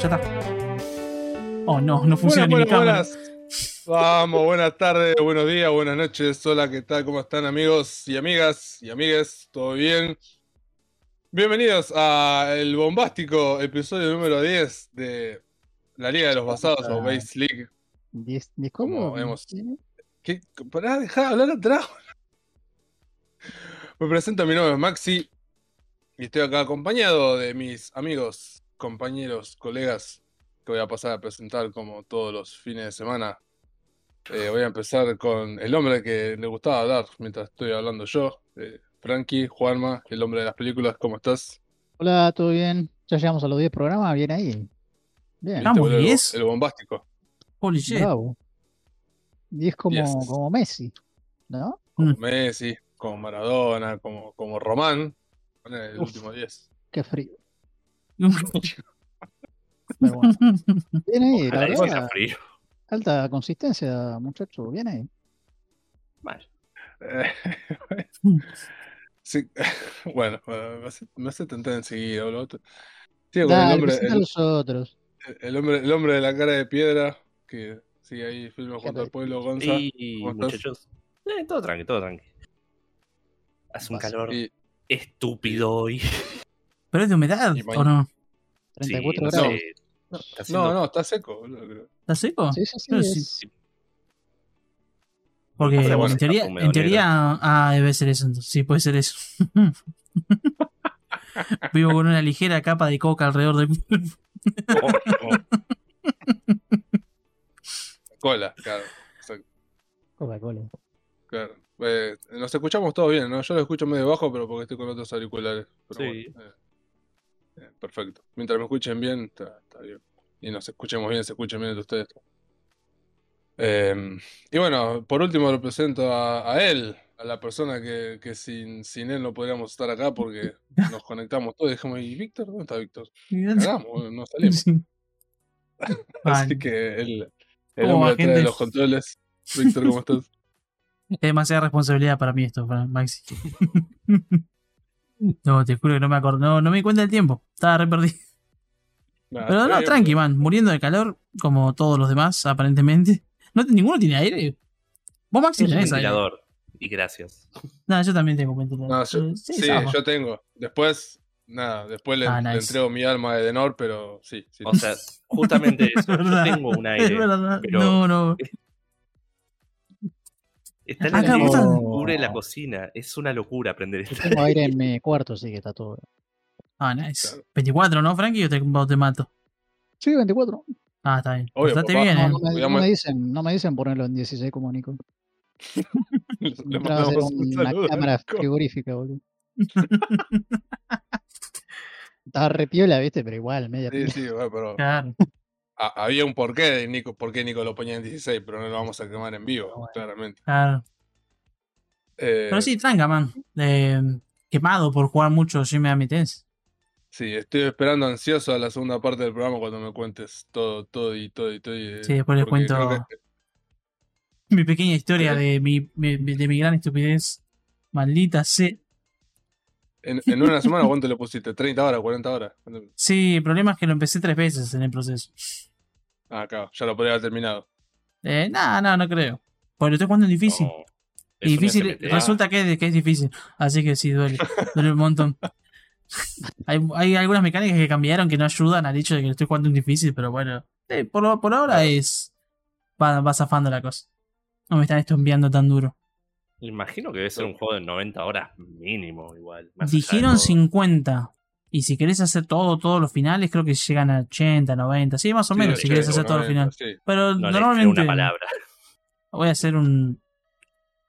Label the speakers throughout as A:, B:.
A: Ya está. Oh, no, no funciona
B: Buenas,
A: ni mi
B: buenas,
A: cámara.
B: buenas. Vamos, buenas tardes, buenos días, buenas noches. Hola, ¿qué tal? ¿Cómo están amigos y amigas y amigues? ¿Todo bien? Bienvenidos a el bombástico episodio número 10 de la Liga de los Basados o Base League.
C: ¿Diez, diez
B: Como
C: cómo?
B: vemos. ¿Qué? Pará, dejá de hablar atrás. Me presento, mi nombre es Maxi y estoy acá acompañado de mis amigos, compañeros, colegas que voy a pasar a presentar como todos los fines de semana. Eh, voy a empezar con el hombre que le gustaba hablar mientras estoy hablando yo, eh, Frankie, Juanma, el hombre de las películas, ¿cómo estás?
C: Hola, ¿todo bien? Ya llegamos a los 10 programas, bien ahí. Bien,
B: ¿Viste,
A: Vamos,
B: boludo? El,
A: 10.
B: el bombástico.
A: Holy shit.
C: bravo. 10 como,
B: Yes.
C: como Messi, ¿no?
B: Como
A: Mm.
B: Messi, como Maradona, como, como Román. Poné el
C: Uf.
B: último 10.
C: Qué frío. Pero bueno, bien ahí, la verdad.
D: frío.
C: Alta consistencia, muchacho, bien ahí.
D: Mal.
B: Eh, sí, bueno, bueno, me hace, me hace tentar enseguida, boludo. Sigo con el hombre, el,
C: otros.
B: el hombre, el hombre de la cara de piedra, que sigue ahí firme junto al pueblo, Gonza.
D: Y muchachos, eh, todo tranqui, todo tranqui. Hace un calor
B: Y-
D: estúpido hoy.
A: ¿Pero es de humedad o no?
C: 34
D: no
C: grados.
B: No,
D: está
B: no, no, está seco.
A: ¿Está seco?
C: Sí, sí, sí. Es-
A: sí. Porque
D: bueno,
A: en teoría, en teoría ah, debe ser eso. entonces. Sí, puede ser eso. Vivo con una ligera capa de coca alrededor del cuerpo.
D: Oh, oh,
B: Cola, claro.
C: Coca-Cola.
B: claro. Eh, nos escuchamos todos bien, ¿no? Yo lo escucho medio bajo, pero porque estoy con otros auriculares. Pero
D: Sí.
B: bueno, eh, perfecto. Mientras me escuchen bien, está, está bien. Y nos escuchemos bien, se escuchen bien entre ustedes. Eh, y bueno, por último lo presento a, a él, a la persona que, que sin, sin él no podríamos estar acá porque nos conectamos todos y dijimos, ¿y Víctor? ¿Dónde está Víctor? Cagamos, no salimos.
A: Sí.
B: Así que el, el
A: ¿Cómo va,
B: hombre detrás de los controles. Víctor, ¿cómo estás?
A: Es demasiada responsabilidad para mí esto, para Maxi. No, te juro que no me acuerdo. No, no me di cuenta del tiempo. Estaba re perdido. Pero no, tranqui, man. Muriendo de calor, como todos los demás, aparentemente. No, ninguno tiene aire. Vos, Maxi,
D: un
A: tenés aire.
D: ventilador. Y gracias.
A: No, yo también tengo ventilador.
B: No, yo- sí,
A: zafa.
B: yo tengo. Después, nada, después le,
A: Ah,
B: le
A: nice.
B: entrego mi alma de Denor, pero sí, sí.
D: O sea, justamente eso.
A: Es
D: Yo tengo un
A: Es
D: aire.
A: verdad.
D: pero-
A: No, no.
D: Está en
A: Acá
D: el que cubre la cocina. Es una locura aprender
C: Yo
D: esto.
C: tengo aire en mi cuarto, así que está todo.
A: Ah, nice.
B: Claro.
A: 24, ¿no, Frankie? O te, mato.
C: Sí, 24.
A: Ah, está bien.
B: Obvio, papá.
A: bien,
C: No,
A: eh.
C: no, me, no me dicen, no me dicen ponerlo en 16 como Nico.
B: Le
C: a hacer
B: un
C: una
B: saludo a
C: cámara
B: Nico.
C: frigorífica, boludo. Estaba re piola, viste, pero igual, media
B: Sí, sí, bueno, pero
A: Claro.
B: Ha- había un porqué de Nico, por qué Nico lo ponía en 16, pero no lo vamos a quemar en vivo,
C: Bueno.
B: claramente.
A: claro.
B: Eh,
A: Pero sí, tranca, man. Eh, quemado por jugar mucho Jim Megami Tensei.
B: sí, estoy esperando ansioso a la segunda parte del programa cuando me cuentes todo, todo y todo y todo. y-
A: Sí, después les cuento
B: que-
A: mi pequeña historia
B: ¿Qué?
A: de mi, mi- de mi gran estupidez. Maldita sea.
B: En, en una semana, ¿cuánto le pusiste? ¿30 horas, 40 horas?
A: Sí, el problema es que lo empecé tres veces en el proceso.
B: Ah, acá, ya lo podría haber terminado.
A: Eh, no, no, no creo. Porque lo estoy jugando en difícil.
D: No,
A: y difícil, resulta que es, que es difícil. Así que sí, duele. duele un montón. Hay, hay algunas mecánicas que cambiaron que no ayudan al hecho de que lo estoy jugando en difícil, pero bueno. eh, por, lo- por ahora es. Va, va zafando la cosa. No me están estompeando tan duro.
D: Imagino que debe ser un juego de 90 horas mínimo, igual.
A: Dijeron
D: todo.
A: 50. Y si querés hacer todo, todos los finales, creo que llegan a 80, 90. Sí, más o
B: Sí,
A: menos, si querés hacer todo el
B: 90,
A: final.
B: sí.
A: Pero
D: No
A: normalmente
D: una palabra.
A: voy a hacer un,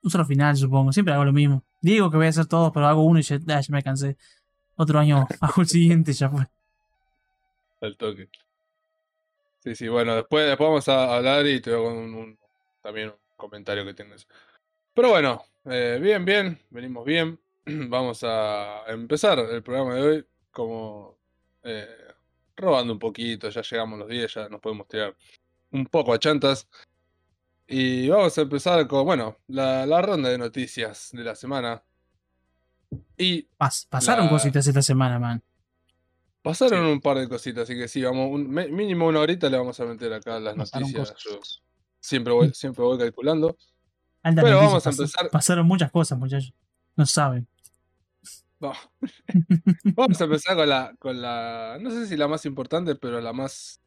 A: un solo final, supongo. Siempre hago lo mismo. Digo que voy a hacer todo, pero hago uno y ya, ah, ya me cansé. Otro año hago el siguiente, ya fue.
B: Al toque. Sí, sí, bueno, después, después vamos a hablar y te doy un, un- también un comentario que tienes. Pero bueno, eh, bien, bien, venimos bien. Vamos a empezar el programa de hoy como eh, robando un poquito, ya llegamos los 10, ya nos podemos tirar un poco a chantas. Y vamos a empezar con, bueno, la, la ronda de noticias de la semana. Y
A: Pas- pasaron
B: La-
A: cositas esta semana, man.
B: Pasaron un par de cositas, así que sí, vamos, un- mínimo una horita le vamos a meter acá las
C: Pasaron
B: noticias. Yo siempre voy, siempre voy calculando.
A: Alta
B: Pero
A: noticia,
B: vamos a empezar.
A: Pasaron muchas cosas, muchachos. No saben.
B: Va. Vamos a empezar con la, con la, no sé si la más importante, pero la más,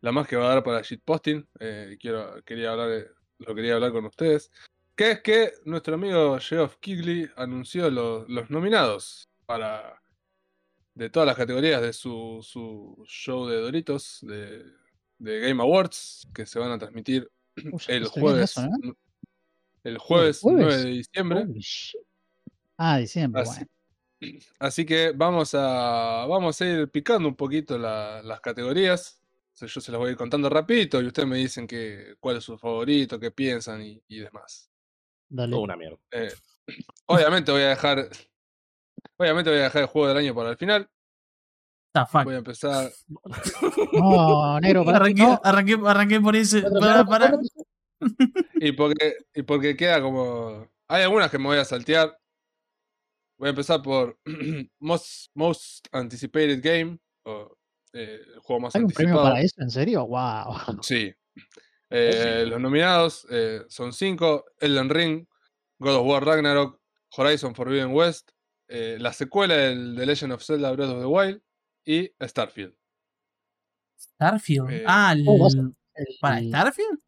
B: la más que va a dar para shitposting. Eh, quiero, quería hablar, de- lo quería hablar con ustedes. Que es que nuestro amigo Geoff Keighley anunció los, los nominados para de todas las categorías de su, su show de Doritos de, de Game Awards que se van a transmitir
C: Uy,
B: el jueves,
C: eso, ¿eh?
B: El jueves,
C: jueves?
B: 9 de diciembre.
C: Ah, diciembre,
B: Así,
C: bueno.
B: así que vamos a, vamos a ir picando un poquito la- las categorías. O sea, yo se las voy a ir contando rapidito y ustedes me dicen que, cuál es su favorito, qué piensan y, y demás.
C: Dale.
D: Una mierda.
B: Eh, obviamente voy a dejar. Obviamente voy a dejar el juego del año para el final.
A: The fuck.
B: Voy a empezar.
C: No, negro, para
A: Arranqué,
C: no.
A: arranqué, arranqué por ese. Para, para.
B: Y porque, y porque queda como. Hay algunas que me voy a saltear. Voy a empezar por Most, most Anticipated Game. O eh, el juego más
C: ¿Hay un premio
B: anticipado.
C: para eso? ¿En serio? Wow.
B: Sí. Eh, los nominados eh, son cinco: Elden Ring, God of War Ragnarok, Horizon Forbidden West, eh, la secuela del The Legend of Zelda Breath of the Wild y Starfield.
A: Starfield.
B: Eh,
A: ah, El- ¿para Starfield?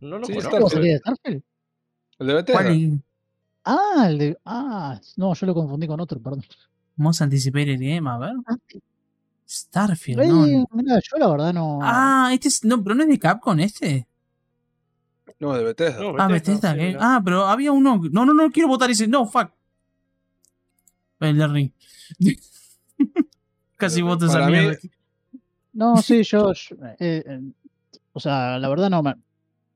D: No lo
B: Sí,
D: conozco.
C: ¿Cómo
B: Starfield.
C: salía de Starfield?
B: El de Bethesda.
A: ¿Cuál?
C: Ah, el de. Ah, no, yo lo confundí con otro, perdón.
A: Most Anticipated Game, a ver.
C: Ah,
A: Starfield,
C: eh,
A: no.
C: yo la verdad no.
A: Ah, este es. No, pero no es de Capcom este.
B: No, de Bethesda.
D: No,
A: Ah, Bethesda
D: sí, mirá.
A: Ah, pero había uno. No, no, no quiero votar ese. No, fuck. El de Ring. Casi voto esa mierda.
C: No, sí, yo. yo, eh, eh, o sea, la verdad no me.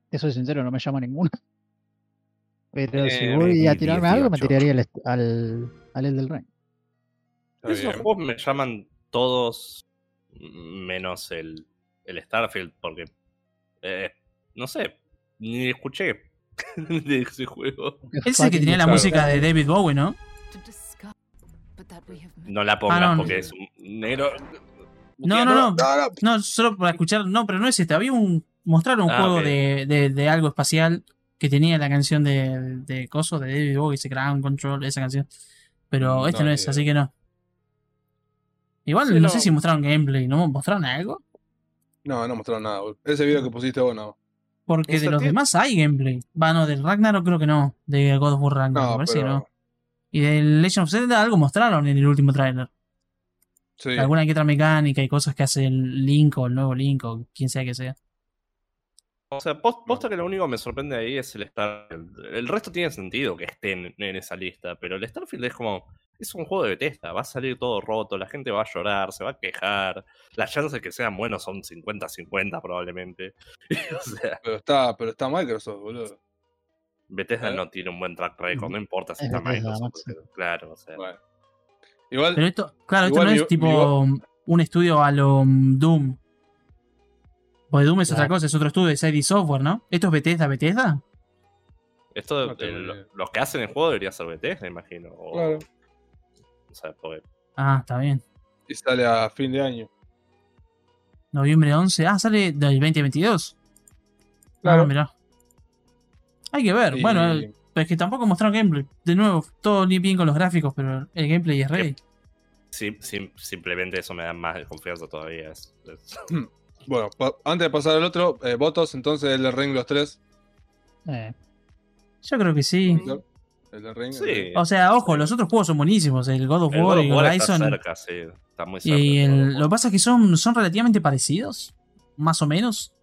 C: Te soy sincero, no me llama ninguna. Pero si
D: Eh,
C: voy a tirarme algo, me
D: 18.
C: tiraría al, est- al, al Elden Ring.
B: Está
D: Esos juegos me llaman todos menos el, el Starfield, porque eh, no sé, ni escuché de ese juego.
A: Ese es el que tenía la música de David Bowie, ¿no?
D: No la pongas
A: no.
D: porque es un negro.
A: No, no, no.
B: No, no.
A: No, solo para escuchar. No, pero no es este. Había un. Mostraron un
D: Ah,
A: juego de, de, de algo espacial que tenía la canción de, de Coso, de David Bowie, ese Ground Control, esa canción. Pero
B: Mm,
A: este
B: no,
A: es,
B: idea.
A: así que no. Igual
D: Sí,
A: no,
D: no.
A: sé si mostraron gameplay, ¿no? ¿Mostraron algo?
B: No, no mostraron nada. Ese video que pusiste vos, no.
A: Porque de los demás hay gameplay. Va, no, del Ragnarok creo que no. De God of War Ragnarok, me
B: No,
A: parece que no. Y del Legend of Zelda algo mostraron en el último tráiler.
B: Sí.
A: Alguna que otra mecánica y cosas que hace el Link o el nuevo Link o quien sea que sea.
D: O sea, pos- posta que lo único que me sorprende ahí es el Starfield. El resto tiene sentido que estén en esa lista, pero el Starfield es como. Es un juego de Bethesda, va a salir todo roto, la gente va a llorar, se va a quejar. Las chances de que sean buenos son 50-50 probablemente. o sea,
B: Pero está, pero está Microsoft, boludo.
D: Bethesda
B: ¿Eh?
D: no tiene un buen track record, no importa si
C: Es
D: está
C: Bethesda,
D: Microsoft. Pero Claro, o sea.
B: Bueno. Igual,
A: Pero esto, claro, esto no es tipo un estudio a lo mm, Doom. Porque Doom es otra cosa, es otro estudio de CD Software, ¿no? ¿Esto es Bethesda, Bethesda?
D: Esto,
B: No
D: el- los que hacen el juego debería ser Bethesda, imagino. O,
B: Claro.
D: o sea, porque
A: Ah, está bien.
B: y sale a fin de año.
A: Noviembre 11. Ah, sale del 2022.
B: Claro.
A: Ah, mirá. Hay que ver. Bueno, eh, pero es que tampoco mostraron gameplay. De nuevo, todo ni bien con los gráficos, pero el gameplay es
D: sim- simplemente eso me da más confianza todavía. es- es-
B: Bueno, antes de pasar al otro, eh, votos, entonces el de Ring los tres.
C: Eh,
A: Yo creo que sí.
B: El Ring.
D: Sí.
A: O sea, ojo, los otros juegos son buenísimos. El God of
D: El
A: War
D: God
A: y
D: of War
A: el
D: está
A: Horizon.
D: cerca, sí. Está muy cerca.
A: Y
D: el
A: el- lo que pasa es que son, son relativamente parecidos. Más o menos.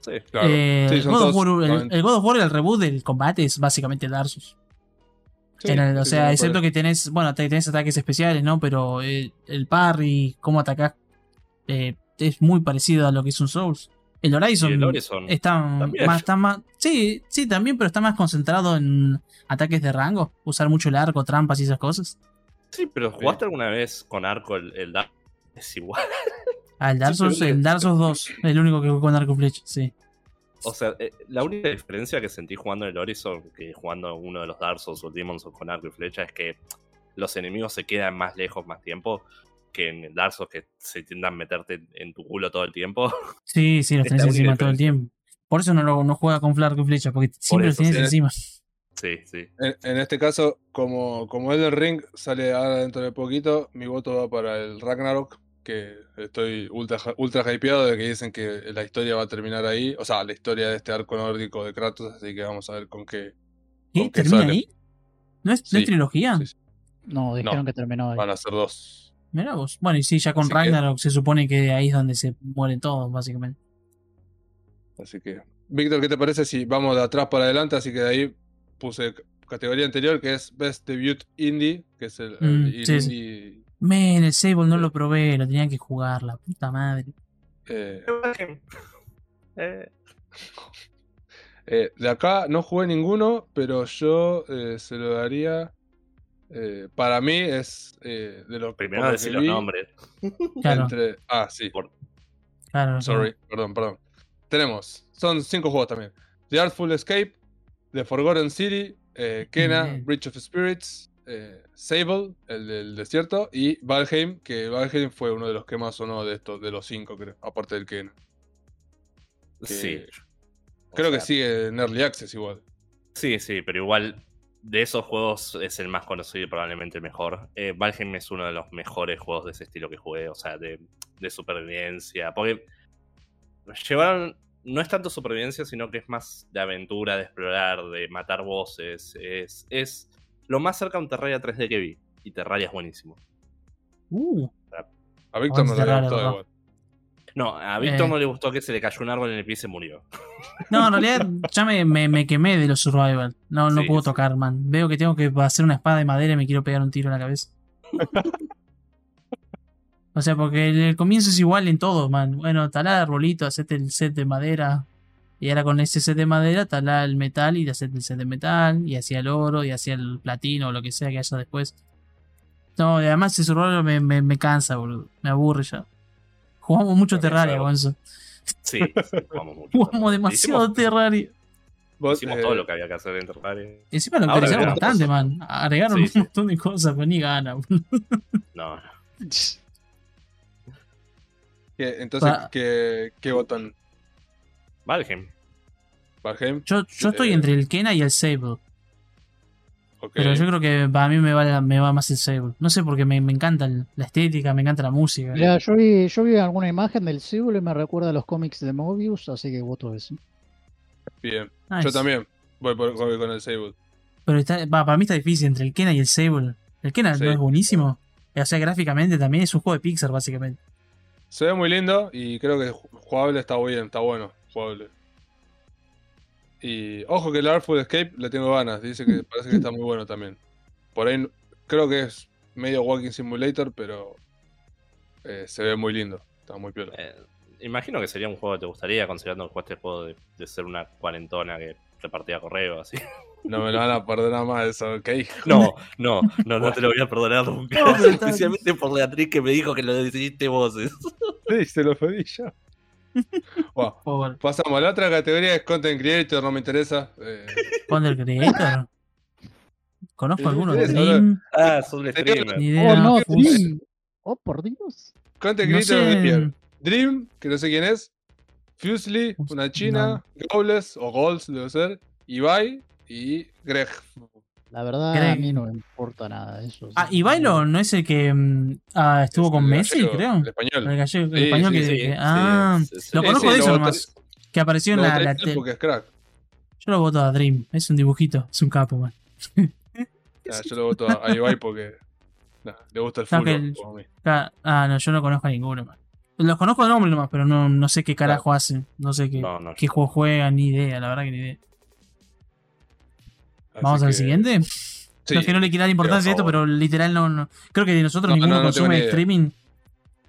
D: Sí.
B: Claro.
A: Eh,
B: Sí,
A: el,
B: son
A: God of War, el,
B: totalmente-
A: el God of War, el reboot del combate es básicamente Dark Souls.
B: Sí,
A: el- o
B: sí,
A: sea, excepto que tenés, bueno, te- tenés ataques especiales, ¿no? Pero eh, el parry, cómo atacás, eh, es muy parecido a lo que es un Souls. El Horizon,
D: el Horizon
A: está más, está más, sí, sí, también, pero está más concentrado en ataques de rango, usar mucho el arco, trampas y esas cosas.
D: Sí, pero ¿jugaste alguna vez con arco el, el Dark? Es igual.
A: Ah, el Dark Souls, el Dark Souls 2, el único que juego con arco y flecha, sí.
D: O sea, eh, la única diferencia que sentí jugando el Horizon que jugando uno de los Dark Souls o Demons Souls con arco y flecha es que los enemigos se quedan más lejos más tiempo. Que en el Dark Souls que se tiendan a meterte en tu culo todo el tiempo.
A: Sí, sí, los tenés encima todo el tiempo. Por eso no, lo, no juega con flar con flecha, porque siempre los
D: eso,
A: tenés
B: sí.
A: encima.
D: Sí, sí.
B: En, en este caso, como, como Elden Ring sale ahora dentro de poquito, mi voto va para el Ragnarok, que estoy ultra, ultra hypeado de que dicen que la historia va a terminar ahí, o sea, la historia de este arco nórdico de Kratos, así que vamos a ver con qué
A: ¿Qué?
B: ¿Con qué
A: ¿Termina
B: sale?
A: ahí? ¿No es, no es trilogía?
B: sí, sí.
C: No, dijeron
B: No,
C: que terminó ahí.
B: van a ser dos.
A: Mirá vos. Bueno, y sí, ya con
B: Así que-
A: Ragnarok se supone que ahí es donde se mueren todos, básicamente.
B: Así que, Víctor, ¿qué te parece si vamos de atrás para adelante? Así que de ahí puse categoría anterior, que es Best Debut Indie, que es el, el-
A: Mm,
B: el
A: sí, sí.
B: indie,
A: Men, el Sable no
B: Sí.
A: lo probé, lo tenían que jugar, la puta madre.
B: eh,
D: Eh,
B: Eh, de acá no jugué ninguno, pero yo eh, se lo daría. Eh, para mí es eh, de lo
D: primero
B: por lo
D: decir
B: que
D: los
B: vi,
D: nombres.
A: Claro,
B: entre- ah, sí,
D: Por-
A: claro.
B: sorry, perdón, perdón. Tenemos, son cinco juegos también: The Artful Escape, The Forgotten City, eh, Kena,
A: Bien.
B: Bridge of Spirits, eh, Sable, el del desierto, y Valheim, que Valheim fue uno de los que más sonó de estos, de los cinco, creo, aparte del Kena.
D: Sí. O
B: Creo que sigue en Early Access igual.
D: Sí, sí, pero igual de esos juegos es el más conocido y probablemente el mejor. Eh, Valheim es uno de los mejores juegos de ese estilo que jugué, o sea, de, de supervivencia. Porque llevaron, no es tanto supervivencia, sino que es más de aventura, de explorar, de matar voces. Es, es lo más cerca a un Terraria 3D que vi. Y Terraria es buenísimo.
A: Uh,
B: A Víctor no le gustó igual.
D: No, a Víctor
A: Eh.
D: no le gustó que se le cayó un árbol en el pie y se murió.
A: No, en realidad ya me, me, me quemé de los survival. No, no
D: Sí,
A: puedo
D: sí.
A: tocar, man. Veo que tengo que hacer una espada de madera y me quiero pegar un tiro en la cabeza. O sea, porque el, el comienzo es igual en todo, man. Bueno, talá arbolito, hacete el set de madera. Y ahora con ese set de madera, talá el metal y hacete el set de metal. Y hacía el oro y hacía el platino o lo que sea que haya después. No, y además ese survival me, me, me cansa, boludo. Me aburre ya. Jugamos mucho
B: Porque
A: Terraria. Gonzo.
D: Sí, sí, jugamos mucho.
A: Jugamos demasiado
D: Hicimos-
A: Terraria.
B: Vos,
D: Hicimos
B: eh,
D: todo lo que había que hacer en Terraria.
A: Y Encima lo actualizaron bastante, man. Agregaron
D: Sí,
A: un
D: sí.
A: montón de cosas, pero ni gana.
D: No, no.
B: ¿qué- entonces,
A: Pa-
B: ¿qué, qué votan?
D: Valheim.
B: ¿Valheim?
A: Yo, yo estoy
B: Eh.
A: entre el Kena y el Sable. Pero yo creo que para mí me va, la- me va más el Sable. No sé porque me, me encanta el- la estética, me encanta la música.
C: Mirá, yo vi, yo vi alguna imagen del Civil y me recuerda a los cómics de Mobius, así que voto ese.
B: Bien.
A: Nice.
B: Yo también voy, por- voy con el Sable.
A: Pero está, para mí está difícil entre el Kena y el Sable. El Kena
B: Sí.
A: no es buenísimo. O sea, gráficamente también es un juego de Pixar, básicamente.
B: Se ve muy lindo y creo que ju- jugable está bien, está bueno, jugable. Y ojo que el Artful Escape le tengo ganas, dice que parece que está muy bueno también. Por ahí creo que es medio Walking Simulator, pero eh, se ve muy lindo, está muy piola.
D: Eh, imagino que sería un juego que te gustaría, considerando que jugaste el juego de, de ser una cuarentona que repartía correo, así.
B: No me lo van a perdonar más eso, ok.
D: No, no, no, no te lo voy a perdonar nunca.
A: No,
D: Especialmente por Beatriz que me dijo que lo decidiste vos.
B: Sí, se lo pedí Bueno, pasamos a la otra categoría, es Content Creator, no me interesa. eh,
A: Wonder Creator. Conozco algunos. Dream,
D: Ah, un
B: Sería-
D: streamer.
C: Oh, no, Dream. Oh, por Dios.
B: Content
A: No
B: Creator de
A: sé.
B: Dream, que no sé quién es. Fusely,
A: Fus-
B: una china. Gowles, o Goals debe ser. Ibai y Greg.
C: La verdad, a mí no me importa nada de eso.
A: Ah, y Bailo no es el que mm, ah, estuvo
B: Es
A: con
B: el
A: Messi,
B: gallego,
A: creo.
B: El español.
A: El, gallego, el
B: Sí,
A: español
B: sí,
A: que,
B: sí,
A: ah,
D: sí, sí.
A: lo conozco
B: sí,
A: de
B: lo
A: eso nomás. Que apareció en la, la
B: a él
A: te-
B: porque es crack.
A: Yo lo voto a Dream. Es un dibujito. Es un capo, man.
B: Ah, yo lo voto a, Ibai porque nah, le gusta el
A: No,
B: fútbol.
A: que el-
B: como a mí.
A: Ah, no, yo no conozco a ninguno, man. Los conozco de nombre nomás, pero no, no sé qué carajo hacen. No sé qué,
D: No, no,
A: qué juego juegan, ni idea, la verdad que ni idea. Vamos al siguiente.
B: Sí,
A: no es que no le quiera dar importancia a esto, pero literal no, no. Creo que de nosotros
B: No,
A: ninguno
B: no, no tengo
A: consume streaming.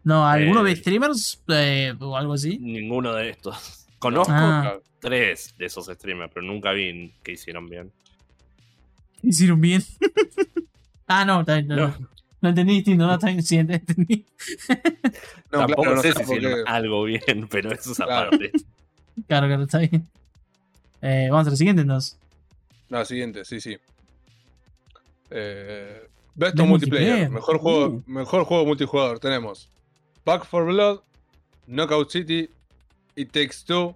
A: No, ¿alguno
D: Eh.
A: ve streamers eh, o algo así?
D: Ninguno de estos. Conozco
A: Ah,
D: tres de esos streamers, pero nunca vi que hicieron bien.
A: hicieron bien. ah, no, está bien, no,
D: No.
A: no. Lo entendí distinto, no, está bien, sí, entendí.
B: No,
D: Tampoco
B: claro, no
D: sé si hicieron algo bien, pero eso es
B: Claro.
D: aparte.
A: Claro, claro, está bien. Eh, vamos al siguiente entonces.
B: No, siguiente, sí, sí. Eh, Best of multiplayer.
A: multiplayer.
B: Mejor juego, mejor juego multijugador. Tenemos Back for Blood, Knockout City, It Takes Two,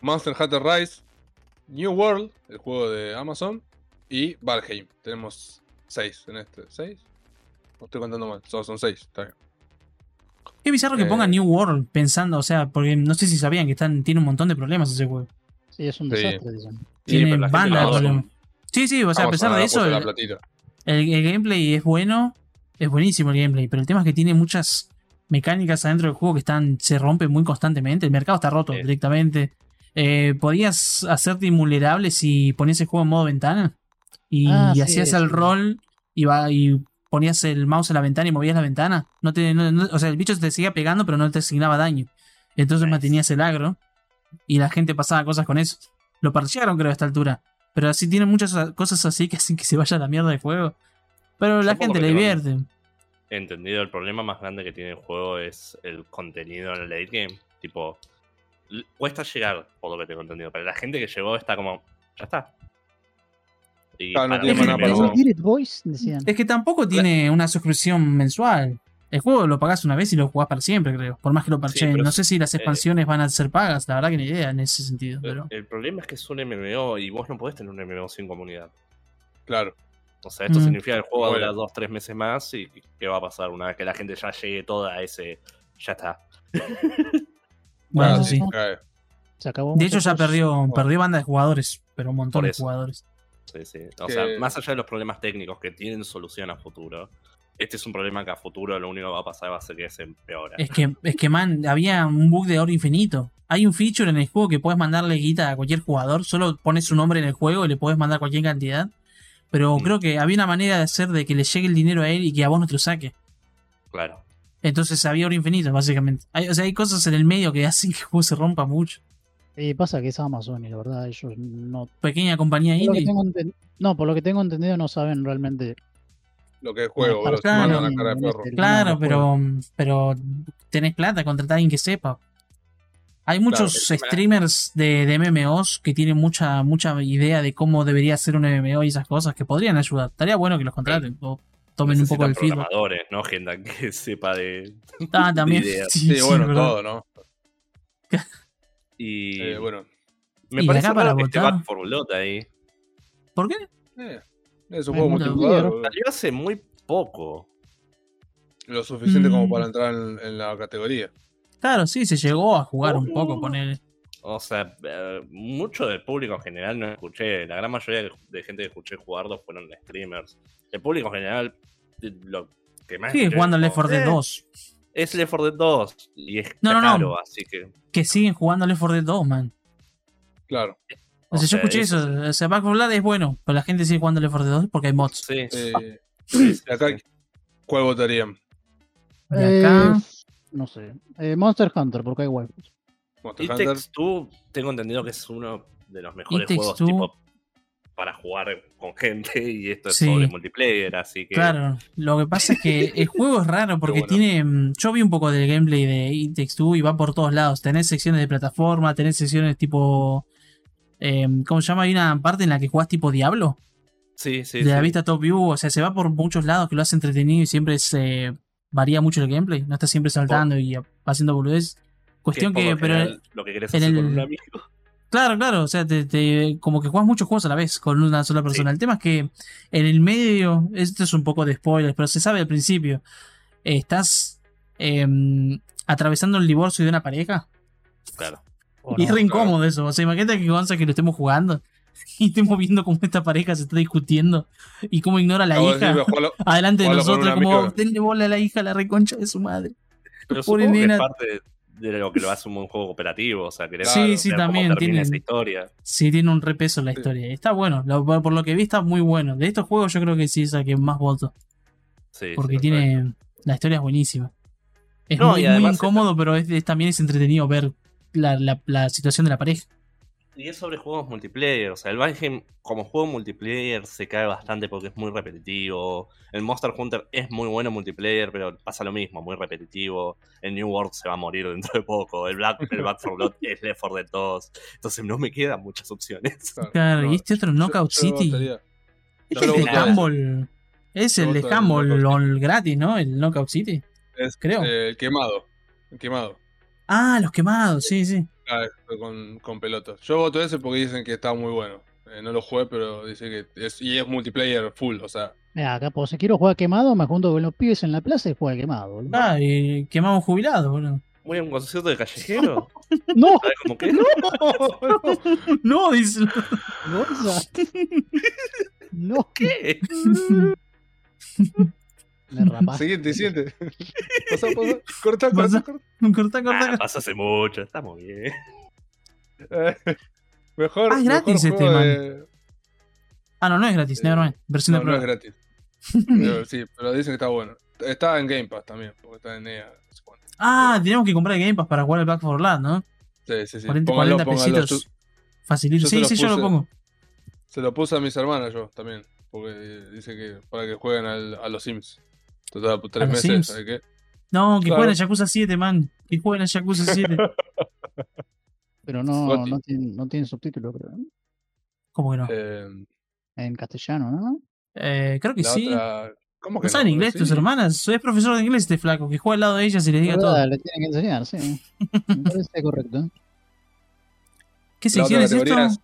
B: Monster Hunter Rise, New World, el juego de Amazon, y Valheim. Tenemos 6 en este. ¿6? No estoy contando mal. Solo son 6. Está bien.
A: Es bizarro que
B: Eh.
A: pongan New World pensando, o sea, porque no sé si sabían que están, tiene un montón de problemas ese juego.
C: Sí, es un
B: Sí.
C: desastre, dicen.
D: Sí,
A: Tiene
D: la
A: banda de problemas. Sí, sí, o sea, a pesar de eso, el, el- el gameplay es bueno, es buenísimo el gameplay, pero el tema es que tiene muchas mecánicas adentro del juego que están se rompen muy constantemente. El mercado está roto
D: Sí.
A: directamente. Eh, podías hacerte invulnerable si ponías el juego en modo ventana y,
C: Ah,
A: hacías el
C: sí.
A: rol y, va, y ponías el mouse en la ventana y movías la ventana. No te, no- no- o sea, el bicho te seguía pegando, pero no te asignaba daño. Entonces
D: Nice.
A: mantenías el agro y la gente pasaba cosas con eso. Lo parchearon, creo, a esta altura. Pero así tienen muchas cosas así que hacen que se vaya a la mierda de juego. Pero la gente le divierte.
D: entendido, el problema más grande que tiene el juego es el contenido en el late game. Tipo, cuesta llegar, por lo que tengo entendido, pero la gente que llegó está como, ya está. Y
B: Claro, no tiene
C: boys, decían.
A: Es que tampoco tiene una suscripción mensual. El juego lo pagás una vez y lo jugás para siempre, creo. Por más que lo parcheen.
D: pero
A: no sé si las
D: eh,
A: expansiones van a ser pagas. La verdad que ni idea en ese sentido. Pero...
D: El problema es que es un MMO y vos no podés tener un MMO sin comunidad.
B: Claro.
D: O sea, esto
A: Mm.
D: significa que el juego va a
B: Bueno.
D: durar dos, tres meses más y ¿qué va a pasar una vez que la gente ya llegue toda a ese... Ya está.
A: Bueno, sí.
C: Se acabó.
A: De hecho, ya perdió, perdió banda de jugadores. Pero un montón de jugadores.
D: Sí, sí. O
B: Que-
D: sea, más allá de los problemas técnicos que tienen solución a futuro, este es un problema que a futuro lo único que va a pasar va a ser que se empeora.
A: Es que, es que, man, había un bug de oro infinito. Hay un feature en el juego que puedes mandarle guita a cualquier jugador. Solo pones su nombre en el juego y le puedes mandar cualquier cantidad. Pero
D: Mm.
A: creo que había una manera de hacer de que le llegue el dinero a él y que a vos no te lo saque.
D: Claro.
A: Entonces había oro infinito, básicamente. Hay, o sea, hay cosas en el medio que hacen que el juego se rompa mucho.
C: Y pasa que es Amazon y la verdad ellos no...
A: Pequeña compañía
C: por
A: indie.
C: tengo No, por lo que tengo entendido no saben realmente...
B: Lo que es juego, boludo. Se
A: Claro.
B: la cara de perro.
A: Claro,
C: no,
A: pero, pero tenés plata, contratar a alguien que sepa. Hay muchos
D: el
A: streamers de, de MMOs que tienen mucha, mucha idea de cómo debería ser un MMO y esas cosas que podrían ayudar. Estaría bueno que los contraten o tomen un poco del feedback.
D: programadores, ¿no? Gente que sepa de...
A: Ah, también.
D: de ideas.
A: Sí,
B: Sí,
A: sí,
B: bueno,
A: ¿verdad?
B: todo, ¿no?
D: Y
B: Eh, bueno.
D: me
A: y
D: parece
A: para votar-
D: Back 4 Blood ahí.
A: ¿Por qué?
B: Eh, es un juego multijugador.
D: Salió hace muy poco.
B: Lo suficiente como
A: Mm.
B: para entrar en, en la categoría.
A: Claro, sí, se llegó a jugar un poco con él.
D: O sea, eh, mucho del público en general no escuché. La gran mayoría de- gente que escuché jugarlo fueron streamers. El público en general, lo que más.
A: Sigue
D: escuché
A: jugando
D: es
A: Left 4
D: como,
A: Dead
D: "Eh,
A: 2.
D: Es Left 4 Dead 2. Y es
A: No, no, no.
D: caro, así que.
A: Que siguen jugando Left 4 Dead 2, man.
B: Claro.
A: O sea, yo escuché
D: eso
A: eso. O sea, Back 4 Blood es bueno, pero la gente sigue jugando Left 4 Dead 2 porque hay mods.
D: Sí.
B: Eh,
D: sí,
B: acá. ¿cuál votarían?
A: Y acá.
C: Eh, no sé. Eh, Monster Hunter, porque hay waifus.
B: Monster Hunter.
D: Two, tengo entendido que es uno de los mejores juegos tipo para jugar con gente y esto es
A: Sí.
D: sobre multiplayer, así que
A: Claro, lo que pasa es que el juego es raro porque
B: bueno.
A: tiene. mm, Yo vi un poco del gameplay de It Takes Two y va por todos lados. Tenés secciones de plataforma, tenés secciones tipo. Eh, ¿Cómo se llama? Hay una parte en la que jugás tipo Diablo,
D: sí, sí,
A: de la
D: sí.
A: vista top view. O sea, se va por muchos lados que lo hace entretenido y siempre se varía mucho el gameplay. No está siempre saltando y haciendo boludez. Cuestión
D: es
A: que.
D: lo
A: pero
D: general lo que querés
A: en
D: hacer con
A: el-
D: un amigo.
A: Claro, claro, o sea, te, te- como que juegas muchos juegos a la vez con una sola persona. El tema es que en el medio, esto es un poco de spoilers, pero se sabe al principio, eh, estás em, atravesando el divorcio de una pareja
D: Claro.
C: ¿O
A: y es
C: no?
A: re incómodo eso. O sea, imagínate que Gonza que lo estemos jugando y estemos viendo cómo esta pareja se está discutiendo y cómo ignora a la hija
B: jugalo-
A: adelante de nosotros, como denle bola a la hija, la reconcha de su madre.
D: Pero
A: Pobre nena.
D: es parte de, lo que lo hace un buen juego cooperativo, o sea, querés
B: Sí,
D: ver
A: sí, también tiene-
D: esa historia.
A: Sí, tiene un repeso en la historia. Está bueno, lo- por lo que vi está muy bueno. De estos juegos yo creo que sí es el que más voto.
D: Sí,
A: porque
D: sí,
A: tiene la historia es buenísima es
D: No,
A: muy, incómodo pero es, es- también es entretenido ver la, la- la situación de la pareja
D: Y es sobre juegos multiplayer. O sea, el Valheim como juego multiplayer se cae bastante porque es muy repetitivo. El Monster Hunter es muy bueno en multiplayer, pero pasa lo mismo, muy repetitivo. El New World se va a morir dentro de poco. El Black, el Back 4 Blood es Left 4 Dead 2. Entonces no me quedan muchas opciones.
A: claro
B: no,
A: y este otro Knockout
B: yo
A: City este es de
B: lo votaría.
A: Gumball Es el de Humble, el gratis, ¿no? El Knockout City.
B: Es
A: Creo.
B: eh, el quemado. El quemado.
A: Ah, los quemados, sí, sí.
B: Ah, este, con, con pelotas. Yo voto ese porque dicen que está muy bueno. Eh, no lo jugué, pero dice que es, y es multiplayer full, o sea.
C: Mira, acá, pues, si quiero jugar quemado, me junto con los pibes en la plaza y juego quemado. boludo.
A: Ah, y quemamos jubilados, boludo.
D: Muy a un concierto de callejero.
C: ¡No!
D: ¿Sabes cómo que?
A: No, dice.
C: ¡Gonza! ¡No!
D: ¿Qué?
C: Me rapaste.
B: Siguiente, siguiente. Pasa, pasa. Corta,
A: Pasa.
B: corta, corta.
A: Corta, corta.
D: Ah, pasó hace mucho, está muy bien.
B: Eh, mejor.
A: Ah, es gratis
B: mejor
A: este, man.
B: de-
A: Ah, no, no es gratis,
B: Eh,
A: nevermind. Versión
B: No,
A: de
B: no es
A: prueba.
B: gratis. Pero sí, pero dicen que está bueno. Está en Game Pass también, porque está en EA.
A: Ah, tenemos que comprar Game Pass para jugar el Back for Blood, ¿no?
B: Sí, sí, sí.
A: 40,
B: Póngalo,
A: 40
B: póngalo.
A: pesitos. Facilito. Sí, sí, yo lo
B: puse.
A: pongo.
B: Se lo puse a mis hermanas yo también. Porque dice que para que jueguen al- a los Sims. Total, por tres meses,
A: Sims?
B: ¿sabes qué?
A: No, que
B: Claro.
A: jueguen a Yakuza 7, man. Que jueguen a Yakuza 7.
C: Pero no, no, tiene, no tiene subtítulo, creo.
A: ¿Cómo que no?
B: Eh,
C: En castellano, ¿no?
A: Eh, creo que
B: la
A: sí.
B: otra. ¿Cómo que
A: ¿No saben inglés
B: Sí.
A: tus hermanas? Soy profesor de inglés este flaco, que juega al lado de ellas y les diga todo.
C: ¿Verdad? Le tienen que enseñar, sí. Me parece correcto.
A: ¿Qué sección es esto?
B: es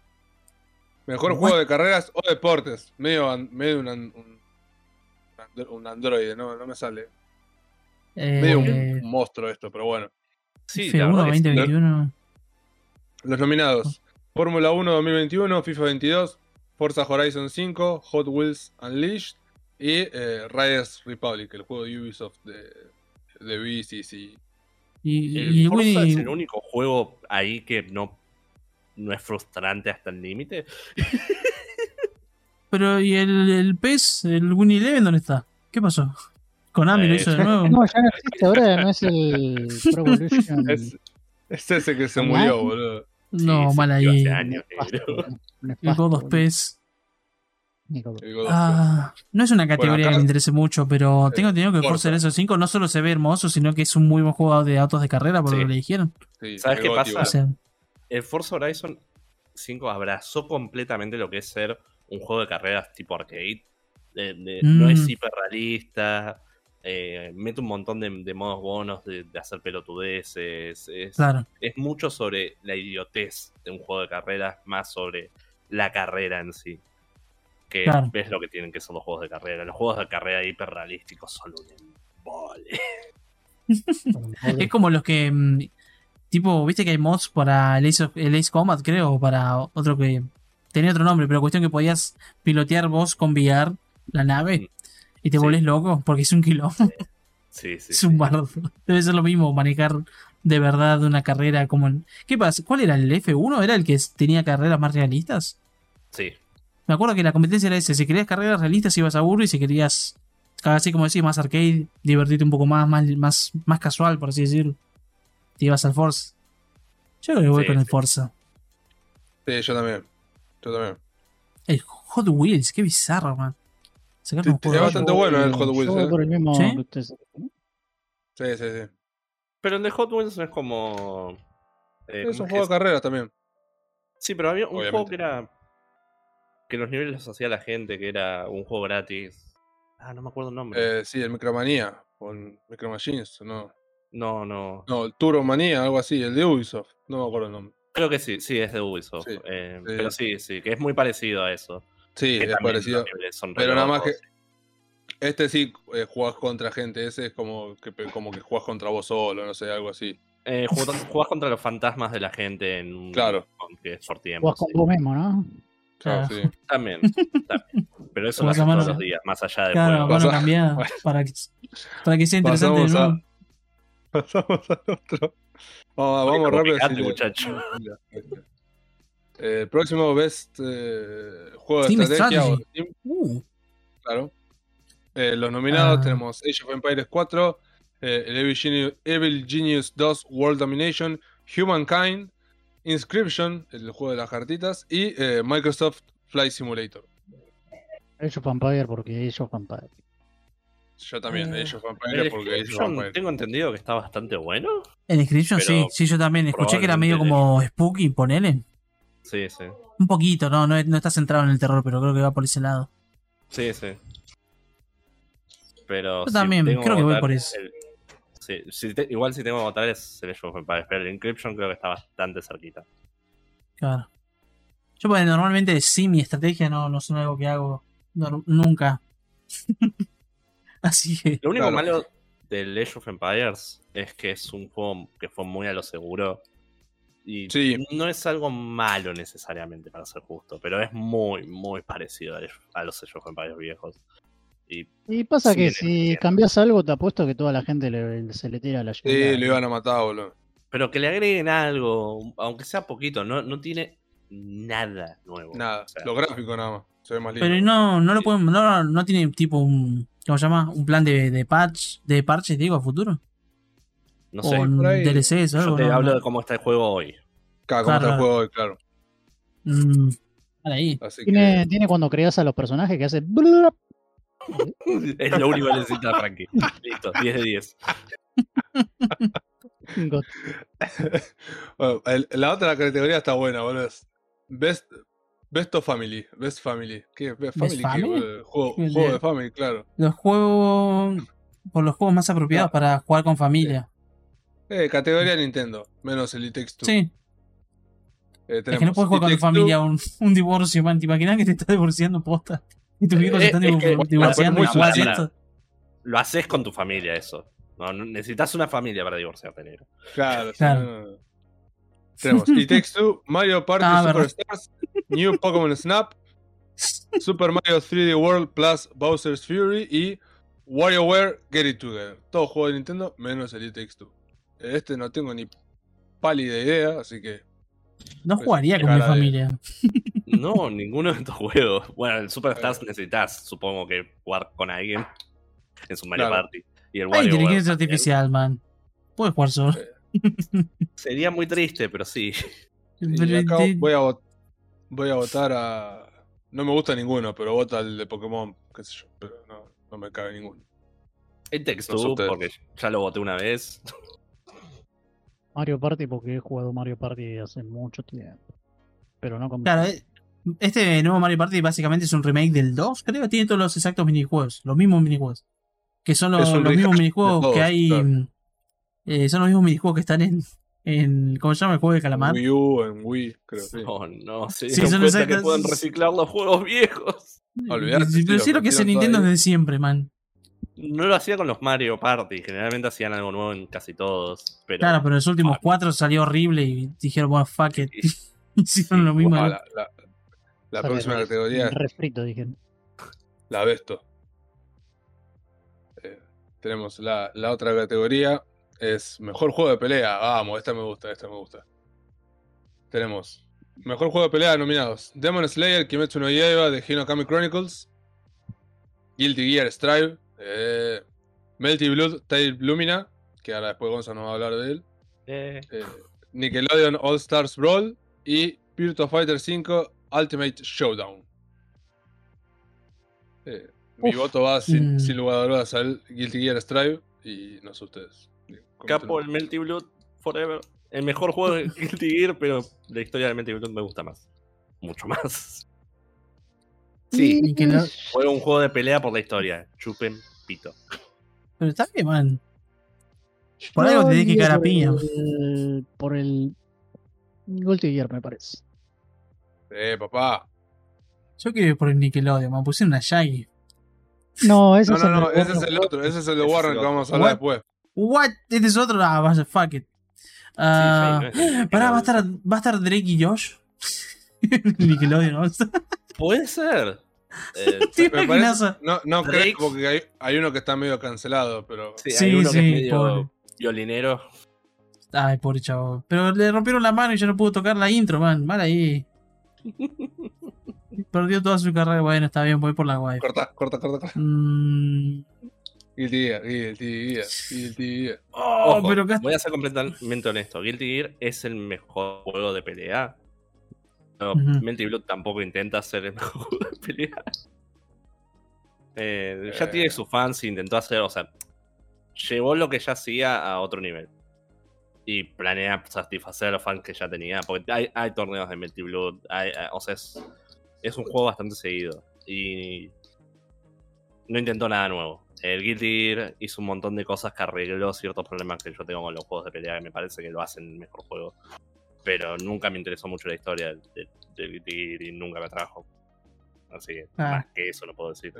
B: Mejor
A: What?
B: juego de carreras o deportes. Medio, medio un, andro- un androide, no, no me sale. Medio
A: Eh,
B: un, un monstruo esto, pero bueno.
D: Sí, la
A: F1
D: verdad que sí.
A: 2021.
B: Los nominados: Fórmula 1 2021, FIFA 22, Forza Horizon 5, Hot Wheels Unleashed y eh, Riders Republic, el juego de Ubisoft de, de bicis y.
A: Y,
D: El
A: y
D: Forza
A: Winnie-
D: es el único juego ahí que no, no es frustrante hasta el límite.
A: Pero, ¿y el, el PES, el Winnie Eleven, dónde está? ¿Qué pasó? Konami lo
D: Eh,
A: hizo de nuevo.
C: No, ya no existe ahora, no es el Pro Evolution.
B: Es, es ese que se
C: Online.
B: murió, boludo.
A: No,
D: Sí,
A: mal ahí.
D: hace años.
A: El God of
C: of
A: Ah, no es una categoría
B: acá-
A: que me interese mucho, pero tengo entendido que
B: Forza.
A: Horizon 5 no solo se ve hermoso, sino que es un muy buen juego de autos de carrera, por
D: Sí.
A: lo que le dijeron.
B: Sí,
D: ¿Sabes qué pasa?
A: O sea,
D: El Forza Horizon 5 abrazó completamente lo que es ser un juego de carreras tipo arcade. De- de- No
A: Mm.
D: es hiperrealista. eh, mete un montón de, de modos bonos de, hacer pelotudeces. Es,
A: claro.
D: es mucho sobre la idiotez de un juego de carreras, más sobre la carrera en sí. Que
A: Claro.
D: ves lo que tienen que ser los juegos de carrera. Los juegos de carrera hiperrealísticos son un embole.
A: Es como los que. mm, Tipo, viste que hay mods para el Ace, of- el Ace Combat, creo, o para otro que. Tenía otro nombre, pero cuestión que podías pilotear vos con VR la nave y te
D: Sí.
A: volvés loco porque es un quilombo.
D: Sí, sí.
A: Es un bardo. Debe ser lo mismo manejar de verdad una carrera como en... ¿Qué pasa? ¿Cuál era el F1? ¿Era el que tenía carreras más realistas?
D: Sí.
A: Me acuerdo que la competencia era ese. Si querías carreras realistas ibas a burro y si querías, así como decís, más arcade, divertirte un poco más, más, más, más casual, por así decirlo, te ibas al Forza. Yo creo que voy
D: Sí,
A: con el
D: sí.
A: Forza.
B: Sí, yo también. Yo también.
A: El Hot Wheels, qué bizarro, man. Sacaron
B: Sí,
A: un juego.
B: es bastante bueno el Hot Wheels, ¿eh?
C: por el mismo
A: ¿Sí?
B: Sí, sí, sí.
D: Pero el de Hot Wheels no es como. eh,
B: Es
D: ¿cómo
B: un juego de carreras también.
D: Sí, pero había un
B: Obviamente.
D: juego que era. Que los niveles los hacía la gente, que era un juego gratis. Ah, no me acuerdo el nombre.
B: Eh, sí, el Micromanía. Con Micro Machines, no.
D: No, no.
B: No, el Turbomanía, algo así, el de Ubisoft. No me acuerdo el nombre.
D: Creo que sí, sí, es de Ubisoft.
B: Sí,
D: eh,
B: sí.
D: Pero sí, sí, que es muy parecido a eso.
B: Sí,
D: que
B: es parecido.
D: son
B: Pero nada más que. Este sí eh, jugás contra gente. Ese es como que, como que jugás contra vos solo, no sé, algo así.
D: Eh, jugás, jugás contra los fantasmas de la gente en un.
B: Claro.
D: que.
C: Jugás con vos mismo, ¿no?
B: Claro,
A: Claro.
B: sí.
D: También, también. Pero eso lo haces todos los días, más allá del
A: Claro,
D: juego.
A: mano cambiada. Para que, para que sea interesante.
B: Pasamos a-. Pasamos al otro. Vamos,
D: Oye,
B: vamos rápido.
D: muchacho.
B: Eh, próximo Best eh, Juego de
A: Steam
B: Estrategia. o. Steam,
A: Uh,
B: claro. Eh, los nominados
A: Ah.
B: tenemos Age of Empires 4, eh, el Evil Genius, Evil Genius 2 World Domination, Humankind, Inscription, el juego de las cartitas, y eh, Microsoft Flight Simulator.
C: Age of Empire porque Age of Empire.
B: Yo también,
A: Eh,
B: Age of
D: El
B: Empires porque Age of Empires.
D: tengo entendido que está bastante bueno.
A: en Inscription sí, sí, yo también. Escuché que era medio como spooky, ponele.
D: Sí, sí.
A: Un poquito, no, no, no está centrado en el terror, pero creo que va por ese lado.
D: Sí, sí. Pero
A: Yo
D: si
A: también, creo que voy por eso.
D: el- sí, si te- igual si tengo que votar es el Empires, pero el Encryption creo que está bastante cerquita.
A: Claro. Yo pues, normalmente sí, mi estrategia no, no son algo que hago nunca. Así que.
D: Lo único
B: Claro.
D: malo del Age of Empires es que es un juego que fue muy a lo seguro. Y
B: Sí.
D: no es algo malo necesariamente, para ser justo, pero es muy, muy parecido a a los Age of Empires viejos. Y
C: Y pasa que
D: le
C: si cambias algo, te apuesto que toda la gente le- se le tira la
B: Sí,
C: yugular.
B: lo iban a matar, boludo.
D: Pero que le agreguen algo, aunque sea poquito, no, no tiene nada nuevo.
B: Nada,
D: O sea,
B: lo gráfico nada más. Se ve más lindo.
A: Pero no, no lo pueden. No, no tiene tipo un. ¿Cómo se llama? Un plan de, de patch. De parches, digo, a futuro.
D: No sé.
B: ahí-
A: DLCs o
D: Yo
A: algo.
D: te
A: no,
D: hablo
A: no.
D: de cómo está el juego hoy.
B: Claro, como está el juego hoy, claro.
A: Mm, vale, ahí.
B: Así
C: Tiene,
B: que.
C: tiene cuando creas a los personajes que hace.
D: Es lo único que necesita Frankie. Listo, 10 de 10.
C: God.
B: Bueno, el- la otra categoría está buena, boludo. es Best, Best of Family. Best Family. ¿Qué? Best Family. ¿qué,
A: Family?
B: Juego,
A: ¿Qué
B: juego
A: de-
B: de Family, claro.
A: Los juegos. Por los juegos más apropiados
B: No.
A: para jugar con familia.
B: Eh, categoría Nintendo. Menos el Two.
A: Sí.
B: Eh,
A: Es que no puedes jugar con tu familia un, un divorcio, man. ¿Te imaginas que te estás divorciando posta? Y tus
D: Eh,
A: hijos se están
D: es que-
A: divor- divorciando y esto.
D: Lo haces con tu familia, eso. No, no- necesitas una familia para divorciarte, negro.
B: Claro, sí,
A: Claro.
B: no, no. Tenemos Two, Mario Party
A: Ah.
B: Superstars, New Pokémon Snap, Super Mario 3D World plus Bowser's Fury y WarioWare Get It Together. Todo juego de Nintendo menos el Takes Two. Este no tengo ni pálida idea, así que.
A: No
B: Pues,
A: jugaría con mi
B: de-
A: familia.
D: No, ninguno de estos juegos. Bueno, el Superstars necesitas, supongo que jugar con alguien en su Mario
B: Claro.
D: Party. Y el
A: Hay inteligencia artificial, man. Puedes jugar solo.
D: Sería muy triste, pero sí.
B: Y acá voy a, vot- voy a votar a. No me gusta ninguno, pero vota al de Pokémon, qué sé yo, pero no, no me cabe ninguno.
D: El Text
B: No sé ustedes.
D: porque ya lo voté una vez.
C: Mario Party, porque he jugado Mario Party hace mucho tiempo. Pero no con.
A: Claro, eh, este nuevo Mario Party básicamente es un remake del 2, creo. Tiene todos los exactos minijuegos, los mismos minijuegos. Que son los, mismos minijuegos
B: todos,
A: que hay.
B: claro.
A: eh, son los mismos minijuegos que están en. en ¿Cómo se llama el juego de
B: En
A: Calamar?
B: Wii U, en Wii, creo. Sí.
D: Oh, no, se
A: Sí, son
D: cuenta que
A: exactos-
D: pueden reciclar los juegos viejos.
A: Sí, Pero
B: lo
A: sí lo que hace Nintendo desde siempre, man.
D: No lo hacía con los Mario Party, generalmente hacían algo nuevo en casi todos. Pero
A: Claro, pero en los últimos
D: Ah.
A: cuatro salió horrible y dijeron, bueno, fuck it. Hicieron
D: Sí,
A: lo mismo.
B: Ah, la, la- la
C: Sale
B: próxima
C: re-
B: categoría es
C: Refrito, dije.
B: la Besto. Eh, tenemos la, la otra categoría, es Mejor Juego de Pelea. Vamos, esta me gusta, esta me gusta. Tenemos Mejor Juego de Pelea nominados. Demon Slayer, Kimetsu no Yaiba, de Hinokami Chronicles. Guilty Gear Strive. Eh, Melty Blood, Tail Lumina, que ahora después Gonzalo nos va a hablar de él.
D: eh,
B: eh, Nickelodeon All Stars Brawl y Virtua Fighter 5 Ultimate Showdown. Eh, mi
C: Uf.
B: voto va sin,
A: Mm.
B: sin lugar a dudas al Guilty Gear Strive y no sé ustedes.
D: Capo, el Melty Blood Forever. El mejor juego de Guilty Gear, pero la historia del Melty Blood me gusta más. Mucho más. Sí,
A: Y que lo-
D: juego un juego de pelea por la historia. Chupen pito.
A: Pero está bien, man. Por algo te dije que cara piña.
C: El- Por el. Guilty Gear, me parece.
B: Eh, papá.
A: Yo quiero ir por el Nickelodeon, man. Pusieron una Shaggy.
C: No, ese
B: No,
C: es
B: no,
C: el.
B: no,
C: de
B: ese es el otro. Ese es el de
D: el
B: que vamos a hablar
A: What?
B: después.
A: ¿What? ¿Este es otro? Ah, vaya, fuck it. Ah,
D: no el
A: pará, ¿va a, estar, ¿va a estar Drake y Josh? Nickelodeon, ¿no?
D: Puede ser. Eh,
A: ¿Te
B: Me
A: imaginas?
B: parece- no no creo porque hay, hay uno que está medio cancelado, pero.
D: sí,
A: Sí,
D: hay uno que
A: sí,
D: es medio
A: pobre.
D: violinero.
A: Ay, pobre chavo. Pero le rompieron la mano y ya no pudo tocar la intro, man. Mal ahí. Perdió toda su carrera. Bueno, está bien, voy por la wife.
B: Corta, corta, corta, corta.
A: Mm.
B: Guilty Gear, Guilty Gear, Guilty Gear.
A: Oh,
D: Ojo,
A: pero acá-
D: voy a ser completamente honesto. Guilty Gear es el mejor juego de pelea. No,
A: Ujú.
D: Melty Blood tampoco intenta ser el mejor juego de pelea. Eh, ya
B: Eh.
D: tiene sus fans y intentó hacer, o sea, llevó lo que ya hacía a otro nivel. Y planea satisfacer a los fans que ya tenía. Porque hay, hay torneos de Melty Blood. hay- hay- o sea, es, es un juego bastante seguido. Y no intentó nada nuevo. El Guilty Gear hizo un montón de cosas que arregló ciertos problemas que yo tengo con los juegos de pelea, que me parece que lo hacen mejor juego. Pero nunca me interesó mucho la historia Guilty Gear y nunca me atrajo. Así que,
A: Ah.
D: más que eso no puedo decir.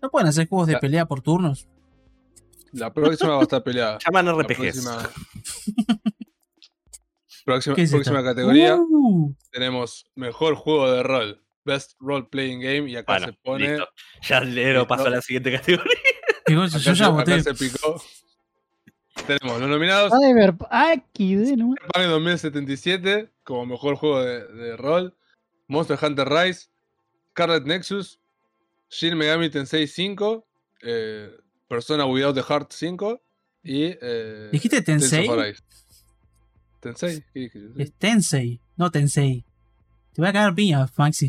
A: ¿No pueden hacer juegos de
B: La-
A: pelea por turnos?
B: La próxima va a estar peleada.
D: Llaman
B: La
D: RPGs.
B: próxima, próxima,
A: ¿Qué es
B: próxima
A: esto?
B: categoría
A: Uh,
B: tenemos mejor juego de rol. Best Role Playing Game. Y acá
D: Bueno,
B: se pone.
D: listo. Ya Lero pasó a la siguiente categoría.
B: Acá,
A: yo ya
B: se,
A: voté.
B: acá se picó. Tenemos los nominados.
C: Cyber. Aquí de nuevo.
B: Cyberpunk 2077 como mejor juego de, de rol. Monster Hunter Rise. Scarlet Nexus. Shin Megami Tensei 5. eh, Persona Without the Heart 5. Y. Eh,
A: ¿Dijiste Tensei?
B: ¿Tensei? ¿Qué dije?
A: Es Tensei, no Tensei. Te voy a cagar piña, Maxi.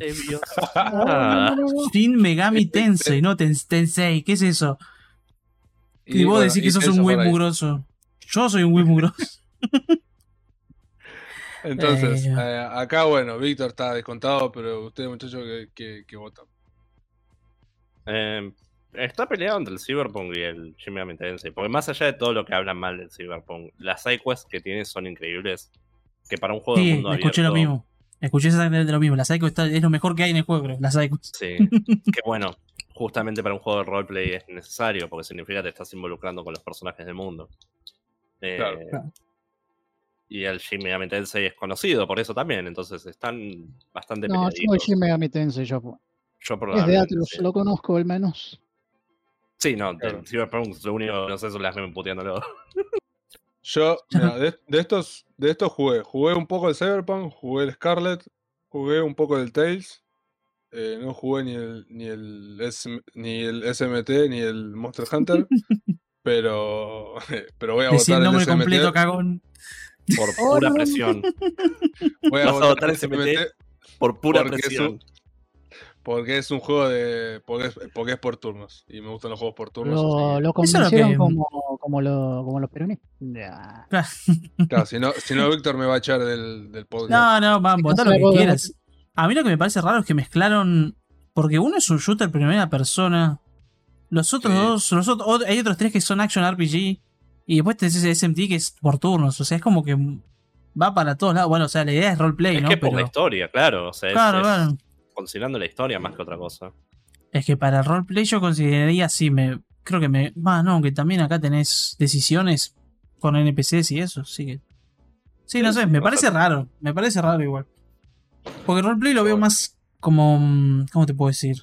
D: Ah,
A: Shin Megami Tensei, no Tens- Tensei. ¿Qué es eso? Y, vos
B: bueno,
A: decís que sos un güey mugroso. Yo soy un güey mugroso.
B: Entonces,
A: Eh.
B: eh, acá, bueno, Víctor está descontado, pero ustedes, muchachos, que, votan.
D: eh, está peleado entre el Cyberpunk y el Shin Megami Tensei. Porque más allá de todo lo que hablan mal del Cyberpunk, las sidequests que tiene son increíbles. Que para un juego de
A: Sí,
D: mundo
A: escuché lo mismo. Escuché exactamente lo mismo. La Psycho está, es lo mejor que hay en el juego, creo. La Psycho.
D: Sí, que bueno, justamente para un juego de roleplay es necesario, porque significa que te estás involucrando con los personajes del mundo. Eh,
B: Claro.
A: Claro.
D: Y el Shin Megami Tensei es conocido por eso también, entonces están bastante
C: No, yo
D: peleaditos.
C: Shin Megami Tensei, yo. pues.
D: Yo
C: Es de
D: probablemente,
C: Atlus,
D: sí.
C: lo conozco al menos.
D: Sí, no,
B: Claro.
D: el Cyberpunk lo único que no sé son las memes puteándolo.
B: Yo, mira, de, de estos, de estos jugué. Jugué un poco el Cyberpunk, jugué el Scarlet, jugué un poco del Tales. Eh, no jugué ni el, ni el SM ni el SMT ni el Monster Hunter. pero, pero voy a votar
A: el
B: SMT.
A: completo, cagón.
D: Por
C: Oh,
D: pura
C: no.
D: presión.
B: Voy a
D: Vas
B: votar el
D: SMT. Por pura
B: Porque es
D: presión.
B: porque es un juego de. Porque es, porque es por turnos. Y me gustan los juegos por turnos.
C: Lo, lo
A: Eso es lo
C: convencieron
A: que-
C: como, como, lo, como los
B: que- claro, si no, si no, Víctor me va a echar del, del podcast.
A: No, no, van,
C: Sí,
A: votá lo que quieras. A mí lo que me parece raro es que mezclaron. Porque uno es un shooter primera persona. Los otros
B: Sí.
A: dos. Los hay otros tres que son action RPG. Y después tenés ese SMT que es por turnos. O sea, es como que va para todos lados. Bueno, o sea, la idea es roleplay,
D: es
A: ¿no?
D: que por la
A: Pero.
D: historia, claro. O sea, es-
A: Claro,
D: es
A: claro.
D: considerando la historia más que otra cosa.
A: Es que para el roleplay yo consideraría sí, me. Creo que me. Va, no, aunque también acá tenés decisiones con NPCs y eso, sí que. Sí, no sé, me parece raro. Me parece raro igual. Porque el roleplay lo veo más como. mm, ¿Cómo te puedo decir?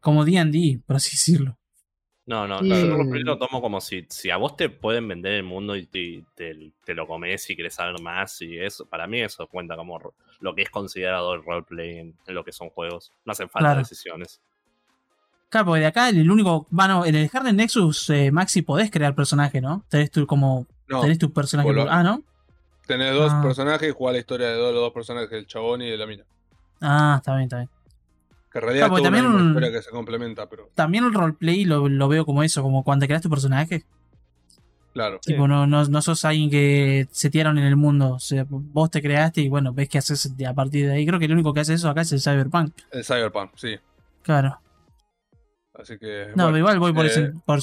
A: Como DD, por así decirlo.
D: No, no,
C: Sí.
D: yo el roleplay lo tomo como si, si a vos te pueden vender el mundo y te, te- te lo comes y querés saber más y eso, para mí eso cuenta como lo que es considerado el roleplay en, en lo que son juegos. No hacen falta
A: Claro.
D: decisiones.
A: Claro, porque de acá el único. Bueno, en el Harden Nexus, eh, Maxi, podés crear personaje, ¿no? Tenés tu como.
B: No,
A: tenés tu personaje.
B: lo-
A: Ah, ¿no?
B: Tenés dos
A: Ah.
B: personajes y jugás la historia de dos, los dos personajes, del chabón y de la mina.
A: Ah, está bien, está bien.
B: Que en realidad
A: Claro,
B: es una
A: también
B: historia que se complementa, pero
A: También el roleplay lo, lo veo como eso, como cuando creas tu personaje.
B: claro.
D: Sí.
A: Tipo, no, no, no sos alguien que se tiraron en el mundo. O sea, vos te creaste y bueno, ves qué haces a partir de ahí. Creo que el único que hace eso acá es el Cyberpunk.
B: El Cyberpunk, sí.
A: Claro.
B: Así que.
A: No,
B: bueno,
A: igual voy por,
B: eh,
A: ese, por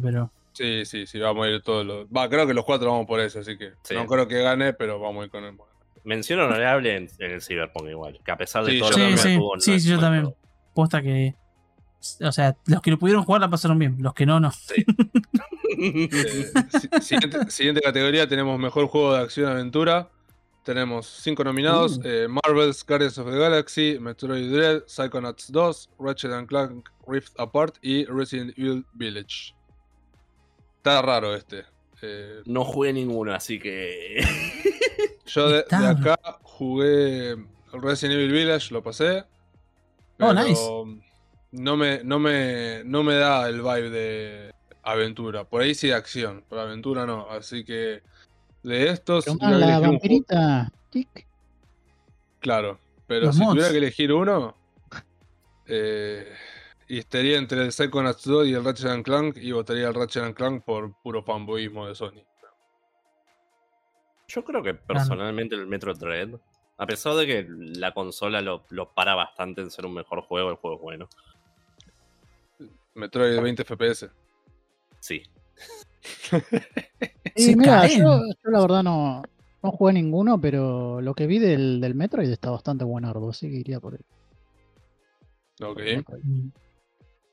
A: pero.
B: Sí, sí, sí, vamos a ir todos los. Va, creo que los cuatro vamos por eso, así que.
D: Sí.
B: No creo que gane, pero vamos a ir con él.
D: Mención honorable en, en el Cyberpunk igual, que a pesar de
B: Sí,
D: todo
B: yo
D: lo que
A: Sí, sí,
D: tuvo, no
A: sí, sí, yo también.
D: juego.
A: Posta que. O sea, los que lo pudieron jugar la pasaron bien. Los que no, no.
B: Eh, si- siguiente, siguiente categoría tenemos mejor juego de acción-aventura. Tenemos cinco nominados:
A: Uh.
B: eh, Marvel's Guardians of the Galaxy, Metroid Dread, Psychonauts 2, Ratchet and Clank Rift Apart y Resident Evil Village. Está raro este. Eh,
D: No jugué ninguno, así que.
B: yo de, acá jugué Resident Evil Village, lo pasé.
A: Oh,
B: Pero
A: nice.
B: no, me, no, me, no me da el vibe de aventura. Por ahí sí de acción, pero aventura no. Así que de estos. Que
C: la vampirita. tic.
B: Claro, pero
A: Los
B: si
A: mods.
B: tuviera que elegir uno, eh, y estaría entre el Psychonauts 2 y el Ratchet and Clank, y votaría el Ratchet and Clank por puro fanboyismo de Sony.
D: Yo creo que personalmente el Metro Dread, a pesar de que la consola lo, lo para bastante en ser un mejor juego, el juego es bueno.
B: Metroid 20 FPS.
D: Sí.
C: Y
A: Se
C: mira, yo, yo la verdad no, no jugué ninguno, pero lo que vi del, del Metroid está bastante buenardo, así que iría por él.
B: Ok.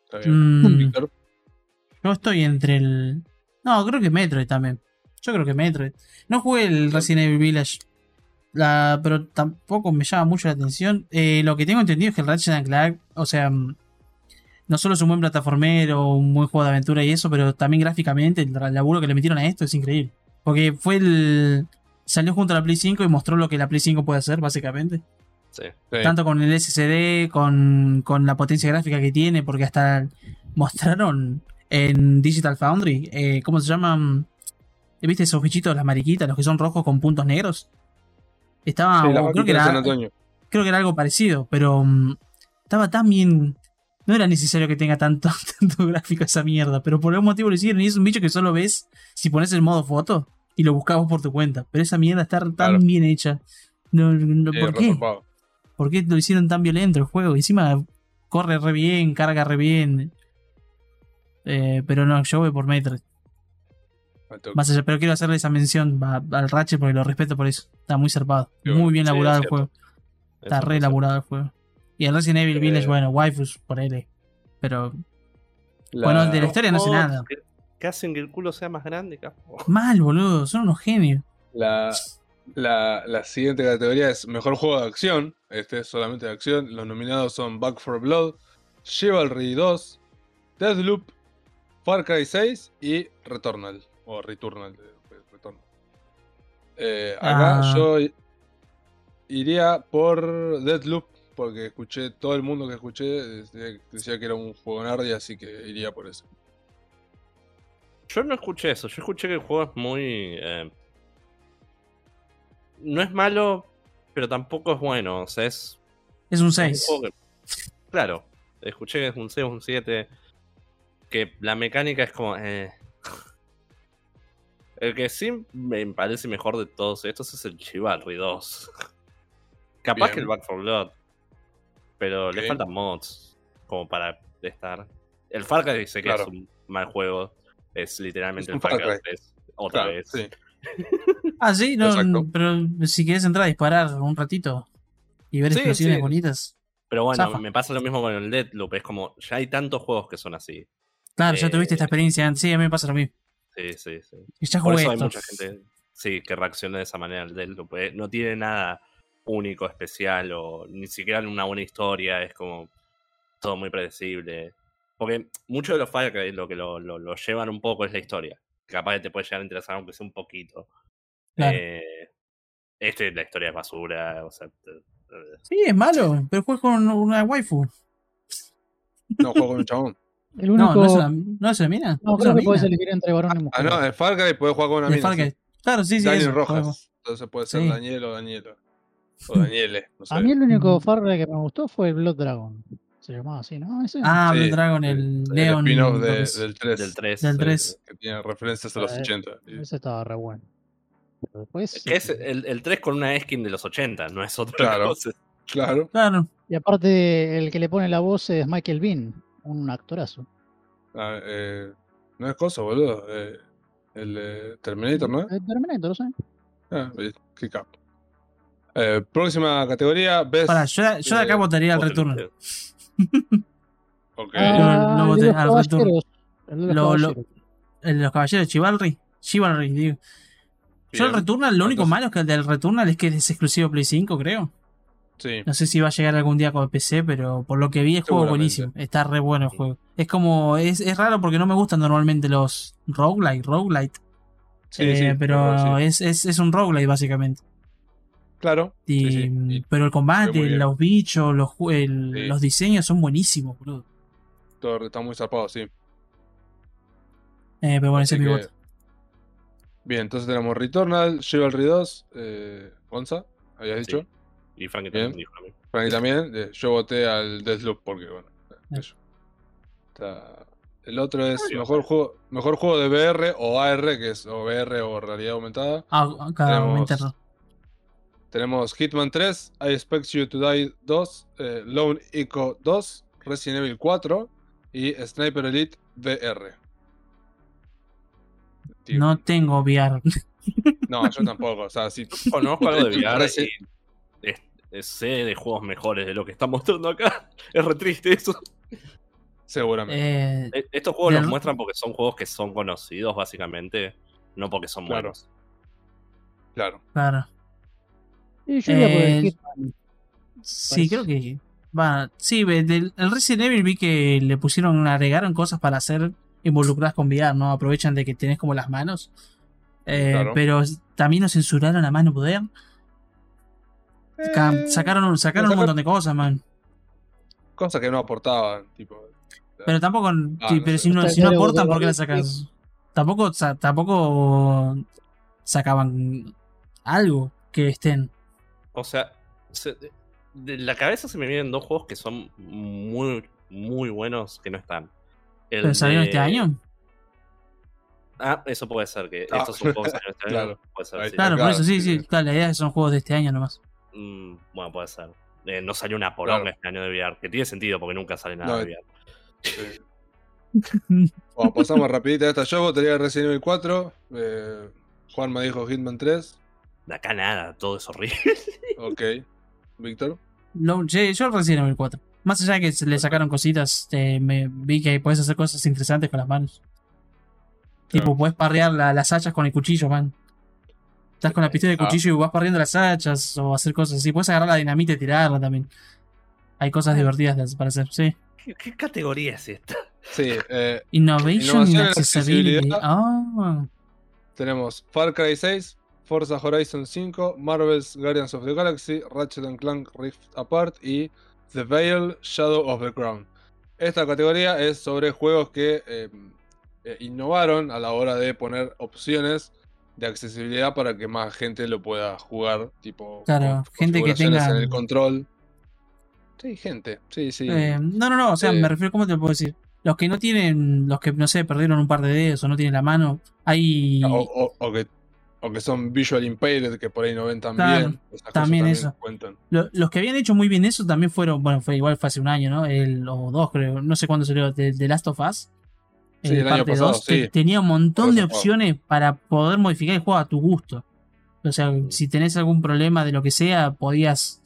B: Está bien.
A: Mm, yo estoy entre el. No, creo que Metroid también. Yo creo que Metroid. No jugué el Resident Evil Village. La, pero tampoco me llama mucho la atención. Eh, lo que tengo entendido es que el Ratchet Clank, o sea, mm, no solo es un buen plataformero, un buen juego de aventura y eso, pero también gráficamente el laburo que le metieron a esto es increíble. Porque fue el. Salió junto a la Play 5 y mostró lo que la Play 5 puede hacer, básicamente.
D: Sí.
B: sí.
A: Tanto con el SSD, con, con la potencia gráfica que tiene, porque hasta mostraron en Digital Foundry, eh, ¿cómo se llaman? ¿Viste esos bichitos, las mariquitas, los que son rojos con puntos negros? Estaba,
B: Sí, la
A: o creo, que era, creo que era algo parecido, pero mm, estaba tan bien. No era necesario que tenga tanto, tanto gráfico esa mierda, pero por algún motivo lo hicieron y es un bicho que solo ves si pones el modo foto y lo buscas vos por tu cuenta. Pero esa mierda está tan
B: Claro.
A: bien hecha. No, no,
B: Sí,
A: ¿Por qué? ¿Por qué lo hicieron tan violento el juego? Y encima corre re bien, carga re bien. Eh, pero no, yo voy por Metroid. Más allá, pero quiero hacerle esa mención a- al Ratchet porque lo respeto por eso. Está muy zarpado. Muy bien
D: Sí,
A: laburado
D: es
A: el juego. Está re elaborado el juego. Y el Resident Evil
B: Eh,
A: Village, bueno, waifus por él. Pero
B: La-
A: bueno, de la historia no sé nada.
D: Que, que hacen que el culo sea más grande, capo.
A: mal, boludo. Son unos genios.
B: La, la, la siguiente categoría es Mejor Juego de Acción. Este es solamente de acción. Los nominados son Back for Blood, Chivalry 2, Deathloop, Far Cry 6 y Returnal. O Returnal. eh, Returnal. Eh, acá
A: Ah.
B: yo iría por Deathloop porque escuché, todo el mundo que escuché decía, decía que era un juego nardi, así que iría por eso.
D: Yo no escuché eso. Yo escuché que el juego es muy. eh, no es malo, pero tampoco es bueno. O sea, es.
A: Es un
D: es un
A: 6.
D: juego que- Claro, escuché que es un 6 un 7. Que la mecánica es como. eh. El que sí me parece mejor de todos estos es el Chivalry 2. Capaz
B: Bien.
D: que el Back 4 Blood. Pero le faltan mods como para estar. El Far Cry sé que
B: Claro.
D: es un mal juego. Es literalmente
B: Es un
D: el Far Cry. 3. Otra
B: Claro,
D: vez.
B: sí.
A: Ah, sí, no,
B: Exacto.
A: pero si querés entrar a disparar un ratito y ver
D: Sí,
A: explosiones
D: sí.
A: bonitas.
D: Pero bueno,
A: Zafa.
D: me pasa lo mismo con el Deadloop. Es como, ya hay tantos juegos que son así.
A: Claro, ya
D: Eh,
A: tuviste esta experiencia antes. Sí, a mí me pasa lo mismo.
D: Sí, sí, sí.
A: Y ya
D: Por
A: jugué
D: eso hay mucha gente, sí, que reacciona de esa manera al Deadloop. eh. No tiene nada único, especial, o ni siquiera una buena historia. Es como todo muy predecible. Porque mucho de los Fire Cry lo que lo, lo- lo llevan un poco es la historia. Capaz que te puede llegar a interesar, aunque sea un poquito.
A: Claro.
D: Eh, este, la historia es basura. O sea, te- eh,
A: Sí, es malo, pero juegas con una waifu.
B: No juego con un chabón.
C: El único.
A: No, no es una, no es una mina.
C: no, creo que puedes elegir entre varón y mujer.
B: Ah, no, en Far Cry puedes jugar con una
A: De
B: mina.
A: Far
B: sí.
A: Cry. Claro, sí, sí.
B: Daniel
A: eso,
B: Rojas.
A: juego.
B: Entonces puede ser
A: Sí.
B: Daniel o Daniela. O Daniele, no sé.
C: A mí el único. Far Cry que me gustó fue el Blood Dragon. Se llamaba así, ¿no? Ese.
A: Ah,
B: Sí,
A: Blood Dragon,
B: el-
A: el
B: el
A: Leon.
B: spin-off de- del 3.
D: del 3.
A: Del 3.
B: Que tiene referencias a los
C: Eh,
B: 80. y-
C: Ese estaba re bueno.
D: Que es el, el 3 con una skin de los 80, no es otra
B: Claro.
D: cosa.
B: Claro.
A: Claro.
C: Y aparte, el que le pone la voz es Michael Bean, un actorazo.
B: Ah, eh, no es cosa, boludo. Eh, el eh, Terminator, ¿no?
C: El Terminator, ¿sí?
B: Ah, qué capo. Eh, próxima categoría, Best.
A: Pará, yo, de- yo de acá votaría al retorno.
D: tenés-
B: Ok.
C: Ah,
A: no
C: el
A: voté al retorno.
C: caballeros. El de los
A: Lo- lo-
C: caballeros.
A: El de los caballeros Chivalry. Chivalry, digo. Yo el. Returnal, lo único
B: Entonces-
A: malo es que el del Returnal es que es exclusivo Play 5, creo.
B: Sí.
A: No sé si va a llegar algún día con PC, pero por lo que vi es juego buenísimo. Está re bueno el juego. Es como, es, es raro porque no me gustan normalmente los roguelike, roguelite.
B: Sí,
A: Eh,
B: sí,
A: pero es, es, es un roguelite básicamente.
B: Claro.
A: Y.
B: Y
A: Pero el combate, los bichos, los, el- los diseños son buenísimos, boludo.
B: todo está muy zarpado, sí.
A: Eh, pero bueno, ese es mi voto.
B: Bien, entonces tenemos Returnal, Chivalry 2, eh, Gonza, habías
D: Sí.
B: dicho.
D: Y Frankie también dijo.
B: Frankie también. eh, yo voté al Deathloop porque, bueno,
A: Bien.
B: eso. Está- El otro es mejor juego, mejor juego de VR o AR, que es o VR o realidad aumentada.
A: Ah, acá
B: tenemos-. Tenemos Hitman 3, I Expect You to Die 2, eh, Lone Echo 2, Resident Evil 4, y Sniper Elite VR. Tío,
A: No tengo VR.
B: no, yo tampoco. O sea, si
D: Conozco algo de VR es- es- sé de juegos mejores de lo que está mostrando acá. Es re triste eso.
B: seguramente.
A: Eh,
D: E- Estos juegos los muestran porque son juegos que son conocidos, básicamente. No porque son
B: Claro.
D: buenos.
B: Claro.
A: claro.
C: Y yo
A: Eh. Sí,
C: Parece.
A: creo que. Va, sí, del el Resident Evil vi que le pusieron, agregaron cosas para hacer involucradas con VR, ¿no? Aprovechan de que tenés como las manos. Eh,
B: Claro.
A: Pero también nos censuraron a mano poder.
B: Eh,
A: Sacaron, sacaron un montón de cosas, man.
B: Cosas que no aportaban. Tipo,
A: Pero tampoco.
B: Ah,
A: sí,
B: no
A: pero
B: sé.
A: si no, si no aportan, ¿por qué la
C: de
A: sacas? Tampoco, sa- tampoco sacaban algo que estén.
D: O sea, se- de la cabeza se me vienen dos juegos que son muy, muy buenos que no están. El
A: ¿Pero salieron
D: de-
A: este año?
D: Ah, eso puede ser, que
B: Ah,
D: estos son juegos que salieron este año.
B: claro.
D: Puede ser,
B: Ahí
D: sí.
B: está.
A: Claro, por eso sí,
B: sí.
A: sí. Claro, la idea es que son juegos de este año nomás.
D: Mm, bueno, puede ser. Eh, no salió una poronga
B: Claro.
D: este año de VR, que tiene sentido porque nunca sale nada
B: No,
D: de VR.
B: sí. Bueno, pasamos rapidita a esta. Yo votaría Resident Evil 4. Eh, Juan me dijo Hitman 3.
D: De acá nada, todo es horrible.
B: Ok. Víctor.
A: Sí, yo recién el 4. Más allá de que se le sacaron cositas, eh, me vi que puedes hacer cosas interesantes con las manos. Tipo, puedes parrear la- las hachas con el cuchillo, man. Estás con la pistola de
B: Ah.
A: cuchillo y vas parriendo las hachas o hacer cosas así. Puedes agarrar la dinamita y tirarla también. Hay cosas divertidas para hacer, sí.
D: ¿Qué, qué categoría es esta?
B: Sí, eh,
A: Innovation
B: en
A: Accessibility.
B: accesibilidad.
A: Ah,
B: tenemos Far Cry 6, Forza Horizon 5, Marvel's Guardians of the Galaxy, Ratchet and Clank Rift Apart y The Veil Shadow of the Crown. Esta categoría es sobre juegos que eh, eh, innovaron a la hora de poner opciones de accesibilidad para que más gente lo pueda jugar, tipo
A: Claro, gente que tenga-
B: en el control. Sí, gente, sí, sí.
A: eh, no, no, no. O sea,
B: Eh.
A: me refiero, ¿cómo te lo puedo decir? Los que no tienen, los que, no sé, perdieron un par de dedos o no tienen la mano, hay.
B: O, o- o que, o que son visual impaired, que por ahí no ven tan
A: Claro,
B: bien. Esas cosas
A: también eso.
B: cuentan.
A: Lo- los que habían hecho muy bien eso también fueron, bueno, fue igual fue hace un año, ¿no? El, o dos, creo, no sé cuándo salió, de, de Last of Us.
B: Sí,
A: eh,
B: el año
A: parte
B: pasado,
A: 2, te-
B: sí.
A: tenía un montón de opciones para poder modificar el juego a tu gusto. O sea,
B: Mm.
A: si tenés algún problema de lo que sea, podías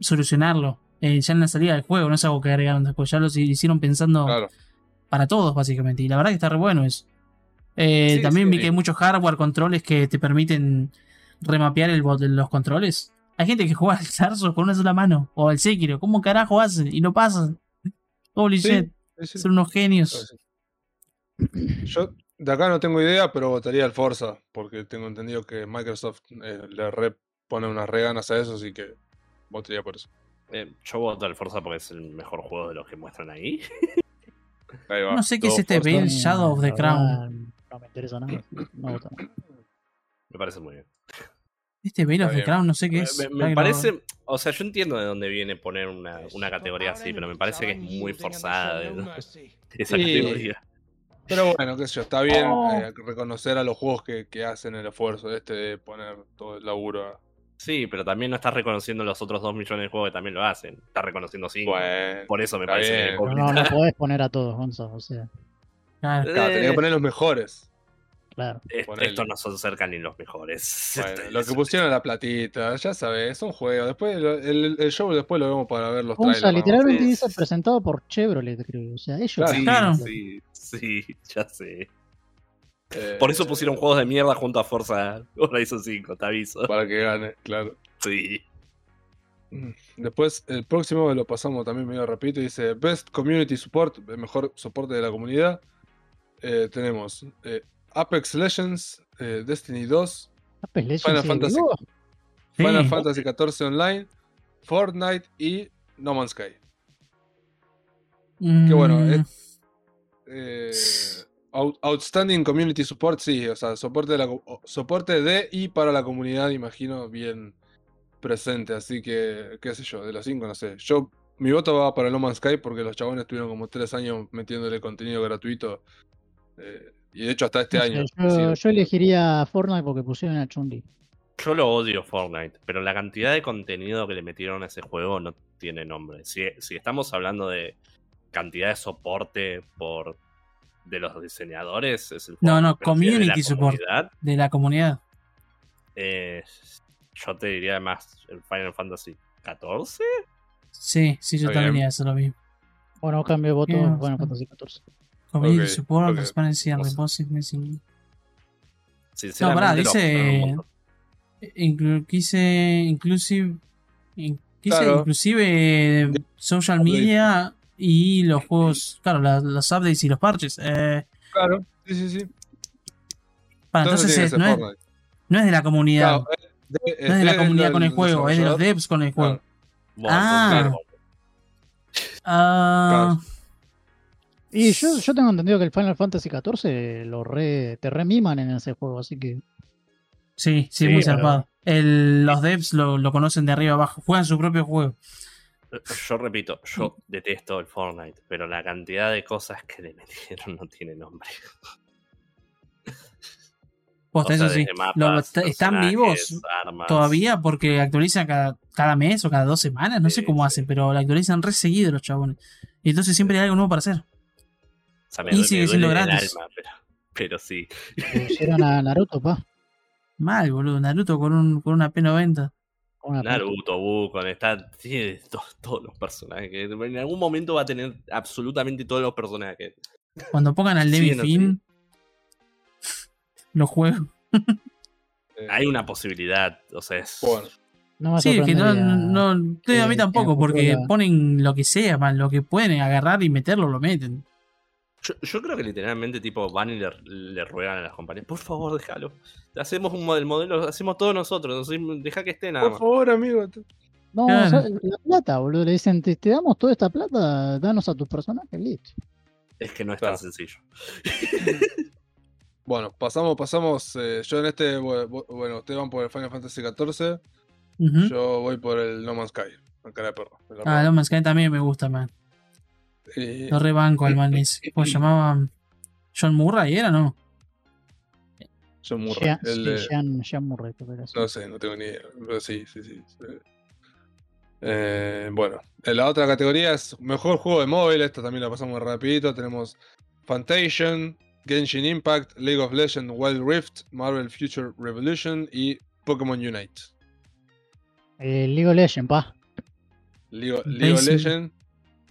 A: solucionarlo. eh, ya en la salida del juego, no es algo que agregaron después, ya lo hicieron pensando
B: Claro.
A: para todos, básicamente. Y la verdad que está re bueno eso. Eh,
D: Sí,
A: también
D: sí.
A: vi que hay muchos hardware controles que te permiten remapear el, bot- los controles. Hay gente que juega al Tarso con una sola mano. O al Sekiro. ¿Cómo carajo hacen? Y lo pasan. Holy
B: Sí,
A: shit.
B: Sí, sí.
A: Son unos genios.
B: Yo de acá no tengo idea, pero votaría al Forza, porque tengo entendido que Microsoft eh, le re- pone unas reganas a eso, así que votaría por eso.
D: Eh, yo voto al Forza porque es el mejor juego de los que muestran ahí.
B: Ahí va.
A: No sé qué es este
B: Forza.
A: Veil Shadow of the Crown.
C: No me interesa nada. No voto.
D: Me parece muy bien.
A: Este Veil of the. Crown, no sé qué
D: Me,
A: es.
D: me-
A: Ay,
D: me
A: no.
D: parece, o sea, yo entiendo de dónde viene poner una, una categoría así, pero me parece que es muy forzada de- esa
B: Sí.
D: categoría.
B: Pero bueno, qué sé yo, está bien
A: Oh.
B: eh, reconocer a los juegos que, que hacen el esfuerzo este de poner todo el laburo. a-
D: Sí, pero también no estás reconociendo los otros dos millones de juegos que también lo hacen. Estás reconociendo cinco.
B: Bueno,
D: Por eso me parece
C: no, no podés poner a todos, Gonzo. O sea,
A: Claro.
B: claro, tenés
D: Eh,
B: que poner los mejores.
C: claro.
D: estos no son cerca ni los mejores.
B: Bueno, lo que pusieron la platita, ya sabes, son juegos. Después lo- el, el show después lo vemos para ver los trailers.
C: literalmente
D: sí.
C: dice presentado por Chevrolet, creo. O sea, ellos.
B: Claro.
D: Sí,
A: Claro.
D: sí, sí, ya sé.
B: Eh,
D: Por eso pusieron juegos de mierda junto a Forza Horizon 5, te aviso.
B: Para que gane, claro.
D: Sí.
B: Mm. Después, el próximo lo pasamos también medio rapidito. Dice Best Community Support, el mejor soporte de la comunidad. Eh, tenemos eh, Apex Legends, eh, Destiny 2,
C: Apex Legends
B: Final Fantasy.
C: vivo.
A: Sí.
B: Final Fantasy XIV Online, Fortnite y No Man's Sky.
A: Mm,
B: Qué bueno, eh. Eh, out- outstanding Community Support, sí, o sea, soporte de, la co- o- soporte de y para la comunidad, imagino, bien presente. Así que, qué sé yo, de los cinco, no sé. Yo, mi voto va para No Man's Sky porque los chabones estuvieron como tres años metiéndole contenido gratuito. Eh, y de hecho, hasta este
C: No sé,
B: año.
C: yo, elegiría Fortnite porque pusieron a Chun-Li.
D: Yo lo odio Fortnite, pero la cantidad de contenido que le metieron a ese juego no tiene nombre. Si, si estamos hablando de cantidad de soporte por de los diseñadores es el
A: No, no, community support.
D: comunidad,
A: De la comunidad.
D: eh, yo te diría más el Final Fantasy XIV.
A: Sí, sí, yo
B: Está
A: también
B: bien.
A: iba a hacer lo mismo.
C: Bueno, cambio de voto.
A: Sí.
C: Fantasy XIV.
A: Community
B: Ok,
A: support,
B: ok.
A: transparency and
D: O sea,
A: repository missing.
D: Sinceramente,
A: pará, dice-. Inclu- quise inclusive in- quise
B: Claro.
A: inclusive social media y los juegos claro la- los updates y los parches eh,
B: Claro, sí, sí, sí.
A: para, entonces, no, es, no es de la comunidad
B: Claro, de,
A: no es de la comunidad con el juego es de los devs con el juego
D: Bueno,
A: Ah.
D: claro.
A: Ah,
C: Y yo, yo tengo entendido que el Final Fantasy XIV lo re, te remiman en ese juego, así que.
A: sí sí
D: Sí,
A: muy zarpado El- los devs lo, lo conocen de arriba abajo juegan su propio juego
D: Yo repito, yo detesto el Fortnite, pero la cantidad de cosas que le metieron no tiene nombre.
A: Posta,
D: O sea,
A: eso sí
D: mapas,
A: Lo- est- están vivos
D: armas.
A: todavía porque actualizan cada, cada mes o cada dos semanas, no sé cómo
D: sí.
A: hacen, pero la actualizan re seguido los chabones. Y entonces siempre hay algo nuevo para hacer.
D: O sea, me
A: y
D: duele-
A: sigue siendo gratis.
D: alma, pero, pero sí.
C: Pusieron a Naruto, pa.
A: Mal, boludo. Naruto con, un, con una P90.
C: con una
D: Naruto, Wukong, está, tiene to- todos los personajes. En algún momento va a tener absolutamente todos los personajes.
A: Cuando pongan al
D: Sí,
A: Levi
D: no,
A: Finn, lo juego.
D: Hay una posibilidad, o sea, es...
B: Bueno,
C: No
A: Sí, es que no,
C: sorprendería
A: no, no-
C: que
A: a mí tampoco, porque ponen lo que sea, man, lo que pueden agarrar y meterlo, lo meten.
D: Yo, yo creo que literalmente tipo van y le, le ruegan a las compañías, por favor, déjalo. Hacemos un modelo, el modelo, lo hacemos todos nosotros, deja que esté nada
B: por
D: más.
B: favor, amigo.
C: No, o sea, la plata, boludo. Le dicen, te, te damos toda esta plata, danos a tus personajes, listo.
D: Es que no es
B: Claro.
D: tan sencillo.
B: Bueno, pasamos, pasamos. eh, yo en este, bu- bu- bueno, ustedes van por el Final Fantasy XIV. Yo voy por el No Man's Sky. La cara de perro.
A: Ah. No Man's Sky también me gusta, man.
B: Y-
A: Lo rebanco al man ese. ¿Cómo se llamaba? John Murray, ¿era no?
B: John Murray.
C: Jean,
B: el
C: sí,
B: de-
C: Jean- Jean Murray, creo que era así.
B: No sé, no tengo ni idea. Pero sí, sí, sí. sí. Eh, bueno, en la otra categoría es mejor juego de móvil. Esta también la pasamos rapidito. Tenemos Fantation, Genshin Impact, League of Legends Wild Rift, Marvel Future Revolution y Pokémon Unite.
C: Eh, League of Legends, pa.
B: League, League of. Legends.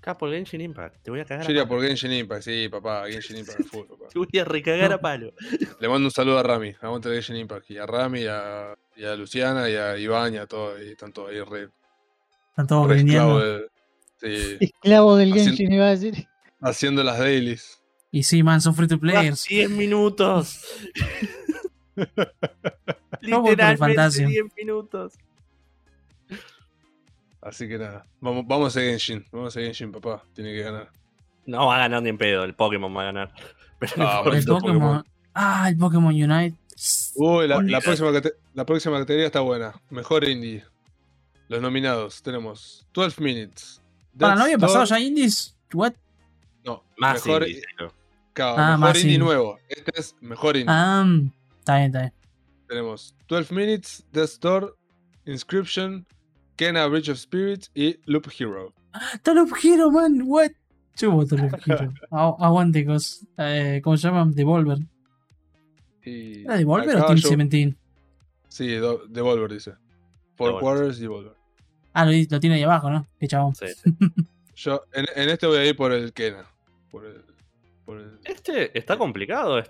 D: Acá por Genshin Impact, te voy a cagar
B: Yo
D: a
B: iría por Genshin Impact, sí, papá. Genshin Impact al full, papá.
D: Te voy a recagar a palo.
B: Le mando un saludo a Rami. Aguante el Genshin Impact. Y a Rami, y a, y a Luciana, y a Iván, y a todos. Y están todos ahí re,
A: Están todos
B: re esclavos
A: grindeando.
B: de- sí,
C: Esclavo del
B: Haciendo-
C: Genshin, iba a decir.
B: haciendo las dailies.
A: Y sí, man, son free to players.
D: 10 minutos.
A: El
D: Literalmente
A: Fantasio.
D: 10 minutos.
B: Así que nada, vamos, vamos a Genshin, vamos a Genshin, papá, tiene que ganar.
D: No va a ganar ni en pedo, el Pokémon va a ganar. Pero
B: Ah,
A: El Pokémon.
B: Pokémon.
A: Ah, el Pokémon Unite.
B: Uy, la, próxima, la próxima categoría está buena. Mejor indie. Los nominados tenemos 12 Minutes.
A: Para, ¿no había pasado ya indies? What?
B: No,
D: Más
B: mejor,
D: indie,
B: claro,
A: Ah,
B: mejor
A: más
B: indie
A: indie.
B: nuevo. Este es mejor indie.
A: Ah, está bien, está bien.
B: Tenemos 12 Minutes, Death Door, Inscription, Kena Bridge of Spirits y Loop Hero.
A: Está Loop Hero, man. What? Yo voto Loop Hero. Agu- Aguante, cos. Eh, ¿Cómo se llama? Devolver.
B: Y
A: ¿Era Devolver o Team
B: yo-
A: 17?
B: Sí, do- Devolver dice. Four. Quarters, Devolver.
A: Ah, lo, tiene ahí abajo, ¿no? Qué chabón.
D: Sí, sí.
B: Yo en, en este voy a ir por el Kena. Por el, por el-
D: Este está complicado. eh.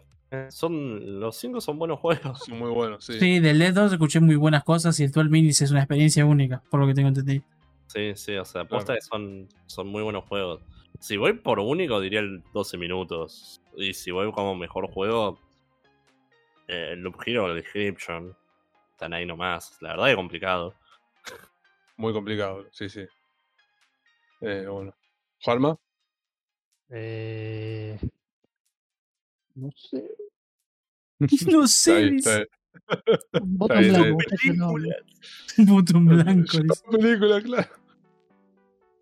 D: Son, los 5 son buenos juegos.
B: Son muy buenos, sí.
A: Sí, del Dead 2 escuché muy buenas cosas y el 12 Minutes es una experiencia única, por lo que tengo entendido.
D: Sí, sí, o sea, posta que son, son muy buenos juegos. Si voy por único, diría el 12 minutos. Y si voy como mejor juego, eh, el Loop Hero, el Description. Están ahí nomás. La verdad es complicado.
B: Muy complicado, sí, sí. Eh, bueno. ¿Juanma?
C: Eh, no sé.
A: No
B: Está
A: sé,
B: ahí, está ahí. Está
C: en
B: bien,
C: blanco. no,
D: Película.
A: En blanco.
B: Película, claro.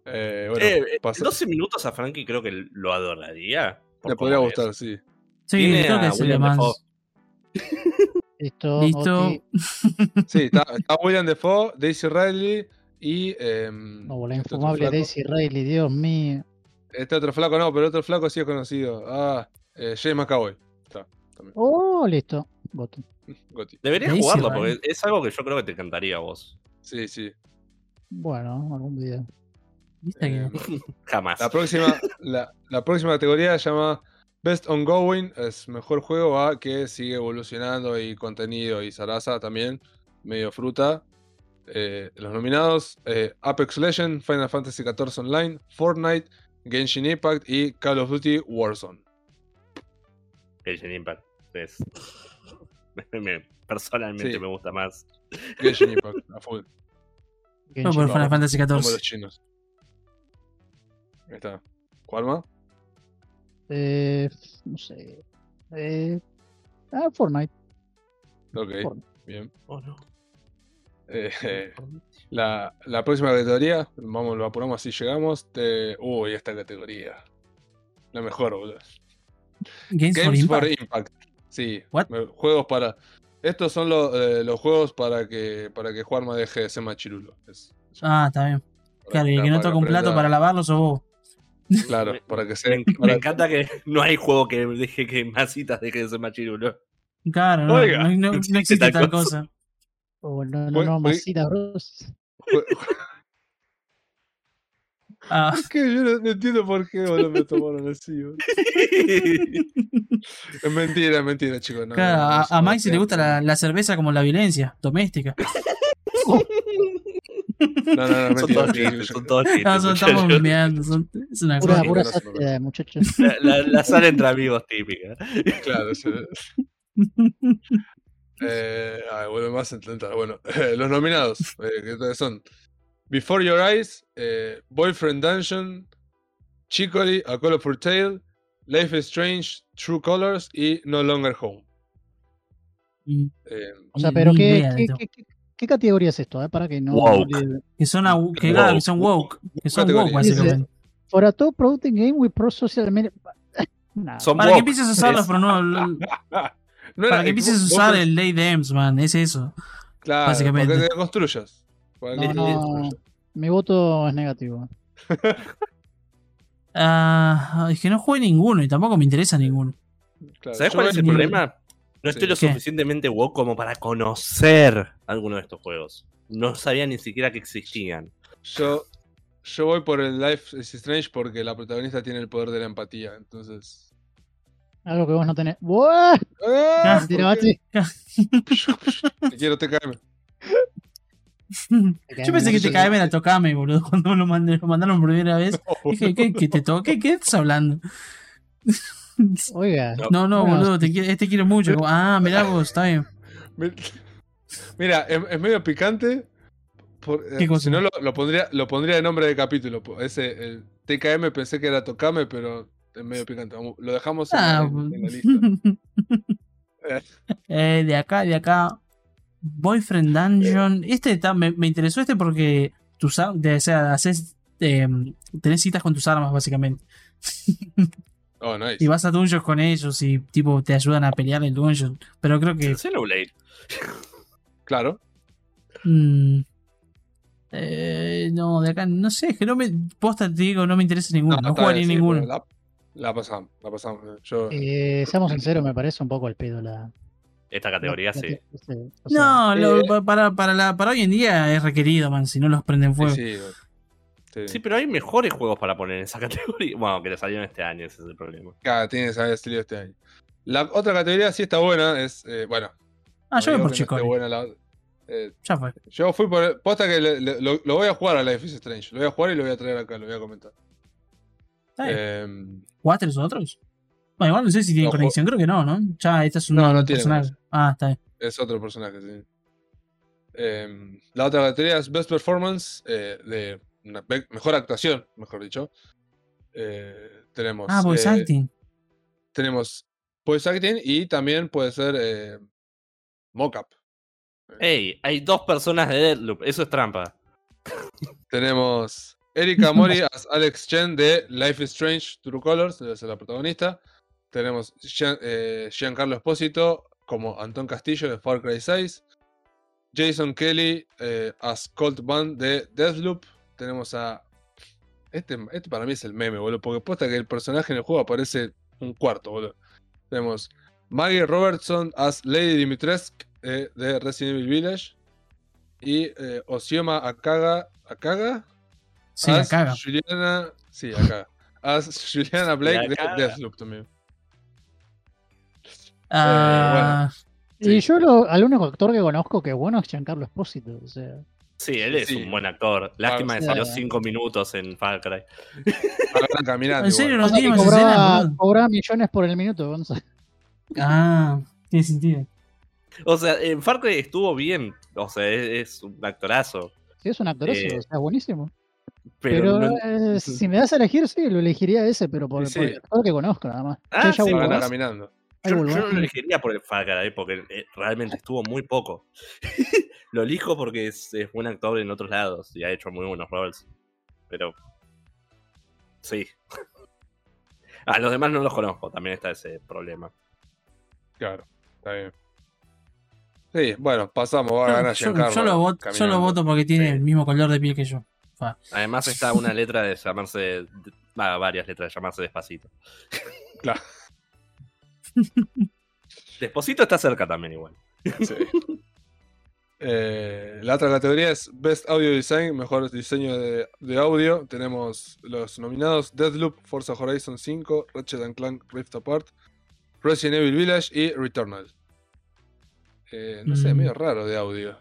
B: Eh, bueno,
D: Eh, eh,
B: pasa-
D: 12 minutos a Frankie creo que lo adoraría.
B: le podría gustar,
D: es.
B: sí.
A: Sí,
D: Tiene
A: creo que
D: a
A: es el más.
C: Listo.
A: Listo.
B: Sí, está, está William Defoe, Daisy Riley y. em,
C: No, la
B: este
C: infumable
B: flaco.
C: Daisy Riley, Dios mío.
B: Este otro flaco no, pero otro flaco sí es conocido. Ah, eh, James McAvoy. Está, también.
C: Oh, listo. Voto.
B: Goti.
D: Deberías jugarlo porque
A: eh.
D: es algo que yo creo que te encantaría a vos.
B: Sí, sí.
C: Bueno, algún día.
A: ¿Viste que-
B: Eh,
D: Jamás.
B: La próxima, la, la próxima categoría se llama Best Ongoing, es mejor juego a que sigue evolucionando y contenido y Sarasa también, medio fruta. Eh, los nominados, eh, Apex Legends, Final Fantasy XIV Online, Fortnite, Genshin Impact y Call of Duty Warzone.
D: Genshin Impact. Es... me- personalmente
B: Sí.
D: me gusta más.
B: Genshin Impact, a full,
A: No, por Final Fantasy
B: como
A: XIV.
B: los chinos. Ahí está. ¿Cuál más?
C: Eh, no sé. Eh, ah, Fortnite.
B: Ok,
C: Fortnite.
B: bien.
D: Oh, no.
B: Eh, La, la próxima categoría, vamos, lo apuramos así llegamos. Te... Uy, esta categoría. La mejor, boludo.
A: Games, for
B: Games
A: Impact.
B: for Impact. Sí.
A: What?
B: Juegos para. Estos son los, eh, los juegos para que para que Juanma deje de ser machirulo. Es- es
A: Ah, está bien. Claro, y el que no toca un plato para lavarlo sos vos.
B: Claro, para que se.
D: Me, encanta que no hay juego que deje que Masitas deje de ser machirulo.
A: Claro, no,
B: Oiga,
A: no, no- no
D: existe
A: existe
D: tal cosa.
A: cosa.
C: Oh, no, no, no,
B: fue-
C: Masita Bros.
A: Ah,
B: Es que yo no, no entiendo por qué boludo, me tomaron así. Es mentira, es mentira, chicos. no,
A: claro, a, Mike si le gusta la, la cerveza como la violencia doméstica.
B: No, no, no, es
D: son
B: mentira.
D: todos
B: mentira,
D: chistes,
B: yo-
D: son todos chistes.
A: No, son- estamos bromeando, son- es una
C: Pura,
A: cosa.
C: pura sátira, muchachos.
D: La, la, la sala entre amigos típica.
B: Claro, sí. Eh, ay, vuelve más. Bueno, eh, los nominados eh, que son Before Your Eyes, eh, Boyfriend Dungeon, Chicory, A Colorful Tale, Life is Strange, True Colors y No Longer Home.
A: Mm,
B: Eh,
C: O sea, pero ¿qué, qué, qué- qué- qué categoría es esto? eh? Para que no.
D: Woke.
A: Que son, au- que, claro, que son woke. Que son woke, básicamente.
C: For a top promoting game with pro social media. Nah,
D: Son
A: Para que
D: woke.
A: empieces a usarlos, pero no. lo-
B: no
A: Para que empieces a usar el Lay Dems, man. Es eso.
B: Claro,
A: básicamente.
B: para que te construyas.
C: No,
B: te
C: no. Mi voto es negativo.
A: Ah, es que no jugué ninguno y tampoco me interesa ninguno.
B: Claro,
D: ¿Sabes cuál es el problema? No estoy
B: Sí.
D: lo
A: ¿Qué?
D: suficientemente woke como para conocer alguno de estos juegos. No sabía ni siquiera que existían.
B: Yo, yo voy por el Life is Strange porque la protagonista tiene el poder de la empatía. Entonces.
C: Algo que vos no tenés. ¡Buah!
B: ¡Ah! Te quiero TKM.
A: Yo pensé que te era tocame, boludo, cuando me lo, mandé- lo mandaron por primera vez. Dije, ¿qué, qué te toque? ¿Qué estás hablando?
C: Oiga.
A: No, no,
C: Bueno,
A: boludo, te, quiero- te quiero mucho. Ah, mirá vos, está bien.
B: Mi- Mira, es, es medio picante. por- eh, si no, lo, lo pondría, lo pondría de nombre de capítulo. Ese, el TKM pensé que era Tocame, pero es medio picante. Lo dejamos en, la-
A: Ah,
B: en- en la lista. Eh,
A: eh, de acá, de acá. Boyfriend Dungeon. Este está- me, me interesó este porque tus o sea, haces, eh, tenés citas con tus armas, básicamente.
B: Oh, nice.
A: Y vas a dungeons con ellos y tipo te ayudan a pelear el dungeon. Pero creo que.
D: Xenoblade.
B: Claro.
A: mm, eh, no, de acá, no sé, es que no me. Posta te digo, no me interesa ninguno. No,
B: está
A: jugaría
B: bien, sí,
A: ninguno.
B: la pasamos, la pasamos. Yo,
C: Eh, seamos sinceros, me parece un poco el pedo la.
D: Esta categoría
C: la-
D: sí.
C: o sea,
A: No, lo-
B: eh,
A: pa- para, para, la, para hoy en día es requerido, man, si no los prenden fuego.
B: sí, sí, sí.
D: Sí, pero hay mejores juegos para poner en esa categoría. Bueno, que le salieron este año, ese es el problema.
B: Cada tiene que haber salido este año. La otra categoría sí está buena, es, eh, bueno.
A: Ah, yo voy por
B: no buena la- eh,
A: Ya fue.
B: yo fui por. Posta que le- le- lo, lo voy a jugar a Life is Strange. Lo voy a jugar y lo voy a traer acá, lo voy a comentar. Eh,
A: ¿Jugaste los otros? Bueno, igual no sé si tienen
B: No,
A: conexión, creo que no, ¿no? Ya, esta es una
B: No, no tiene
A: personaje. Ah, está bien.
B: es otro personaje, sí. Eh, la otra categoría es Best Performance eh, de una be- mejor actuación, mejor dicho. Eh, tenemos.
A: Ah, voice
B: eh,
A: acting.
B: Tenemos voice acting y también puede ser eh, mocap.
D: Ey, hay dos personas de Deadloop, eso es trampa.
B: Tenemos Erika Mori as Alex Chen de Life is Strange True Colors, debe ser la protagonista. Tenemos Gian- eh, Giancarlo Espósito como Antón Castillo de Far Cry 6. Jason Kelly eh, as Colt Band de Deathloop. Tenemos a Este, este para mí es el meme, boludo. Porque posta que el personaje en el juego aparece un cuarto, boludo. Tenemos Maggie Robertson as Lady Dimitrescu eh, de Resident Evil Village. Y eh, Osioma Akaga. ¿Akaga?
A: Sí,
B: as. Juliana. Sí, acá. As Juliana Blake de
D: Akaga.
B: Deathloop también.
A: Ah,
C: Y
B: Sí.
C: yo lo, al único actor que conozco que es bueno es Giancarlo Espósito. O sea,
D: Sí, él es
B: Sí.
D: un buen actor. Lástima que
C: sí.
D: salió 5 minutos en Far Cry.
B: Caminando.
A: ¿En serio no tiene
C: que
A: más
C: cobraba, millones por el minuto.
A: Ah, tiene sentido.
D: O sea, en Far Cry estuvo bien. O sea, es, es un actorazo.
C: Sí, es un actorazo,
D: Eh,
C: o sea, buenísimo.
D: Pero,
C: Pero,
D: no-
C: eh, si me das a elegir, sí, lo elegiría ese, pero por,
B: Sí,
C: por el actor que conozco, nada más.
D: Ah, sí,
B: Van
D: bueno.
B: caminando.
D: Yo, yo
C: ¿eh?
D: no lo elegiría por el Far Cry porque eh, realmente estuvo muy poco. lo elijo porque es, es buen actor en otros lados y ha hecho muy buenos roles. Pero. Sí. A los demás no los conozco, también está ese problema.
B: Claro, está bien. Sí, bueno, pasamos. Va a
A: Yo,
B: ganar
A: yo-
B: Giancarlo.
A: yo lo voto, yo lo
B: caminando.
A: voto porque tiene
D: Sí.
A: el mismo color de piel que yo. Fa.
D: Además está una letra de llamarse. va, varias letras de llamarse Despacito.
B: Claro.
D: Despacito está cerca también igual.
B: Sí. Eh, la otra categoría es Best Audio Design, mejor diseño de, de audio. Tenemos los nominados Deathloop, Forza Horizon 5, Ratchet and Clank Rift Apart, Resident Evil Village y Returnal. Eh, no sé,
A: Mm.
B: medio raro de audio.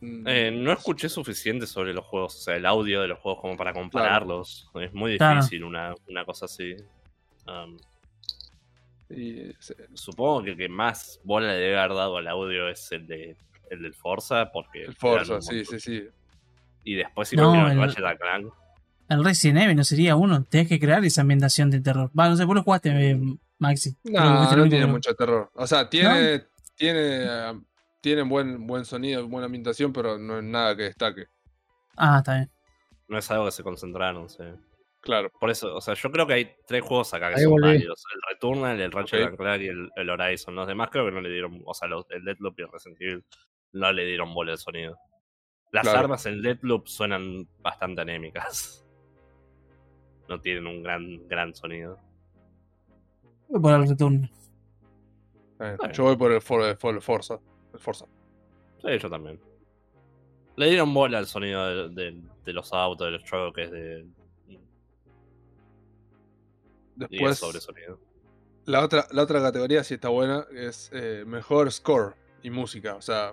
B: Mm,
D: Eh, no escuché suficiente sobre los juegos, o sea, el audio de los juegos como para compararlos. Es muy
A: Claro.
D: difícil una, una cosa así. Um,
B: y,
D: supongo que el que más bola le debe haber dado al audio es el de el del Forza, porque
B: el Forza, sí, sí, sí.
D: Y después si
A: No,
D: no, el
A: el-
D: Clank.
A: El Resident Evil no sería uno. Tenés que crear esa ambientación de terror. Va, no sé, vos lo jugaste, eh, Maxi.
B: No, no tiene mucho terror. O sea, tiene, tiene, eh, tiene buen, buen sonido, buena ambientación, pero no es nada que destaque.
A: Ah, está bien.
D: No es algo que se concentraron, sí.
B: Claro.
D: Por eso, o sea, yo creo que hay tres juegos acá que
C: Ahí
D: son
C: volví.
D: válidos. El Returnal, el Ratchet
B: Ok.
D: and Clank y el, el Horizon. Los demás creo que no le dieron, o sea, los, el Deathloop y el Resident Evil no le dieron bola al sonido. Las
B: Claro.
D: armas en Deathloop suenan bastante anémicas. No tienen un gran, gran sonido.
A: Voy por el
B: bien.
D: Bueno.
B: Yo voy por el, For- el For- el Forza. El Forza.
D: Sí, yo también. Le dieron bola al sonido de, de- de los autos, de los choques, de,
B: Después,
D: sobre sonido.
B: la otra, la otra categoría sí está buena, es eh, mejor score y música. O sea,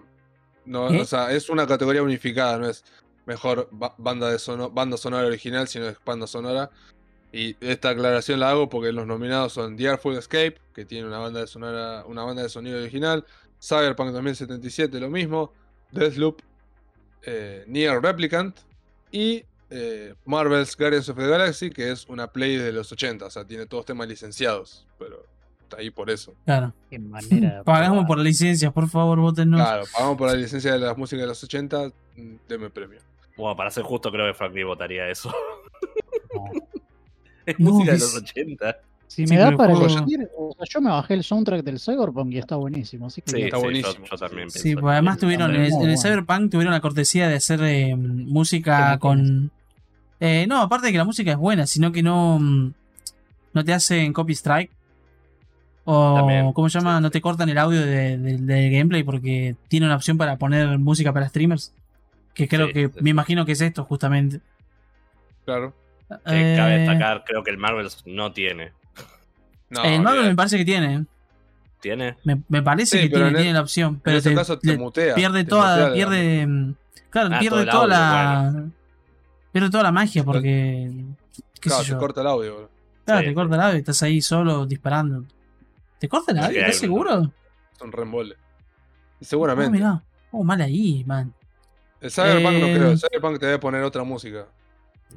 B: no,
A: ¿Eh?
B: o sea, es una categoría unificada, no es mejor ba- banda, de sono- banda sonora original, sino es banda sonora. Y esta aclaración la hago porque los nominados son The Artful Escape, que tiene una banda de sonora, una banda de sonido original, Cyberpunk 2077 lo mismo, Deathloop, eh, Nier Replicant y eh, Marvel's Guardians of the Galaxy, que es una play de los 80, o sea, tiene todos temas licenciados, pero está ahí por eso.
A: Claro.
C: Qué manera. de
A: Pagamos por la licencia, por favor, votennos.
B: Claro, pagamos por la licencia de las músicas de los 80, mm, deme premio.
D: Bueno, para ser justo, creo que Frankie votaría eso.
C: No.
D: es
A: No,
D: música de los 80.
C: Si
A: Sí,
C: me da para elegir, o sea, yo me bajé el soundtrack del Cyberpunk y está buenísimo. Así que
D: Sí,
B: Está
D: sí,
B: buenísimo.
D: Yo, yo también
A: Sí, pues además tuvieron en el,
C: bueno.
A: Cyberpunk tuvieron la cortesía de hacer eh, música
C: ¿Cómo
A: con eh, no, aparte de que la música es buena, sino que no mm, no te hacen copy strike o
D: También,
A: cómo se llama,
D: sí,
A: no te cortan el audio de- de- del gameplay porque tiene una opción para poner música para streamers, que creo
D: Sí,
A: que
D: sí,
A: me imagino que es esto justamente.
B: Claro.
D: Que cabe
A: Eh,
D: destacar, creo que el Marvels no tiene.
B: No,
A: el Marvel me parece que tiene,
D: ¿Tiene?
A: me, me parece
B: Sí,
A: que tiene,
B: en
A: tiene la opción,
B: en
A: pero
B: ese
A: te-
B: caso te mutea.
A: pierde
B: te
A: toda,
B: mutea,
A: pierde, mm, claro,
D: Ah,
A: pierde toda
D: audio,
A: la, pierde toda la magia porque, qué
B: Claro,
A: sé
B: te
A: yo,
B: corta el audio, bro.
A: claro,
D: Sí.
A: te corta el audio y estás ahí solo disparando. ¿Te corta el
D: Sí,
A: audio?
D: hay
A: ¿Estás seguro?
B: Es un reembole. Y
A: Ah,
B: seguramente.
A: mirá. Oh, mal ahí, man.
B: el Cyberpunk no
A: Eh,
B: creo. El Cyberpunk te debe poner otra música.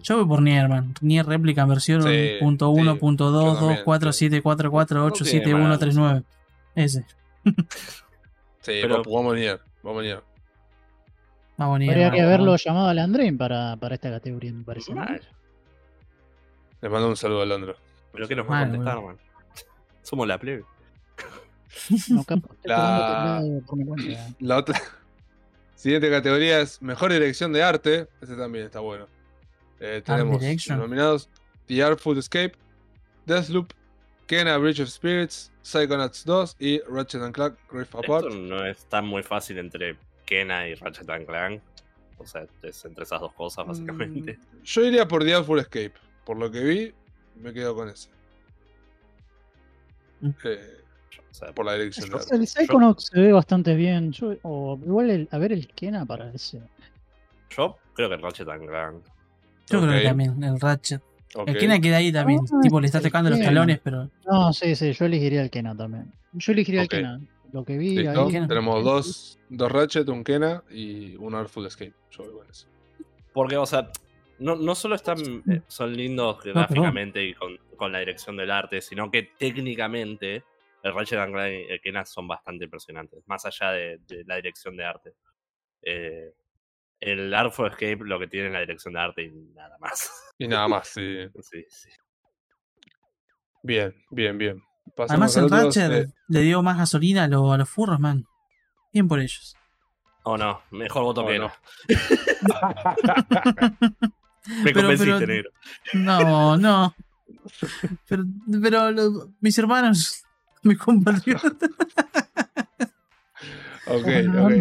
A: Yo voy por Nier, man. Nier réplica versión
B: Sí,
A: punto uno,
B: sí,
A: punto dos, dos, cuatro,
B: sí.
A: siete, cuatro, cuatro, ocho, siete, uno, tres, nueve. Ese.
B: Sí,
D: Pero-
B: vamos- vamos a Nier. Vamos a Nier.
A: Nier.
C: Habría
A: man.
C: que haberlo llamado al Andrein para, para esta categoría, me parece. ¿no?
D: Mal.
B: Le mando un saludo a Londra.
D: Pero ¿qué nos va a contestar, man? Somos la plebe.
C: No,
B: La- otra. Siguiente categoría es Mejor Dirección de Arte. Ese también está bueno. Eh, tenemos nominados The Artful Escape, Deathloop, Kena Bridge of Spirits, Psychonauts 2 y Ratchet and Clank Rift Apart.
D: Esto no está muy fácil entre Kena y Ratchet and Clank. O sea, es entre esas dos cosas, básicamente.
B: Mm, Yo iría por Artful Escape. Por lo que vi, me quedo con ese.
A: Mm.
B: Eh,
D: O sea,
B: por la dirección de arte.
C: El Psychonauts se ve bastante bien. Yo, o igual, el- a ver, el Kena para ese.
D: yo creo que Ratchet and Clank.
A: Yo creo que también, el Ratchet.
B: Ok.
A: El Kena queda ahí también.
C: Ah,
A: tipo, le está tocando los talones, pero.
C: No, sí, sí, yo elegiría el Kena también. Yo elegiría el Kena. Lo que vi
B: ¿Listo?
C: ahí.
A: Kena.
B: Tenemos dos, dos Ratchet, un Kena y un Artful Escape. Yo voy con eso.
D: Porque, o sea, no, no solo están, eh, son lindos gráficamente y con, con la dirección del arte, sino que técnicamente el Ratchet and Clank y el Kena son bastante impresionantes, más allá de, de la dirección de arte. Eh, el Artful Escape lo que tiene es la dirección de arte y nada más.
B: Y nada más, sí.
D: Sí, sí.
B: Bien, bien, bien. Pasamos
A: Además, el Ratchet
B: eh,
A: le dio más gasolina a, lo- a los furros, man. Bien por ellos.
D: O no, mejor voto que
B: no.
D: no. Me
A: Pero-
D: convenciste,
A: pero-
D: negro.
A: No, no. Pero, pero lo- mis hermanos, mis compatriotas.
B: Ok, ok.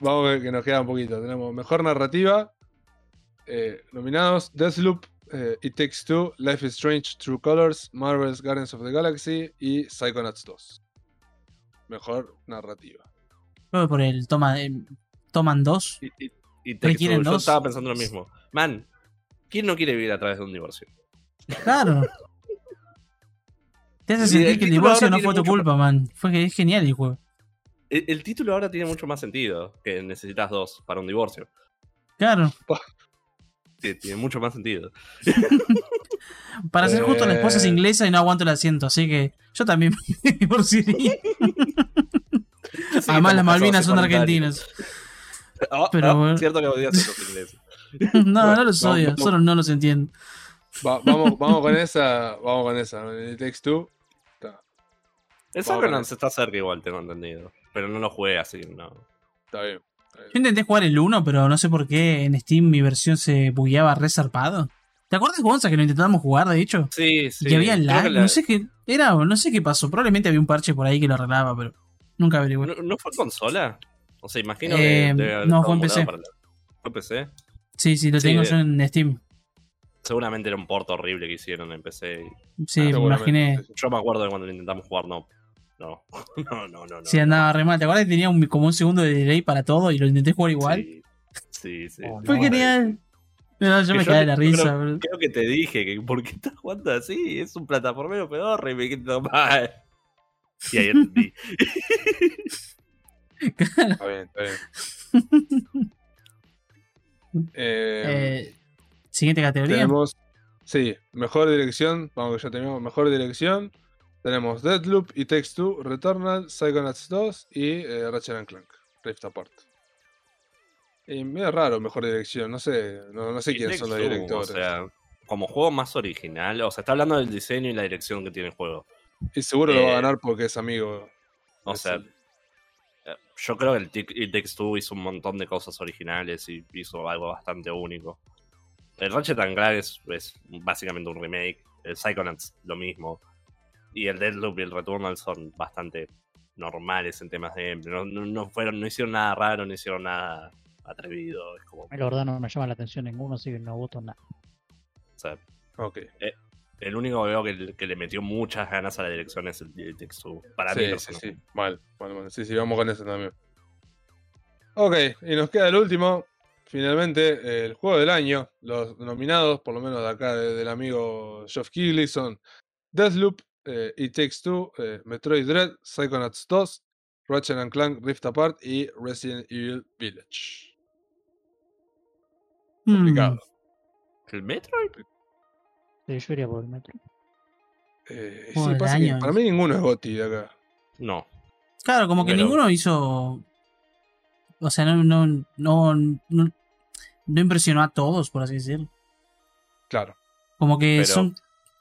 B: Vamos a ver que nos queda un poquito. Tenemos mejor narrativa. eh, nominados: Deathloop, eh, It Takes Two, Life is Strange, True Colors, Marvel's Guardians of the Galaxy y Psychonauts 2. Mejor narrativa.
A: Creo que por el toma, eh, toman dos.
D: Y, y- y
A: Requieren
D: Yo
A: dos.
D: estaba pensando lo mismo. Man, ¿quién no quiere vivir a través de un divorcio?
A: Claro. Te hace sentir que el divorcio no fue tu culpa, man. Fue que es genial el juego.
D: El, el título ahora tiene mucho más sentido que necesitas dos para un divorcio.
A: Claro.
D: Sí, tiene mucho más sentido.
A: Para ser justo, la esposa es
B: Eh.
A: inglesa y no aguanto el asiento, así que yo también me divorciaría. Además, las Malvinas son argentinas.
D: Ah,
A: Pero
D: ah,
A: bueno.
D: Cierto que odias a los ingleses.
A: No, no los odio,
B: vamos.
A: solo no los entiendo.
B: Va- vamos, vamos con esa. Vamos con esa. It Takes Two. Está,
D: El Psychonauts está cerca igual, tengo entendido. Pero no lo jugué así, no.
B: está bien.
A: Yo intenté jugar el 1, pero no sé por qué en Steam mi versión se bugueaba re zarpado. ¿Te acuerdas, Gonza, que lo intentamos jugar, de hecho?
D: Sí, sí.
A: y que había lag,
D: que la-
A: no sé qué era, no sé qué pasó. Probablemente había un parche por ahí que lo arreglaba, pero nunca averigué.
D: ¿No, no fue consola? O sea, imagino
A: Eh,
D: que. debe haber
A: no, fue en PC.
D: la- ¿Fue en PC?
A: Sí, sí, lo
D: Sí,
A: tengo
D: eh.
A: yo en Steam.
D: Seguramente era un porto horrible que hicieron en PC.
A: Sí,
B: Ah,
A: me imaginé.
D: Yo me acuerdo de cuando lo intentamos jugar, no. No, no, no, no. no.
A: Sí, andaba re mal. ¿Te acuerdas que tenía un- como un segundo de delay para todo y lo intenté jugar igual?
D: Sí, sí. sí.
C: Oh,
A: Fue
C: no.
A: genial. No, yo
D: Que
A: me caí de la
D: creo-
A: risa, bro.
D: Creo que te dije que ¿por qué estás jugando así? Es un plataformero pedorro y me quedo mal. Y ahí entendí.
B: Está bien, está bien. Eh,
A: Eh, siguiente categoría.
B: tenemos. Sí, mejor dirección. Vamos que ya tenemos mejor dirección. Tenemos Deadloop, It Takes Two, Returnal, Psychonauts 2 y eh, Ratchet and Clank, Rift Apart. Y medio raro mejor dirección, no sé, no, no sé
D: Y
B: quiénes son los directores.
D: O sea, como juego más original. O sea, está hablando del diseño y la dirección que tiene el juego.
B: y seguro lo va a
D: eh,
B: ganar porque es amigo.
D: O sea, eh, yo creo que el Takes Two hizo un montón de cosas originales y hizo algo bastante único. El Ratchet and Clank es, es básicamente un remake. El Psychonauts lo mismo. Y el Deadloop y el Returnal son bastante normales en temas de gameplay. No, no, no fueron, no hicieron nada raro, no hicieron nada atrevido. Es como,
C: La verdad no me llama la atención ninguno, así que no voto nada.
D: o sea,
B: Ok.
D: el único que veo que, que le metió muchas ganas a la dirección es el Two. Para mí,
B: Sí, sí, sí. Mal, mal, mal. Sí, sí, vamos con eso también. Ok, y nos queda el último. Finalmente, el juego del año. Los nominados, por lo menos de acá de- del amigo Geoff Keighley, son Deathloop, eh, It Takes Two, eh, Metroid Dread, Psychonauts 2, Ratchet and Clank Rift Apart y Resident Evil Village.
A: Hmm.
B: Complicado.
D: ¿El Metroid?
C: Sí, yo iría por el metro.
B: Eh, sí, pasa que para mí ninguno es GOTY de acá.
D: No.
A: Claro, como que
D: Pero-
A: ninguno hizo. O sea, no, no, no, no, no impresionó a todos, por así decirlo.
B: Claro.
A: Como que
D: Pero-
A: son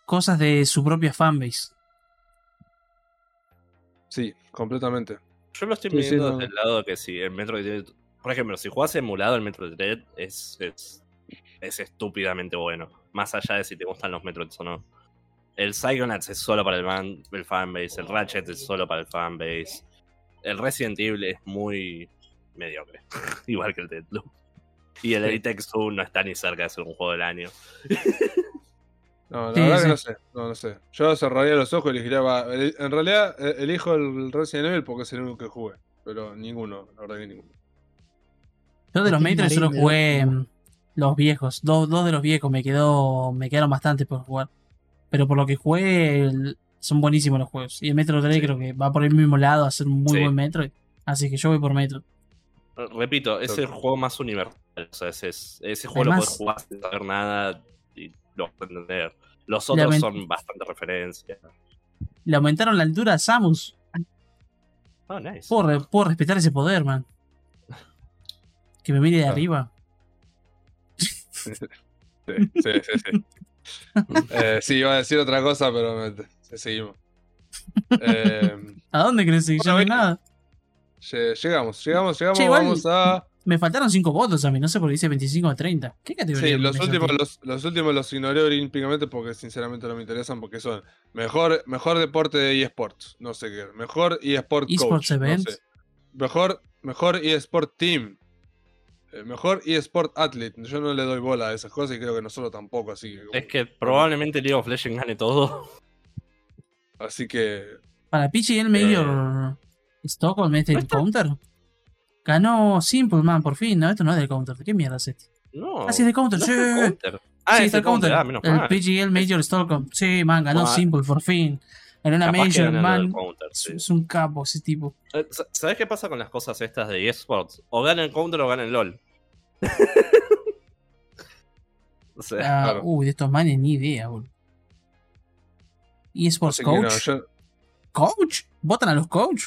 A: cosas de su propia fanbase.
B: Sí, completamente.
D: Yo lo estoy
B: Sí, sí,
D: midiendo
B: no.
D: desde el lado de que si el Metroid Dread- Por ejemplo, si jugás emulado el Metroid Dread es, es es estúpidamente bueno. Más allá de si te gustan los Metroids o no. El Psychonauts es solo para el, man- el fanbase, el Ratchet es solo para el fanbase. El Resident Evil es muy mediocre, igual que el Deathloop. Y el Elite X2 no está ni cerca de ser un juego del año.
B: No, la
A: Sí,
B: verdad
A: sí.
B: que no sé. No, no sé. Yo cerraría los ojos y elegiría. va, el- En realidad, eh, elijo el Resident Evil porque es el único que jugué. Pero ninguno, la verdad que ninguno.
A: Yo de los Matrix solo jugué los viejos. Dos, dos de los viejos me quedó me quedaron bastante por jugar. Pero por lo que jugué, son buenísimos los juegos. Y el Metro 3
D: Sí.
A: creo que va por el mismo lado a ser un muy
D: Sí.
A: buen Metro. Así que yo voy por Metro.
D: Repito, es el juego más universal. O sea, ese, es- ese juego lo puedes jugar sin saber nada lo vas a entender. Los otros
A: Lament-
D: son bastante referencia.
A: Le aumentaron la altura a Samus.
D: Oh, nice.
A: Puedo, re- puedo respetar ese poder, man. Que me mire de
B: Ah.
A: arriba.
B: Sí, sí, sí. Sí, Eh, sí iba a decir otra cosa, pero me- seguimos. Eh,
A: ¿A dónde crees que ya no hay
B: Bueno,
A: nada?
B: lle- llegamos, llegamos, llegamos.
A: Che, igual-
B: Vamos a.
A: Me faltaron 5 votos a mí, no sé por qué dice 25 a 30. ¿Qué categoría?
B: Sí, los últimos, los, los últimos los ignoré olímpicamente porque sinceramente no me interesan porque son mejor, mejor deporte de eSports, no sé qué, mejor eSport
A: eSports
B: coach, no
A: event.
B: sé. Mejor, mejor eSport team, eh, mejor eSport athlete. Yo no le doy bola a esas cosas y creo que nosotros tampoco, así que,
D: Es que probablemente League of Legends gane todo.
B: así que
A: Para PGL Major Stockholm, ¿este el counter? Ganó Simple Man, por fin. No, esto no es del counter. ¿Qué mierda es este?
D: No.
A: Ah, sí, es del counter,
D: no
A: sí.
D: es counter. Ah,
A: sí,
D: es
A: está
D: el counter. Ah, menos
A: el
D: mal.
A: PGL Major Stockholm. Sí, man, ganó. Simple, por fin. En una
D: Capaz
A: Major, man.
D: counter,
A: Es,
D: sí.
A: es un capo ese tipo.
D: Eh, sa- ¿Sabes qué pasa con las cosas estas de eSports? O gana el counter o gana el LOL. o sea,
A: Ah,
B: claro.
A: Uy, de estos manes ni idea, boludo. eSports
B: no,
A: Coach.
B: yo-
A: ¿Coach? ¿Votan a los coach?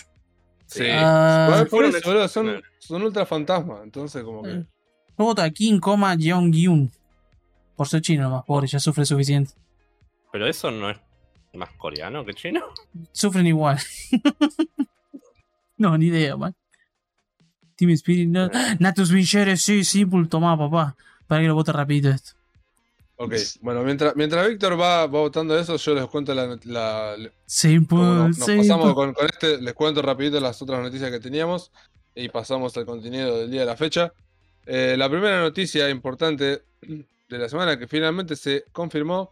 B: Sí.
A: Ah,
B: por eso, boludo, son, son ultra fantasmas, entonces como que
A: Eh. Yo voto a King, Jeong-gyun. Por ser chino nomás, pobre, ya sufre suficiente.
D: pero eso no es más coreano que chino.
A: Sufren igual. no, ni idea, man. Team Spirit, no. Natus Vincheres, sí, Simple, toma, papá. Para que lo vote rapidito esto.
B: Ok, bueno, mientras, mientras Víctor va, va votando eso, yo les cuento la, la-
A: Simple,
B: como no- nos
A: simple.
B: pasamos con, con este, les cuento rapidito las otras noticias que teníamos y pasamos al contenido del día de la fecha. Eh, la primera noticia importante de la semana que finalmente se confirmó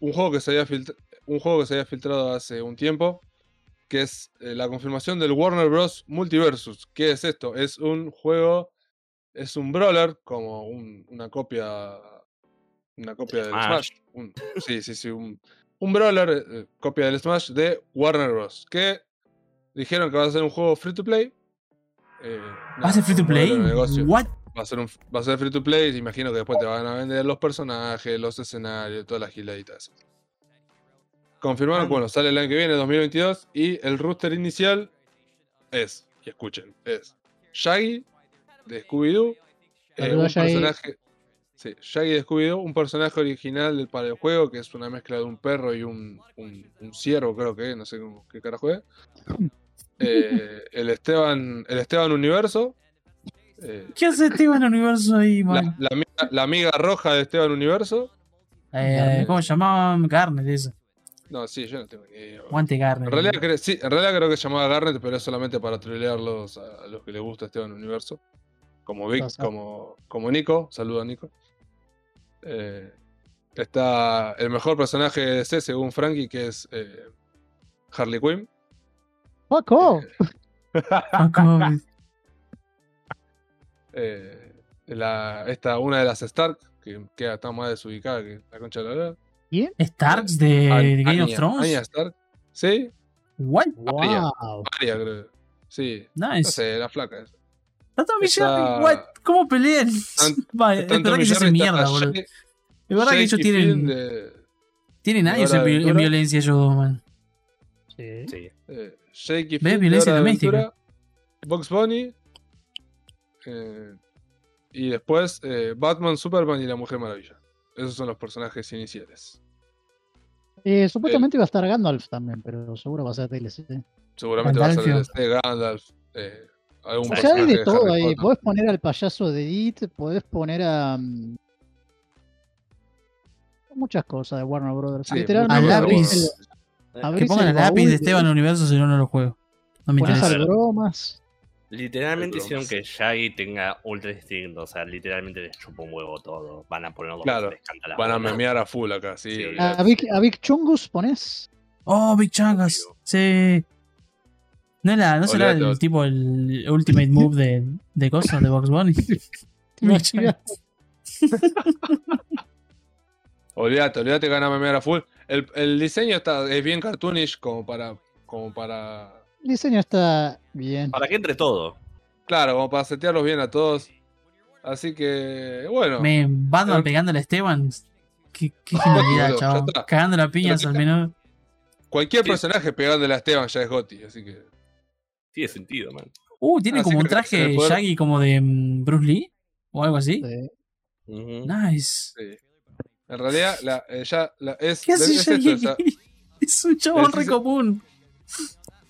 B: un juego que se había, filtra- un juego que se había filtrado hace un tiempo, que es eh, la confirmación del Warner Bros. Multiversus. ¿Qué es esto? Es un juego, es un brawler, como un- una copia, una copia del
D: Smash.
B: Smash. Un- sí, sí, sí, un, un brawler, eh, copia del Smash de Warner Bros. Que dijeron que va a ser un juego free to play. Eh,
A: ¿Va a ser free to play? What?
B: Va a ser, un, va a ser free to play. Imagino que después te van a vender los personajes, los escenarios, todas las giladitas. Confirmaron que bueno, sale el año que viene, 2022. Y el rooster inicial es, y escuchen, es Shaggy de Scooby-Doo. eh, un
C: Shaggy.
B: personaje. Sí, Shaggy de Scooby-Doo, un personaje original del para el juego, que es una mezcla de un perro y un, un, un ciervo, creo que no sé cómo, qué carajo es. Eh, el Esteban, el Esteban Universo. eh,
A: ¿Qué hace Esteban Universo ahí,
B: la,
A: man?
B: la amiga, la amiga roja de Esteban Universo.
A: Eh, ¿Cómo se llamaba? Garnet, eso.
B: No, sí, yo no tengo ni idea.
A: Guante Garnet.
B: En realidad, cre- sí, en realidad creo que se llamaba Garnet, pero es solamente para trolearlos a, a los que les gusta Esteban Universo. Como Vic, como, como Nico. Saluda a Nico. Eh, está el mejor personaje de DC, según Frankie, que es eh, Harley Quinn.
C: Fuck off.
A: Fuck off.
B: Eh, la, esta, una de las Stark, que queda tan más desubicada que la concha de la lora.
A: Starks de,
B: An-
A: de Game of
B: Anya-
A: Thrones.
B: Anya Stark. Sí,
A: What?
B: Aria.
C: Wow.
B: Aria, creo. Sí, no
A: Nice.
B: sé, la flaca. esa.
A: Está Tommy
B: Está-
A: Jerry, what? ¿Cómo pelean? Es verdad que se hace mierda, boludo. Es verdad que ellos tienen, tienen años en, violencia ellos dos, man.
C: Sí.
D: Sí.
B: eh,
A: ¿Ves? Violencia doméstica.
B: Box Bunny. eh, y después eh, Batman, Superman y la Mujer Maravilla. Esos son los personajes iniciales.
C: Eh, supuestamente iba a estar Gandalf también, pero seguro va a ser DLC.
B: Seguramente va a ser este Gandalf. Eh, algún
C: O sea, hay
B: personaje
C: de todo
B: Harry
C: ahí.
B: Potter.
C: Podés poner al payaso de It, podés poner a. mm, muchas cosas de Warner Brothers.
B: Sí,
C: Literalmente,
A: Al lápiz.
C: el-
D: Eh,
C: abrís
A: Que pongan el lápiz de Esteban en el universo, si no, no lo juego. No me interesa.
C: bromas.
D: Literalmente hicieron
B: bromas.
D: que Shaggy tenga ultra instinto. O sea, literalmente les chupa un huevo todo. Van a ponerlo
B: Claro,
D: les
B: Van a memear a full acá, sí.
D: Sí.
B: olvidate.
C: A Vic, a Vic Chungus pones.
A: Oh, Big Changas. Sí. No, era, no será el tipo el ultimate move de, de cosas de Box Bunny. Changas.
B: Olvídate, olvídate que van a memear a full. El, el diseño está, es bien cartoonish como para. como para.
C: El diseño está bien.
D: Para que entre todo.
B: Claro, como para setearlos bien a todos. Así que. Bueno.
A: Me, Batman
B: Pero-
A: pegándole a Esteban. Qué, qué genialidad,
B: está.
A: Cagando la piñas
B: Pero
A: al menor.
B: Cualquier
D: Sí.
B: personaje pegándole a Esteban ya es Gotti, así que.
D: Tiene sentido, man.
A: Uh, tiene como un traje
B: poder-
A: Shaggy como de mm, Bruce Lee. O algo así.
C: Sí.
A: Nice.
B: Sí. En realidad, la, eh, ya la- es,
A: ¿Qué hace
B: es
A: Shaggy?
B: esto,
A: es un chabón re común.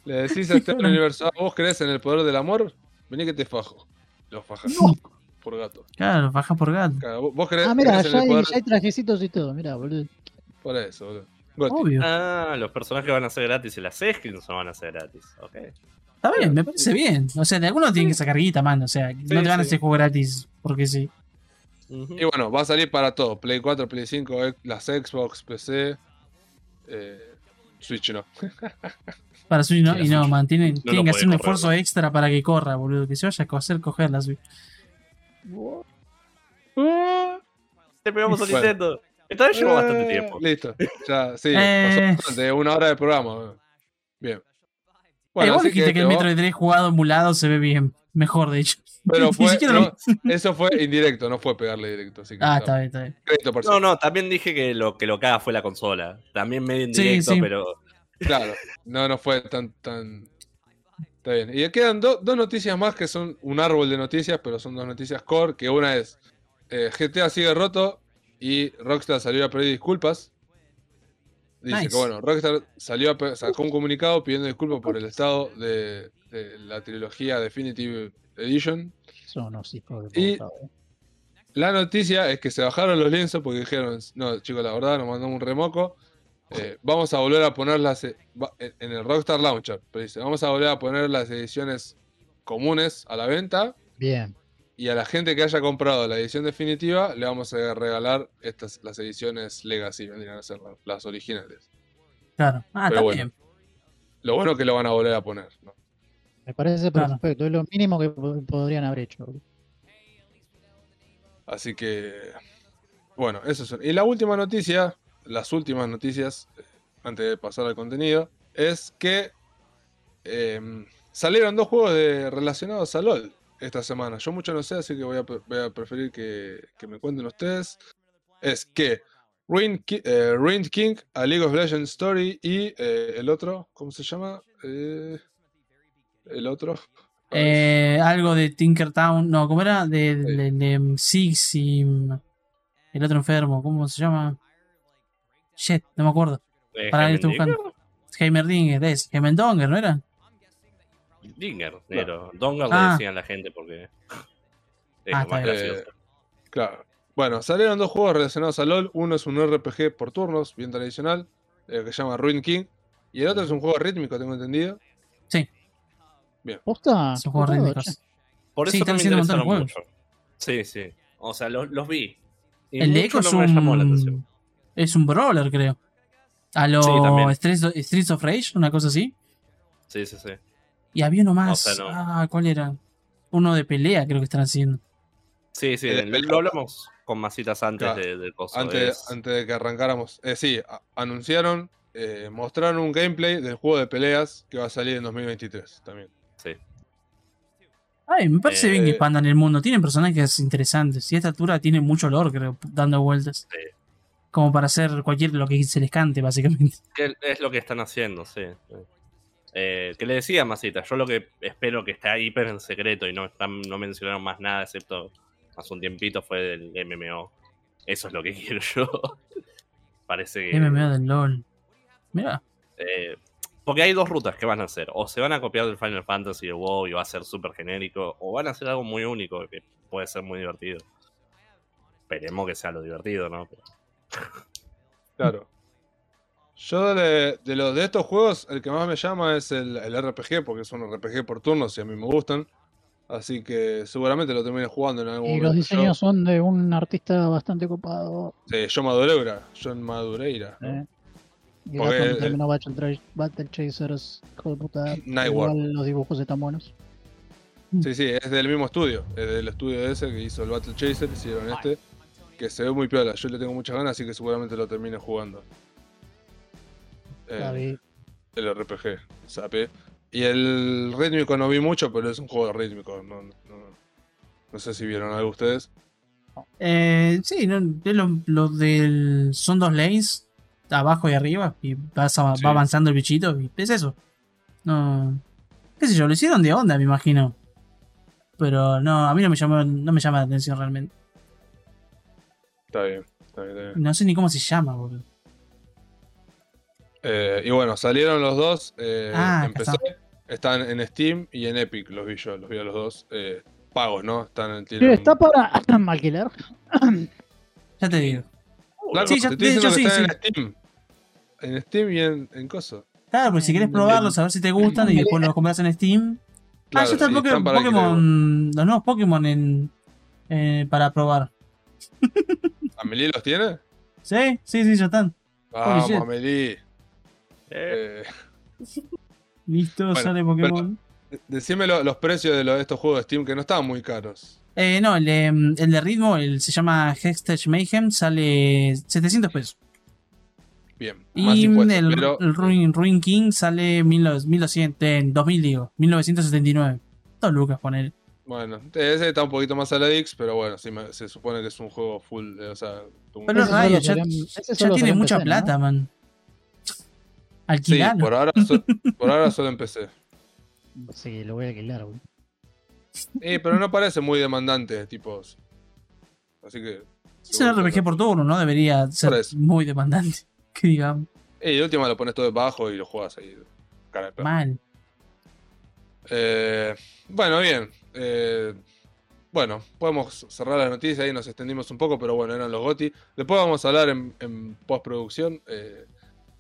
B: le decís a Esteban Universo, "Ah, ¿vos crees en el poder del amor? Vení que te fajo. Lo fajas. Por gato.
A: Claro, baja por gato.
B: Claro, vos- crees,
C: Ah, mira, ya
B: poder.
C: ya hay trajecitos y todo. Mira, boludo.
B: Por eso, boludo.
A: Obvio.
D: Ah, los personajes van a ser gratis y las skins no van a ser gratis. Ok.
A: Está bien, me parece bien. O sea, de algunos tienen que sacar guita, man. O sea, no te van a
D: sí.
A: hacer juego gratis porque sí.
B: Y bueno, va a salir para todo: Play 4, Play 5, ex- las Xbox, PC. eh, Switch no.
A: Para Switch no, y no, man, tienen,
D: no
A: tienen
D: lo
A: que hacer un
D: correr,
A: esfuerzo
D: ¿no?
A: extra para que corra, boludo. Que se vaya a hacer coger la Switch.
D: Te pegamos a. Nintendo. Esta vez llevó bastante
B: Eh,
D: tiempo.
B: Listo. Ya, sí.
A: Eh.
B: Pasó bastante, una hora de programa. Bien. Bueno,
A: vos dijiste que, el Metro 3 jugado emulado se ve bien. Mejor, de hecho.
B: Pero fue, no, eso fue indirecto, no fue pegarle directo. Así que
A: Ah,
B: está
A: bien, está bien.
B: Crédito por
D: No, no, también dije que lo que lo caga fue la consola. También medio
A: Sí,
D: indirecto,
A: sí.
D: pero.
B: Claro, no, no fue tan, tan. Está bien. Y quedan do- dos noticias más que son un árbol de noticias, pero son dos noticias core. Que una es eh, GTA sigue roto y Rockstar salió a pedir disculpas. Dice
A: Nice.
B: que bueno, Rockstar salió a sacó un comunicado pidiendo disculpas por el estado de, de la trilogía Definitive Edition.
C: Son unos hijos de
B: Y-
C: puta. boludo.
B: La noticia es que se bajaron los lienzos porque dijeron, no, chicos, la verdad, nos mandamos un remoco. eh, vamos a volver a poner las e- en el Rockstar Launcher. Pero dice, vamos a volver a poner las ediciones comunes a la venta.
C: Bien.
B: Y a la gente que haya comprado la edición definitiva, le vamos a regalar estas las ediciones Legacy, vendrían a ser la- las originales.
A: Claro. Ah,
B: Pero
A: está
B: bueno.
A: bien.
B: Lo bueno es que lo van a volver a poner. ¿no?
C: Me parece
A: Claro.
C: perfecto. Es lo mínimo que po- podrían haber hecho.
B: Así que, bueno, eso es. Y la última noticia, las últimas noticias, eh, antes de pasar al contenido, es que em, salieron dos juegos de, relacionados a LOL esta semana. Yo mucho no sé, así que voy a, voy a preferir que, que me cuenten ustedes. Es que Ruined, Ki- eh, Ruined King, a League of Legends Story y eh, el otro, ¿cómo se llama? Eh, el otro.
A: Eh, algo de Tinkertown. No, ¿cómo era? De, de, de Six y. El otro enfermo. ¿Cómo se llama? Shit, no me acuerdo.
D: Eh,
A: Para estoy buscando. Heimerdinger, es. Heimendonger, ¿no era?
D: Dinger, negro. Donger
A: Ah.
D: le decían la gente porque. Es
A: Ah,
D: más
B: bien.
D: gracioso.
B: Claro. Bueno, salieron dos juegos relacionados a LOL. Uno es un RPG por turnos, bien tradicional, eh, que se llama Ruin King. Y el otro es un juego rítmico, tengo entendido.
C: ¿Posta?
A: Son juegos
C: ¿Copado,
A: rítmicos.
D: Por
A: Sí,
D: eso
A: están
D: no me interesaron mucho. Sí, sí. O sea, los, los vi. Y
A: El de Echo es
D: no me llamó la
A: un.
D: atención.
A: Es un brawler, creo. A los
D: Sí, también.
A: Streets, of- Streets of Rage, una cosa así.
D: Sí, sí, sí.
A: Y había uno más.
D: O sea, no.
A: Ah, ¿cuál era? Uno de pelea, creo que están haciendo.
D: Sí, sí.
B: El-
D: lo- hablamos con masitas antes
B: Claro.
D: de- del coso.
B: Antes,
D: es-
B: antes de que arrancáramos. Eh, sí, a- anunciaron, eh, mostraron un gameplay del juego de peleas que va a salir en 2023 también.
D: Sí.
A: Ay, me parece bien que
B: Eh,
A: expandan el mundo. Tienen personajes interesantes. Y a esta altura tiene mucho olor, creo, dando vueltas.
D: Sí.
A: Como para hacer cualquier lo que se les cante, básicamente.
D: Es lo que están haciendo, sí. Eh, que le decía Masita, yo lo que espero que está hiper en secreto y no están, no mencionaron más nada excepto hace un tiempito fue del MMO. Eso es lo que quiero yo. Parece que.
A: MMO del LOL. Mira,
D: eh, porque hay dos rutas que van a hacer. O se van a copiar del Final Fantasy de WoW y va a ser súper genérico. O van a hacer algo muy único que puede ser muy divertido. Esperemos que sea lo divertido, ¿no? Pero-
B: Claro. Yo de, de los de estos juegos, el que más me llama es el, el RPG, porque es un RPG por turnos y a mí me gustan. Así que seguramente lo termine jugando en algún
C: Y
B: momento.
C: los
B: Yo-
C: diseños son de un artista bastante copado.
B: Sí, yo Madureira. John Madureira. ¿no?
C: ¿eh? Y
B: Porque-
C: cuando terminó Battle, Chasers, hijo de puta,
B: Night War.
C: igual los dibujos están buenos.
B: Sí, sí, es del mismo estudio. Es del estudio ese que hizo el Battle Chaser, hicieron este. Que se ve muy piola. Yo le tengo muchas ganas, así que seguramente lo termine jugando. Eh, el RPG, sape. Y el rítmico no vi mucho, pero es un juego rítmico. No, no, no sé si vieron algo ustedes.
A: Eh, sí, no, es lo, lo del. Son dos lanes, abajo y arriba, y vas a-
B: Sí.
A: va avanzando el bichito, y es eso. No. ¿Qué sé yo? Lo hicieron de onda, me imagino. Pero no, a mí no me llamó, no me llama la atención realmente.
B: Está bien, está bien, está bien.
A: No sé ni cómo se llama, boludo.
B: Eh, y bueno, salieron los dos. eh,
A: Ah, está.
B: Están en Steam y en Epic, los vi yo, los vi a los dos. eh, pagos, ¿no? Están en tienen
C: está para alquiler.
A: Ya te digo.
B: Claro,
A: Sí,
B: te
A: ya- de hecho, sí,
B: están en Steam. En Steam y en, en Coso.
A: Claro, pero si querés probarlos, a ver si te gustan, y después los compras en Steam.
B: Claro,
A: ah, ya está el Pokémon. Los nuevos Pokémon en, eh, para probar.
B: ¿Amelie los tiene?
A: ¿Sí? Sí, sí, ya están.
B: Vamos. Amelie.
D: Eh,
B: Eh,
A: Listo,
B: Bueno,
A: sale Pokémon.
B: decime lo- los precios de, lo- de estos juegos de Steam que no estaban muy caros.
A: Eh, no, el de, el de ritmo, el, se llama Hextech Mayhem, sale 700 pesos.
B: Bien, más
A: Y
B: impuestos.
A: el,
B: pero
A: el Ruin, Ruin King sale 1200, en 2000 digo, 1979. Dos lucas poner.
B: bueno, ese está un poquito más a la Dix, pero bueno, sí me- se supone que es un juego full. eh, o sea, un-
A: Pero
C: solo
A: ya, ya
C: solo
A: tiene mucha
C: PC, ¿no?
A: plata, man.
B: Sí,
A: Alquilalo.
B: por ahora, so- por ahora solo empecé.
C: Sí, lo voy a alquilar, güey.
B: Eh, pero no parece muy demandante, tipos. Así que.
A: es un
B: seguro
A: RPG por turno, ¿no? Debería ser
B: eso.
A: muy demandante. Que digamos,
B: Eh, y de última lo pones todo debajo y lo juegas ahí. Cara de perro.
A: mal.
B: Eh, bueno, bien. eh, bueno, podemos cerrar la noticia ahí, nos extendimos un poco, pero bueno, eran los GOTI. Después vamos a hablar en, en postproducción. eh,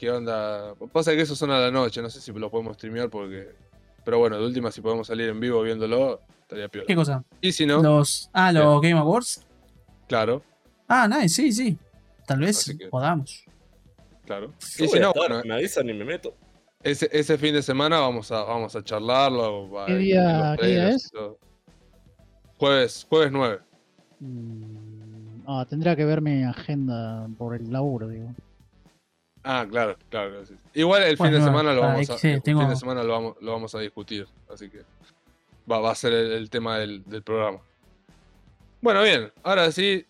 B: ¿Qué onda? Pasa que eso son a la noche, no sé si lo podemos streamear porque. Pero bueno, de última, si podemos salir en vivo viéndolo, estaría peor.
A: ¿Qué cosa?
B: Y si no,
A: Los, ah, los Game Awards.
B: claro,
A: Ah, nice, sí, sí. Tal vez
B: que-
A: podamos.
B: claro. Y si no,
D: estar,
B: bueno,
D: me avisan y me meto.
B: ese, ese fin de semana vamos a, vamos a charlarlo.
C: ¿Qué día- qué es?
B: Jueves, jueves 9.
C: Mm, Ah, tendría que ver mi agenda por el laburo, digo.
B: Ah, claro, claro. sí. Igual el fin de semana lo vamos a,
A: que sí,
B: el
A: tengo-
B: fin de semana lo vamos, lo vamos a discutir, así que va, va a ser el, el tema del, del programa. Bueno, bien, ahora sí,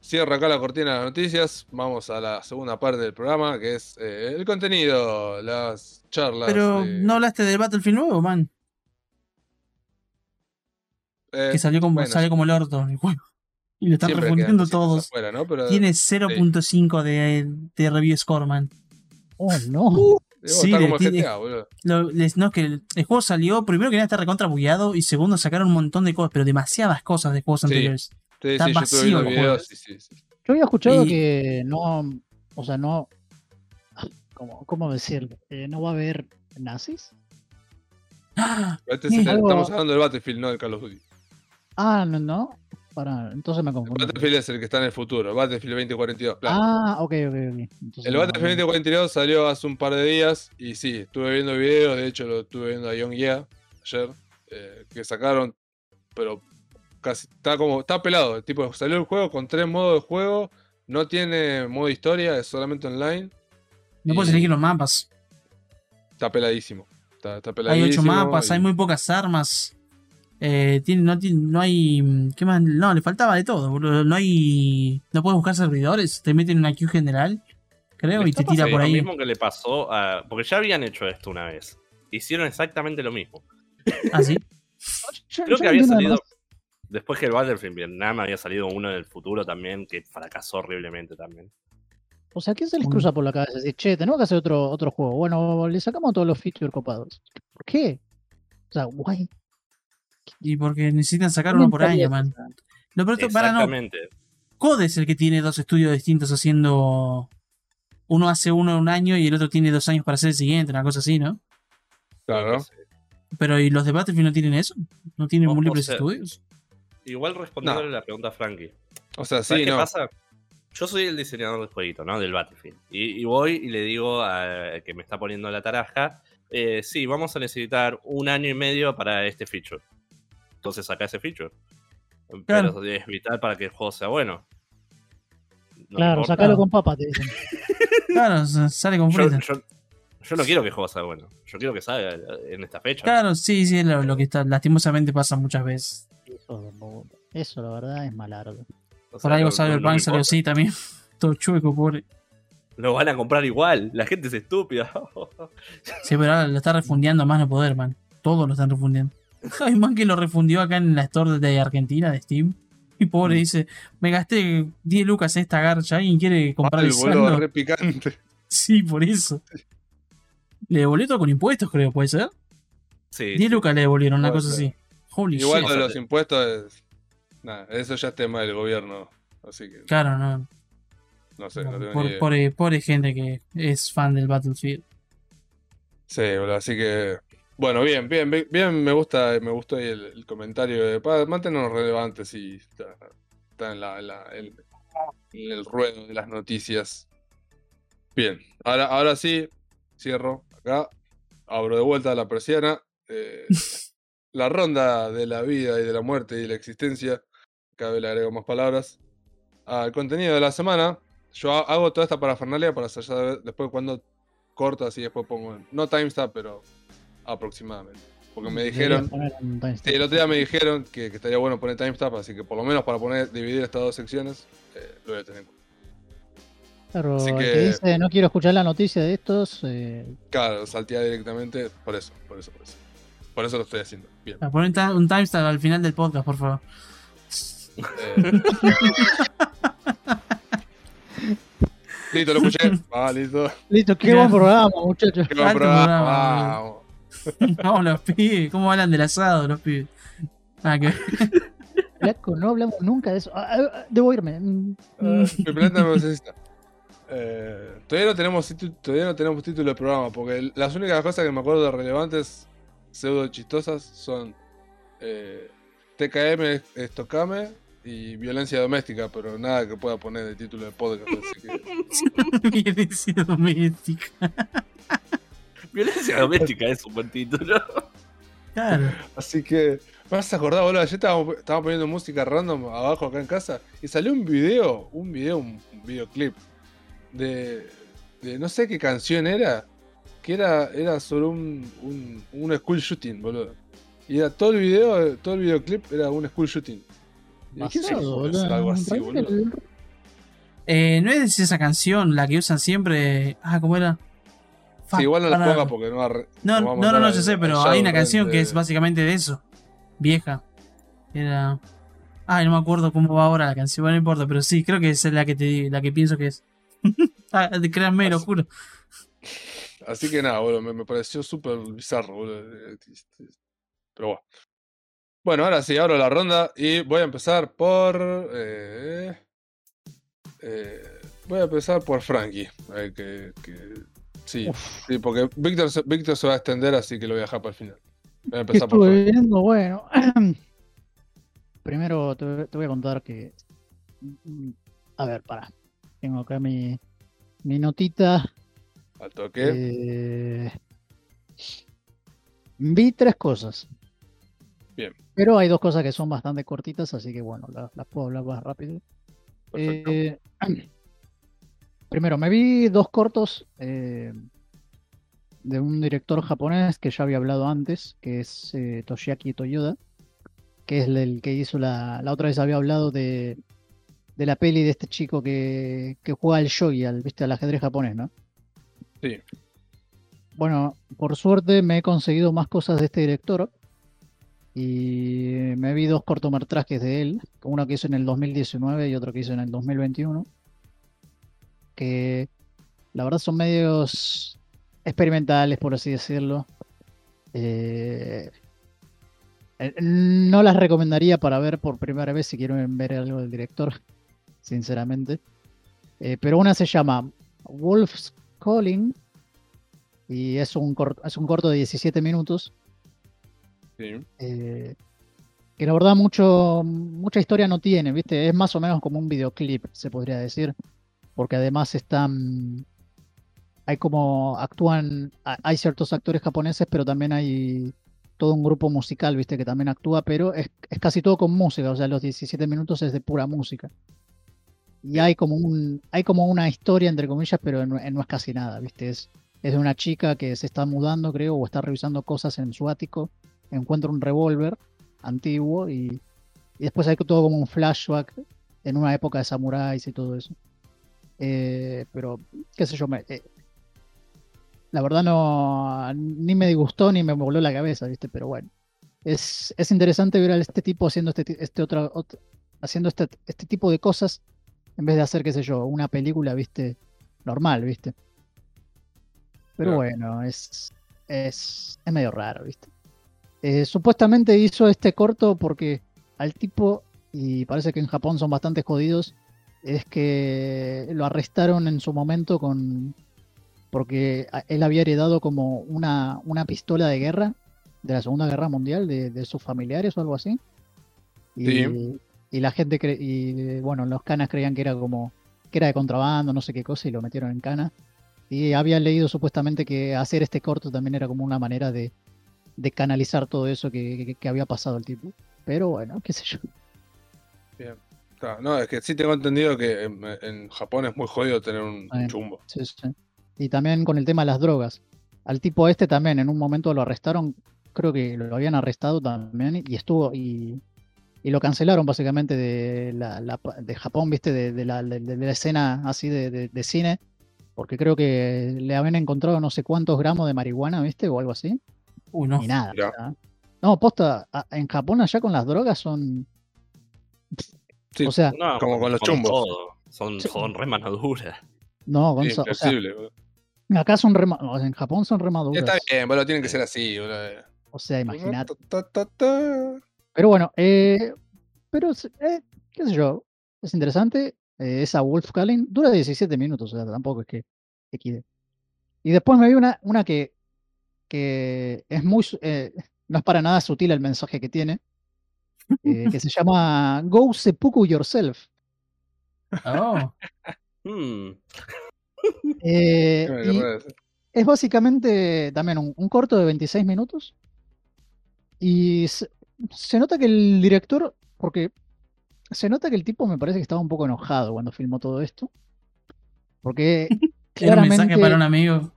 B: cierra acá la cortina de las noticias, vamos a la segunda parte del programa, que es eh, el contenido, las charlas.
A: Pero no hablaste del Battlefield nuevo, man.
B: eh,
A: Que salió como,
B: bueno,
A: salió como el orto el juego. Y lo están
B: siempre
A: refundiendo todos.
B: afuera, ¿no? Pero,
A: Tiene 0.5 de, de review score, man.
C: Oh, no.
B: digo,
A: sí,
B: está
A: le
B: como el
A: tiene-
B: GTA, boludo.
A: Lo- les- no, es que el, el juego salió, primero que nada está recontra bugueado y segundo sacaron un montón de cosas, pero demasiadas cosas de juegos
B: Sí.
A: anteriores.
B: Sí,
A: Está
B: yo
A: vacío el juego.
B: videos, sí, sí, sí.
C: Yo había escuchado
A: Y-
C: que no, o sea, no, ¿cómo, cómo decirlo? Eh, no va a haber nazis.
A: ¡Ah!
B: Este es- estamos hablando del Battlefield, no del Call of Duty.
C: Ah, no, no. Para, entonces me confundí.
B: Battlefield es el que está en el futuro, Battlefield 2042. Claro.
C: Ah, ok, ok, ok. Entonces
B: el Battlefield
C: no.
B: 2042 salió hace un par de días y sí, estuve viendo videos, de hecho lo estuve viendo a Young Yeah ayer, eh, que sacaron, pero casi está como, está pelado, tipo, salió el juego con tres modos de juego, no tiene modo historia, es solamente online,
A: No puedes elegir los mapas.
B: está peladísimo. Está, está
A: Hay. 8 mapas,
B: y-
A: hay muy pocas armas. Eh, tiene, no, tiene- no hay. mm, ¿Qué más? No, le faltaba de todo, boludo. No hay. No puedes buscar servidores. Te meten una queue general, creo, y te tira por
D: Lo
A: ahí.
D: mismo que le pasó a. Porque ya habían hecho esto una vez. Hicieron exactamente lo mismo.
A: Ah, sí.
D: Creo que había salido. Después que el Battlefield Vietnam había salido uno del futuro también, que fracasó horriblemente también.
C: O sea, ¿qué se les cruza por la cabeza? Decir, che, tenemos que hacer otro, otro juego. Bueno, le sacamos todos los features copados. ¿Por qué? O sea, guay.
A: Y porque necesitan sacar uno por año, man. Lo que- para no.
D: Exactamente.
A: Code es el que tiene dos estudios distintos haciendo uno hace uno en un año y el otro tiene dos años para hacer el siguiente, una cosa así, ¿no?
B: Claro.
A: Pero ¿y los de Battlefield no tienen eso? ¿No tienen
D: O- o
A: múltiples
D: sea,
A: estudios?
D: Igual respondiéndole la pregunta a Frankie.
B: O sea,
D: ¿Sabes
B: sí,
D: qué
B: no.
D: pasa? Yo soy el diseñador del jueguito, ¿no? Del Battlefield. Y, y voy y le digo al que me está poniendo la taraja, eh, sí, vamos a necesitar un año y medio para este feature. Entonces saca ese feature.
A: Claro.
D: Pero es vital para que el juego sea bueno. No
C: Claro, sacalo con papa, te dicen.
A: Claro, sale con
D: Yo,
A: fruta.
D: yo- yo no quiero que el juego sea bueno. Yo quiero que salga en esta fecha.
A: Claro, sí, sí, es lo, lo que está, lastimosamente pasa muchas veces.
C: Eso, la verdad, es malardo.
D: O sea,
A: Por algo sale
D: no-
A: salió así también. Todo chueco, pobre.
D: Lo van a comprar igual. La gente es estúpida.
A: Sí, pero ahora lo está refundeando a más no poder, man. Todo lo están refundiendo. Hay man que lo refundió acá en la store de Argentina, de Steam. Y pobre
B: Mm.
A: dice, me gasté 10 lucas en esta garcha. ¿Alguien quiere comprar el
B: boludo, re picante.
A: Sí, por eso. Le devolvió todo con impuestos, creo, ¿puede ser?
D: sí,
A: 10 lucas le devolvieron, una cosa
B: ser.
A: así. Holy
B: Igual
A: shit.
B: de los impuestos es. Nada, eso ya es tema del gobierno. Así que
A: Claro, no.
B: no sé, no tengo ni
A: Por,
B: idea.
A: pobre, pobre gente que es fan del Battlefield.
B: Sí, boludo, así que. Bueno, bien, bien, bien, me gusta, me gustó ahí el, el comentario de mantenernos relevantes y está, está en, la, en la- en- en el ruedo de las noticias. Bien, ahora, ahora sí, cierro acá, abro de vuelta la persiana. eh, la ronda de la vida y de la muerte y de la existencia, cada vez le agrego más palabras. Al contenido de la semana, yo ha- hago toda esta parafernalia para saber después cuando cortas y después pongo, no timestamp, pero aproximadamente. Porque me
C: Deberías
B: dijeron, sí, el otro día me dijeron que, que estaría bueno poner timestamp, así que por lo menos para poner, dividir estas dos secciones, eh, lo voy a tener en cuenta.
C: Claro,
B: Así
C: que...
B: que-
C: dice no quiero escuchar la noticia de estos, eh,
B: Claro, saltear directamente, por eso, por eso, por eso. Por eso lo estoy haciendo. Bien.
A: Ah, Pon un ta- un timestamp al final del podcast, por favor.
B: Eh, listo, lo escuché. Ah, listo.
C: listo, qué buen programa, muchachos.
B: Qué buen programa, vamos.
A: Vamos los pibes, ¿cómo hablan del asado los pibes? Ah, que...
C: No hablamos nunca de eso. Ah, ah, debo irme. Mm,
B: Ah, Mi planeta me necesita. Eh, todavía no tenemos todavía no tenemos título de programa porque las únicas cosas que me acuerdo de relevantes pseudo chistosas son eh, TKM es- es Tocame y violencia doméstica, pero nada que pueda poner de título de podcast. Así que,
A: Violencia doméstica.
D: Violencia doméstica es un buen título.
A: Claro.
B: así que me vas a acordar, boludo. Ayer estábamos, estábamos poniendo música random abajo acá en casa y salió un video, un video, un, videoclip de, de no sé qué canción era, que era, era sobre un, un, un school shooting, boludo. Y era todo el video, todo el videoclip era un school shooting. Y dije,
C: pasado,
B: "Sí, puede
C: boludo.
B: algo así, boludo.
A: Eh, ¿No es esa canción la que usan siempre? Ah, ¿cómo era? Fuck,
B: Sí, igual no la ponga porque no va a re-
A: No, no, no, no,
B: al-
A: yo sé, pero hay una canción que
B: de-
A: es básicamente de eso. Vieja. Era. Ay, no me acuerdo cómo va ahora la canción, bueno, no importa, pero sí, creo que es la que te la que pienso que es. ah, créanme, lo juro.
B: Así que nada, boludo, me, me pareció súper bizarro, boludo. Pero bueno. Bueno, ahora sí, abro la ronda y voy a empezar por. eh, eh, voy a empezar por Frankie. eh, que, que- sí, sí, porque Víctor, se- Víctor se va a extender, así que lo voy a dejar para el final. Voy a
C: ¿Qué
B: empezar por
C: estuve
B: Frankie.
C: viendo? Bueno, primero te, te voy a contar que. A ver, para. Tengo acá mi, mi notita.
B: Al toque.
C: Eh, vi tres cosas.
B: Bien.
C: Pero hay dos cosas que son bastante cortitas, así que bueno, las, las puedo hablar más rápido.
B: Perfecto.
C: Eh, primero, me vi dos cortos eh, de un director japonés que ya había hablado antes, que es eh, Toshiaki Toyoda, que es el que hizo la, la otra vez había hablado de, de la peli de este chico que, que juega al shogi, al, ¿viste? al ajedrez japonés, ¿no?
B: Sí.
C: Bueno, por suerte me he conseguido más cosas de este director. Y me vi dos cortometrajes de él, uno que hizo en el 2019 y otro que hizo en el 2021, que la verdad son medios experimentales, por así decirlo. Eh, eh, no las recomendaría para ver por primera vez si quieren ver algo del director, sinceramente. Eh, pero una se llama Wolf's Calling. Y es un, es un corto de 17 minutos.
B: Sí.
C: eh, que la verdad mucho, mucha historia no tiene, ¿viste? Es más o menos como un videoclip, se podría decir. Porque además están. Hay como actúan. ha- Hay ciertos actores japoneses, pero también hay todo un grupo musical, ¿viste? Que también actúa, pero es, es casi todo con música. O sea, los 17 minutos es de pura música. Y hay como un, hay como una historia, entre comillas, pero no, no es casi nada, ¿viste? Es, es de una chica que se está mudando, creo, o está revisando cosas en su ático. Encuentra un revólver antiguo y, y después hay todo como un flashback en una época de samuráis y todo eso. Eh, pero, qué sé yo, me- eh, la verdad no, ni me disgustó ni me voló la cabeza, ¿viste? Pero bueno, es, es interesante ver a este tipo haciendo este, este otra, ot- haciendo este, este tipo de cosas en vez de hacer, qué sé yo, una película, ¿viste? Normal, ¿viste? Pero
B: Claro.
C: bueno, es, es, es medio raro, ¿viste? Eh, supuestamente hizo este corto porque al tipo, y parece que en Japón son bastante jodidos, es que lo arrestaron en su momento con porque él había heredado como una, una pistola de guerra de la Segunda Guerra Mundial de, de sus familiares o algo así. Y,
B: Sí.
C: y la gente cre- y bueno, los canas creían que era como que era de contrabando, no sé qué cosa, y lo metieron en cana. Y había leído supuestamente que hacer este corto también era como una manera de, de canalizar todo eso que, que- que había pasado el tipo. Pero bueno, qué sé yo.
B: Claro, no, es que sí tengo entendido que en, en Japón es muy jodido tener un, chumbo.
C: Sí, sí. Y también con el tema de las drogas. Al tipo este también en un momento lo arrestaron, creo que lo habían arrestado también y estuvo y, y lo cancelaron básicamente de, la, la- de Japón, viste, de, de la, de- de la escena así de, de- de cine, porque creo que le habían encontrado no sé cuántos gramos de marihuana, viste, o algo así,
A: Uy, no.
C: y nada. No, posta, a- en Japón allá con las drogas son,
B: Sí,
C: o sea,
D: No,
B: Como con los
D: con
B: chumbos.
D: todo. Son,
C: Sí.
D: son re manaduras.
C: no,
B: sí,
C: Gonza, o sea, acá son rema- o sea, en Japón son
B: Ya
C: remaduras.
B: Está bien, boludo, tienen que ser así, boludo.
C: O sea, imagínate. Pero bueno, eh, pero eh, qué sé yo, es interesante. eh, esa Wolf Calling dura 17 minutos, o sea, tampoco es que XD. Y después me vi una, una que, que es muy, eh, no es para nada sutil el mensaje que tiene, eh, que se llama Go Seppuku Yourself.
A: Oh,
D: Hmm.
C: Eh, es básicamente también un, un corto de 26 minutos. Y se, se nota que el director, porque se nota que el tipo me parece que estaba un poco enojado cuando filmó todo esto. Porque
A: era un mensaje para un amigo.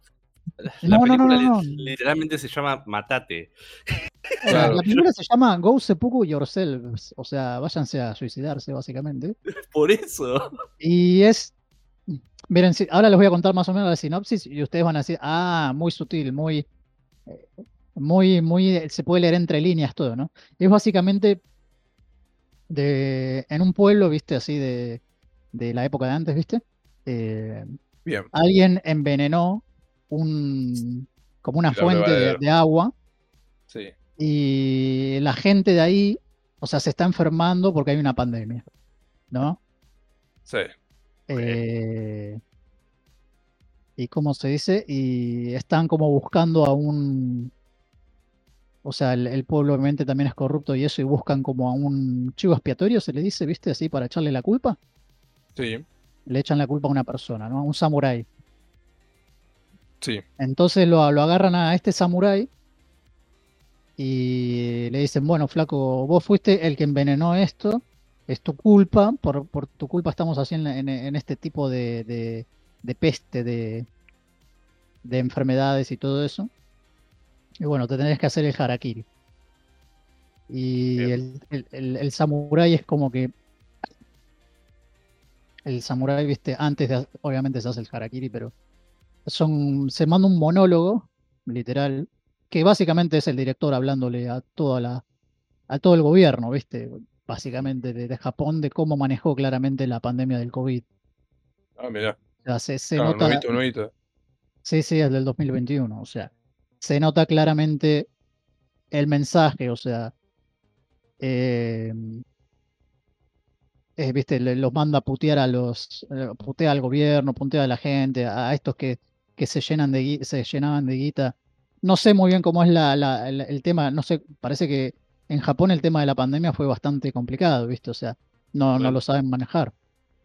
D: La
C: No, no, no,
D: película
C: no, no.
D: literalmente se llama Matate.
C: la,
B: Claro.
C: la película se llama Go Seppuku Yourselves. O sea, váyanse a suicidarse, básicamente.
D: Por eso.
C: Y es. Miren, ahora les voy a contar más o menos la sinopsis y ustedes van a decir, ah, muy sutil, muy. eh, Muy, muy. Se puede leer entre líneas todo, ¿no? Es básicamente. De, en un pueblo, viste, así de, de la época de antes, viste. Eh,
B: Bien.
C: alguien envenenó un. como una fuente de agua
B: Sí.
C: Y la gente de ahí, o sea, se está enfermando porque hay una pandemia, ¿no?
B: Sí.
C: Eh, y cómo se dice, y están como buscando a un, o sea, el, el pueblo obviamente también es corrupto y eso, y buscan como a un chivo expiatorio, se le dice, ¿viste? Así para echarle la culpa,
B: Sí.
C: le echan la culpa a una persona, ¿no? A un samurái.
B: Sí.
C: Entonces lo, lo agarran a este samurái y le dicen, bueno, flaco, vos fuiste el que envenenó esto, es tu culpa, por, por tu culpa estamos así en, la- en- en este tipo de, de- de peste, de, de enfermedades y todo eso. Y bueno, te tenés que hacer el harakiri. Y el, el, el, el samurái es como que... El samurái, viste, antes de, obviamente se hace el harakiri, pero son, se manda un monólogo, literal, que básicamente es el director hablándole a toda la, a todo el gobierno, ¿viste? Básicamente de, de Japón, de cómo manejó claramente la pandemia del COVID.
B: Ah, mirá.
C: O sea, se, se
B: Claro,
C: nota.
B: nuevito, nuevito.
C: Sí, sí, es del 2021. O sea, se nota claramente el mensaje. O sea, eh, eh, viste, los manda a putear a los, eh, putea al gobierno, putea a la gente, a estos que, que se llenan de se llenaban de guita. No sé muy bien cómo es la, la- el, el tema, no sé, parece que en Japón el tema de la pandemia fue bastante complicado, viste, o sea, no, no lo saben manejar.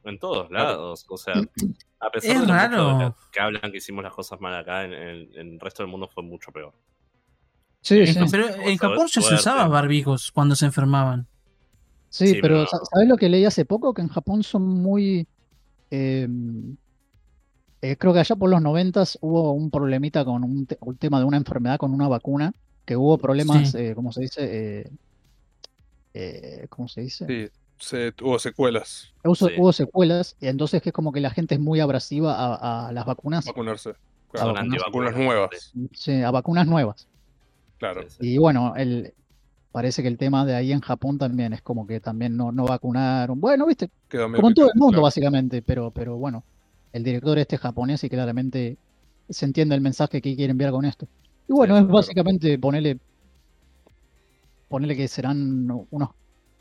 D: En todos lados. O sea, a pesar
A: Es
D: de
A: raro.
D: de que hablan que hicimos las cosas mal acá, en, en- en el resto del mundo fue mucho peor.
C: Sí,
A: En-
C: sí.
A: Pero en Japón ya se
D: suerte.
A: usaba barbijos cuando se enfermaban.
C: Sí,
D: Sí,
C: pero
D: pero
C: sa-
D: no.
C: ¿sabes lo que leí hace poco? Que en Japón son muy... em, eh, creo que allá por los noventas hubo un problemita con un, te- un tema de una enfermedad con una vacuna, que hubo problemas,
A: Sí.
C: eh, ¿cómo se dice? Eh, eh, ¿cómo se dice?
B: Sí, se, hubo secuelas.
C: Hubo,
D: Sí.
C: hubo secuelas, y entonces que es como que la gente es muy abrasiva a, a las vacunas,
B: Vacunarse. Claro,
C: vacunas.
B: vacunas nuevas.
C: sí, a vacunas nuevas.
B: Claro.
D: Sí, sí.
C: Y bueno, el, parece que el tema de ahí en Japón también es como que también no, no vacunaron. Bueno, viste, como en todo el mundo
B: claro.
C: básicamente, pero, pero bueno, el director este es japonés y claramente se entiende el mensaje que quiere enviar con esto. Y bueno,
D: Sí,
C: es
B: claro.
C: básicamente ponerle, ponerle que serán unos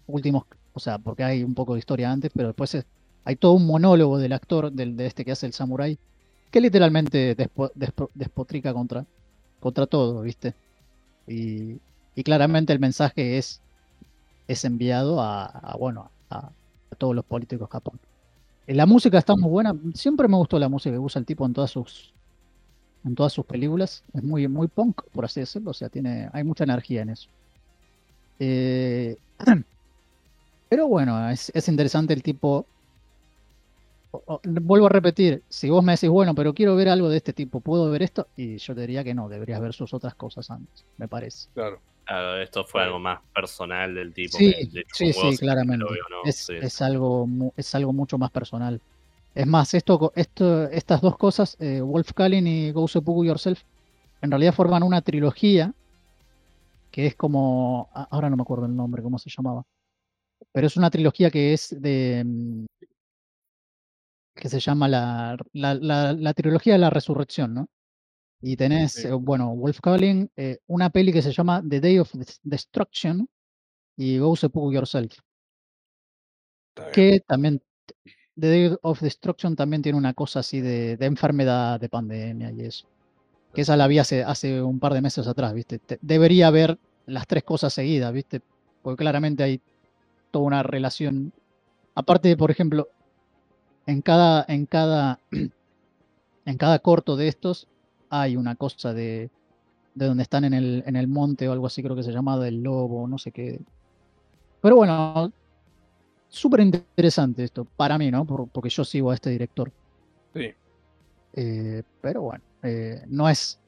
C: últimos, o sea, porque hay un poco de historia antes, pero después es- hay todo un monólogo del actor, del, de este que hace el samurái, que literalmente despo- despo- despotrica contra, contra todo, ¿viste? Y, y claramente el mensaje es, es enviado a, a, bueno, a, a todos los políticos. Eh, La música está muy buena. Siempre me gustó la música que usa el tipo en todas sus en todas sus películas. Es muy, muy punk, por así decirlo. O sea, tiene, hay mucha energía en eso. Eh, pero bueno, es, es interesante el tipo. Vuelvo a repetir, si vos me decís, bueno, pero quiero ver algo de este tipo, ¿puedo ver esto? Y yo te diría que no, deberías ver sus otras cosas antes, me parece.
B: Claro.
D: Claro, esto fue algo más personal del tipo.
C: Sí,
D: que chupó
C: sí, sí, claramente.
D: no.
C: Es,
D: Sí,
C: es
D: sí.
C: algo, es algo mucho más personal. Es más, esto, esto, estas dos cosas, eh, Wolf Kalin y Go Seppuku Yourself, en realidad forman una trilogía que es como, a- ahora no me acuerdo el nombre, cómo se llamaba, pero es una trilogía que es de, mm, que se llama la, la, la- la trilogía de la resurrección, ¿no? Y tenés,
B: Sí.
C: eh, bueno, Wolf Kalin, eh, una peli que se llama The Day of Des- Destruction y Go Seppuku Yourself que también The Day of Destruction también tiene una cosa así de, de enfermedad, de pandemia y eso. Que esa la vi hace, hace un par de meses atrás, ¿viste? Te- debería haber las tres cosas seguidas, ¿viste? Porque claramente hay toda una relación. Aparte, por ejemplo, en cada, en cada, en cada corto de estos hay una cosa de, de donde están en el, en el monte o algo así, creo que se llama del lobo, no sé qué. Pero bueno, súper interesante esto, para mí, ¿no? Por- porque yo sigo a este director.
B: Sí.
C: Eh, pero bueno, eh, no es,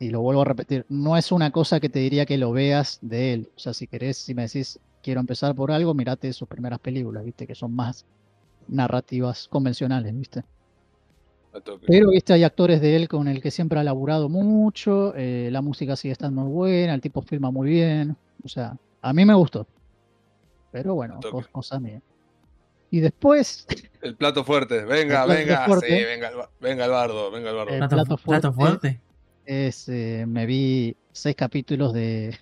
C: y lo vuelvo a repetir, no es una cosa que te diría que lo veas de él. O sea, si querés, si me decís, quiero empezar por algo, mirate sus primeras películas, ¿viste? Que son más narrativas convencionales, ¿viste? Pero, ¿viste? Hay actores de él con el que siempre ha laburado mucho, eh, la música sigue estando muy buena, el tipo filma muy bien. O sea, a mí me gustó. Pero bueno,
B: Al toque.
C: cos- cosa mía. Y después,
B: El plato fuerte. Venga,
C: plato
B: venga.
C: fuerte.
B: Sí, venga, el venga el bardo. Venga el bardo.
C: El
A: Plato,
C: plato
A: plato
C: fuerte. es, eh, me vi seis capítulos de,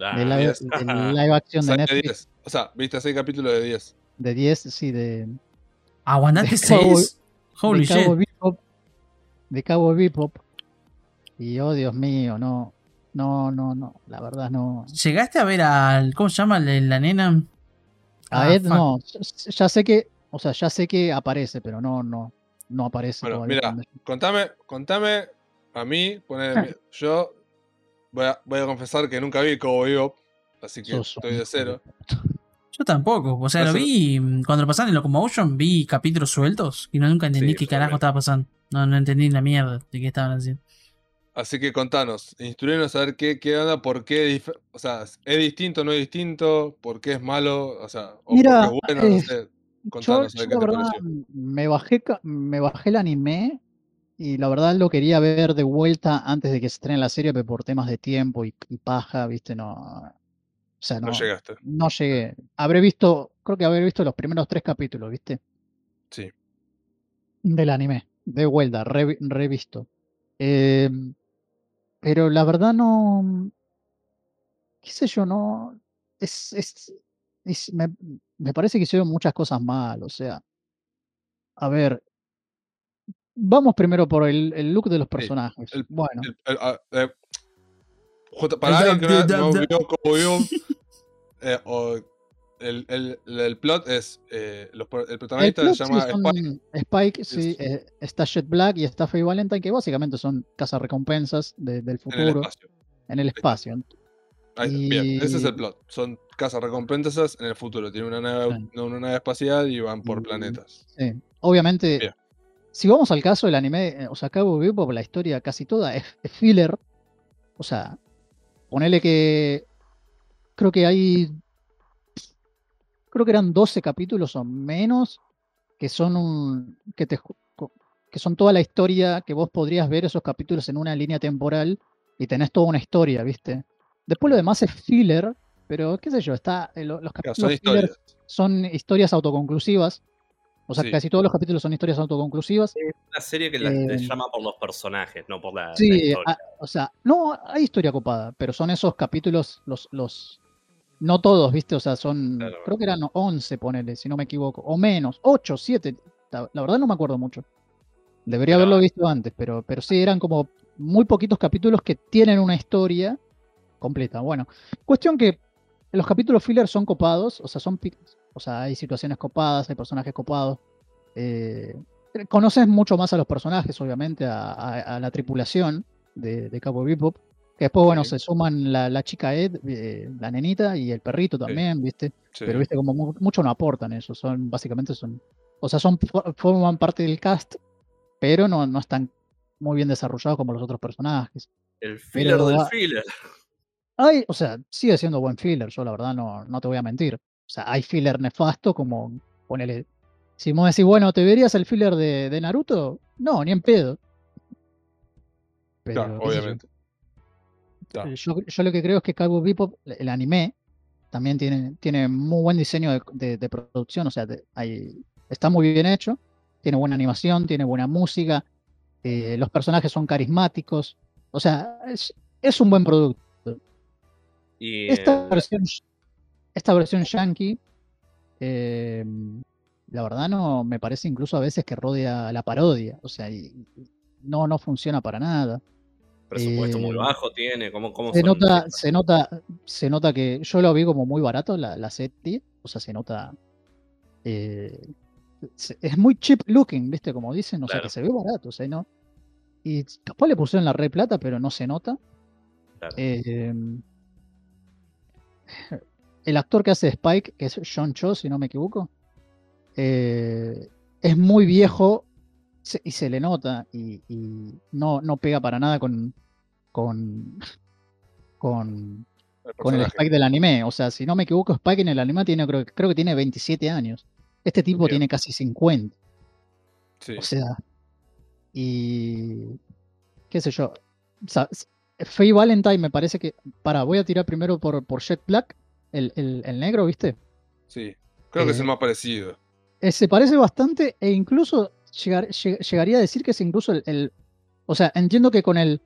D: Ah,
C: de live, de live action de Netflix.
B: 10. O sea, viste seis capítulos de 10.
C: De 10, sí, de,
A: Aguantate
C: De
A: seis. Holy
C: de Cabo
A: shit.
C: Bebop. De Cabo Bebop. Y oh, Dios mío, no. No, no, no. La verdad no.
A: ¿Llegaste a ver al. ¿Cómo se llama? La, la nena.
C: A
A: Ah,
C: Ed no. Ya- Ya sé que. O sea, ya sé que aparece, pero no, no. No aparece
B: Bueno, mira, contame, contame a mí, ponele- yo voy a, voy a confesar que nunca vi Cowboy Bebop, así que
C: Sos
B: estoy de cero.
A: Yo tampoco. O sea, lo vi. mm, Cuando lo pasaron en Locomotion, vi capítulos sueltos y no nunca entendí
B: Sí,
A: qué carajo
B: también.
A: estaba pasando. No, no entendí la mierda de qué estaban haciendo.
B: Así que contanos, instruyenos a ver qué, qué onda, por qué, o sea, es distinto, no es distinto, por qué es malo, o sea, o
C: Mira,
B: porque es bueno, no
C: eh,
B: sé.
C: Yo,
B: Contanos, a
C: yo
B: ver qué
C: la
B: te
C: verdad
B: pareció.
C: me bajé, me bajé el anime y la verdad lo quería ver de vuelta antes de que se estrene la serie, pero por temas de tiempo y, y paja, viste, no. O sea,
B: No
C: no,
B: llegaste.
C: no llegué. Habré visto, creo que habré visto los primeros tres capítulos, viste,
B: Sí.
C: del anime, de vuelta, revi- revisto. Eh, pero la verdad no, qué sé yo, no, es, es, es- me, me parece que hicieron muchas cosas mal. O sea, a ver, vamos primero por el, el look de los personajes.
B: el-
C: bueno,
B: El- ah, eh, para alguien que no, vio como yo, eh, o el, el, el plot es eh, los el protagonista se llama Spike.
C: Spike, sí,
B: Es-
C: eh, está Jet Black y está Faye Valentine, que básicamente son cazarrecompensas de- del
B: en el
C: futuro
B: espacio.
C: en el espacio.
B: Ahí está, Bien, ese es el plot. Son casas recompensas en el futuro. Tienen una nave,
C: Sí.
B: una nave espacial y van por
C: Y-
B: planetas.
C: Sí, obviamente,
B: Bien.
C: si vamos al caso del anime, eh, o sea, Cabo Bebop, la historia casi toda es, es filler. O sea, ponele que creo que hay, creo que eran 12 capítulos o menos que son un, que te, que son toda la historia que vos podrías ver esos capítulos en una línea temporal y tenés toda una historia, ¿viste? Después lo demás es filler, pero qué sé yo, está, eh, lo- los capítulos
B: son historias.
C: son historias autoconclusivas. O sea,
B: Sí.
C: casi todos los capítulos son historias autoconclusivas.
D: Una serie que la,
C: Eh,
D: te llama por los personajes, no por la, la
C: Sí,
D: historia.
C: o sea, no hay historia copada, pero son esos capítulos, los, los, no todos, ¿viste? O sea, son,
D: Claro.
C: creo que eran 11, ponele, si no me equivoco, o menos, 8, 7, la, la verdad no me acuerdo mucho. Debería haberlo visto antes, pero, pero sí, eran como muy poquitos capítulos que tienen una historia completa. Bueno, cuestión que los capítulos filler son copados, o sea, son, o sea, hay situaciones copadas, hay personajes copados. eh, conoces mucho más a los personajes, obviamente, a, a- a la tripulación de, de Cabo Bebop. Que después, bueno,
B: Sí.
C: se suman la, la chica Ed, eh, la nenita y el perrito también, ¿viste?
B: Sí.
C: Pero, ¿viste? Como mu- mucho no aportan eso. Son, básicamente son. O sea, son, fo- forman parte del cast, pero no, no están muy bien desarrollados como los otros personajes.
D: El filler
C: Pero
D: del filler.
C: Hay, o sea, sigue siendo buen filler, yo la verdad no, no te voy a mentir. O sea, hay filler nefasto como, ponele, si vos decís, bueno, ¿te verías el filler de, de Naruto? No, ni en pedo. Pero,
B: Claro,
C: yo.
B: Claro.
C: Eh, Yo, yo lo que creo es que Cowboy Bebop, el anime, también tiene, tiene muy buen diseño de, de- de producción, o sea, de- hay- está muy bien hecho, tiene buena animación, tiene buena música, eh, los personajes son carismáticos, o sea, es, es un buen producto.
D: Y
C: Esta
D: eh,
C: versión, esta versión yankee, eh, la verdad no me parece incluso a veces que rodea la parodia, o sea, y- y no, no funciona para nada.
D: Presupuesto muy
C: eh,
D: bajo tiene. ¿Cómo, cómo
C: Se
D: son?
C: nota, se nota, se nota que yo lo vi como muy barato la, la serie, o sea, se nota, eh, se- es muy cheap looking, ¿viste? Como dicen, o sea, que se ve barato, o sea, ¿no? Y capaz le pusieron la red plata, pero no se nota.
D: Claro.
C: Eh, el actor que hace Spike, que es John Cho, si no me equivoco, es muy viejo se- y se le nota y, y no, no pega para nada con, con, con,
B: El
C: con el. Spike del anime. O sea, si no me equivoco, Spike en el anime tiene, creo, creo que tiene 27 años. Este tipo
B: Bien.
C: tiene casi 50.
B: Sí.
C: O sea, y qué sé yo. O sea, Faye Valentine me parece que. Para, voy a tirar primero por, por Jet Black, el, el- el negro, ¿viste?
B: sí. Creo que es el
C: eh,
B: más parecido.
C: Eh, se parece bastante e incluso llegar- lleg- llegaría a decir que es incluso el, el- O sea, entiendo que con el.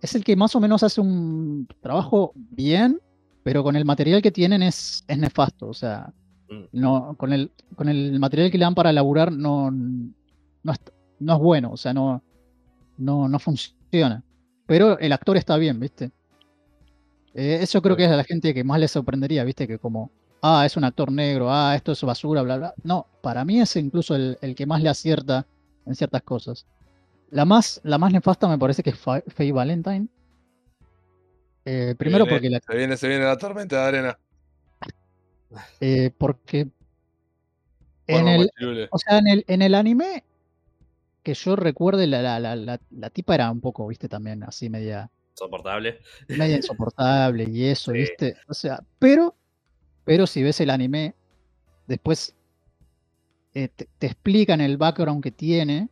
C: Es el que más o menos hace un trabajo bien, pero con el material que tienen es, es nefasto. O sea,
D: Mm.
C: no, con el, con el material que le dan para laburar no, no, es, no es bueno, o sea, no, no, no funciona. Pero el actor está bien, ¿viste? Eh, eso creo que es a la gente que más le sorprendería, ¿viste? Que como, ah, es un actor negro, ah, esto es basura, bla, bla. No, para mí es incluso el, el que más le acierta en ciertas cosas. La más, la más nefasta me parece que es Fa- Faye Valentine. Eh, primero
B: Viene-
C: porque la,
B: Se viene, se viene la tormenta de arena.
C: eh, porque en el. O sea, en el, en el anime, que yo recuerde, la, la, la, la, la tipa era un poco, viste, también así media,
D: Soportable.
C: media insoportable y eso,
D: Sí.
C: viste. O sea, pero, pero si ves el anime, después eh, te, te explican el background que tiene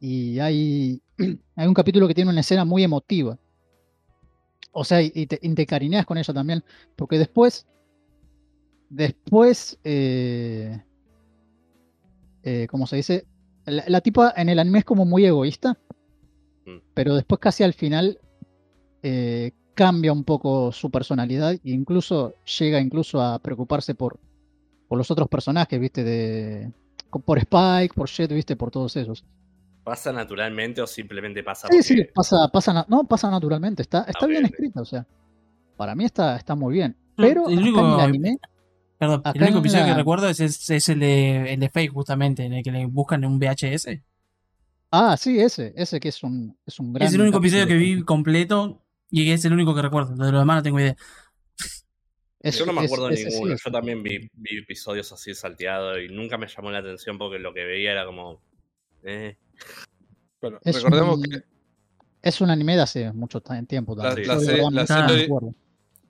C: y hay, hay un capítulo que tiene una escena muy emotiva. O sea, y te, y te encariñas con ella también, porque después, después, eh, eh, ¿cómo se dice? La, la tipa en el anime es como muy egoísta,
D: Mm.
C: pero después casi al final eh, cambia un poco su personalidad e incluso llega incluso a preocuparse por, por los otros personajes, viste, de por Spike, por Jet, viste, por todos esos.
D: ¿Pasa naturalmente o simplemente pasa
C: Sí,
D: porque
C: sí, pasa, pasa, no, pasa naturalmente, está, está
D: Ah,
C: bien escrita, o sea, para mí está, está muy bien. Pero
A: el
C: acá
A: único-
C: en el anime,
A: Perdón,
C: Acá
A: el único
C: en
A: episodio que recuerdo es, es, es el, de, el de Fake, justamente, en el que le buscan un VHS.
C: ah, sí, ese, ese que es un, es un gran
A: es el único episodio que vi completo y es el único que recuerdo. De lo demás no tengo idea.
C: Es-
D: Yo no me
C: es-
D: acuerdo de
C: ese sí
D: ninguno. Yo también vi, vi episodios así salteados y nunca me llamó la atención porque lo que veía era como. Eh,
B: Bueno,
C: Es
B: recordemos
C: un-
B: que
C: Es un anime de hace mucho tiempo
B: La-
C: también.
D: la
B: serie- la serie-
C: acuerdo.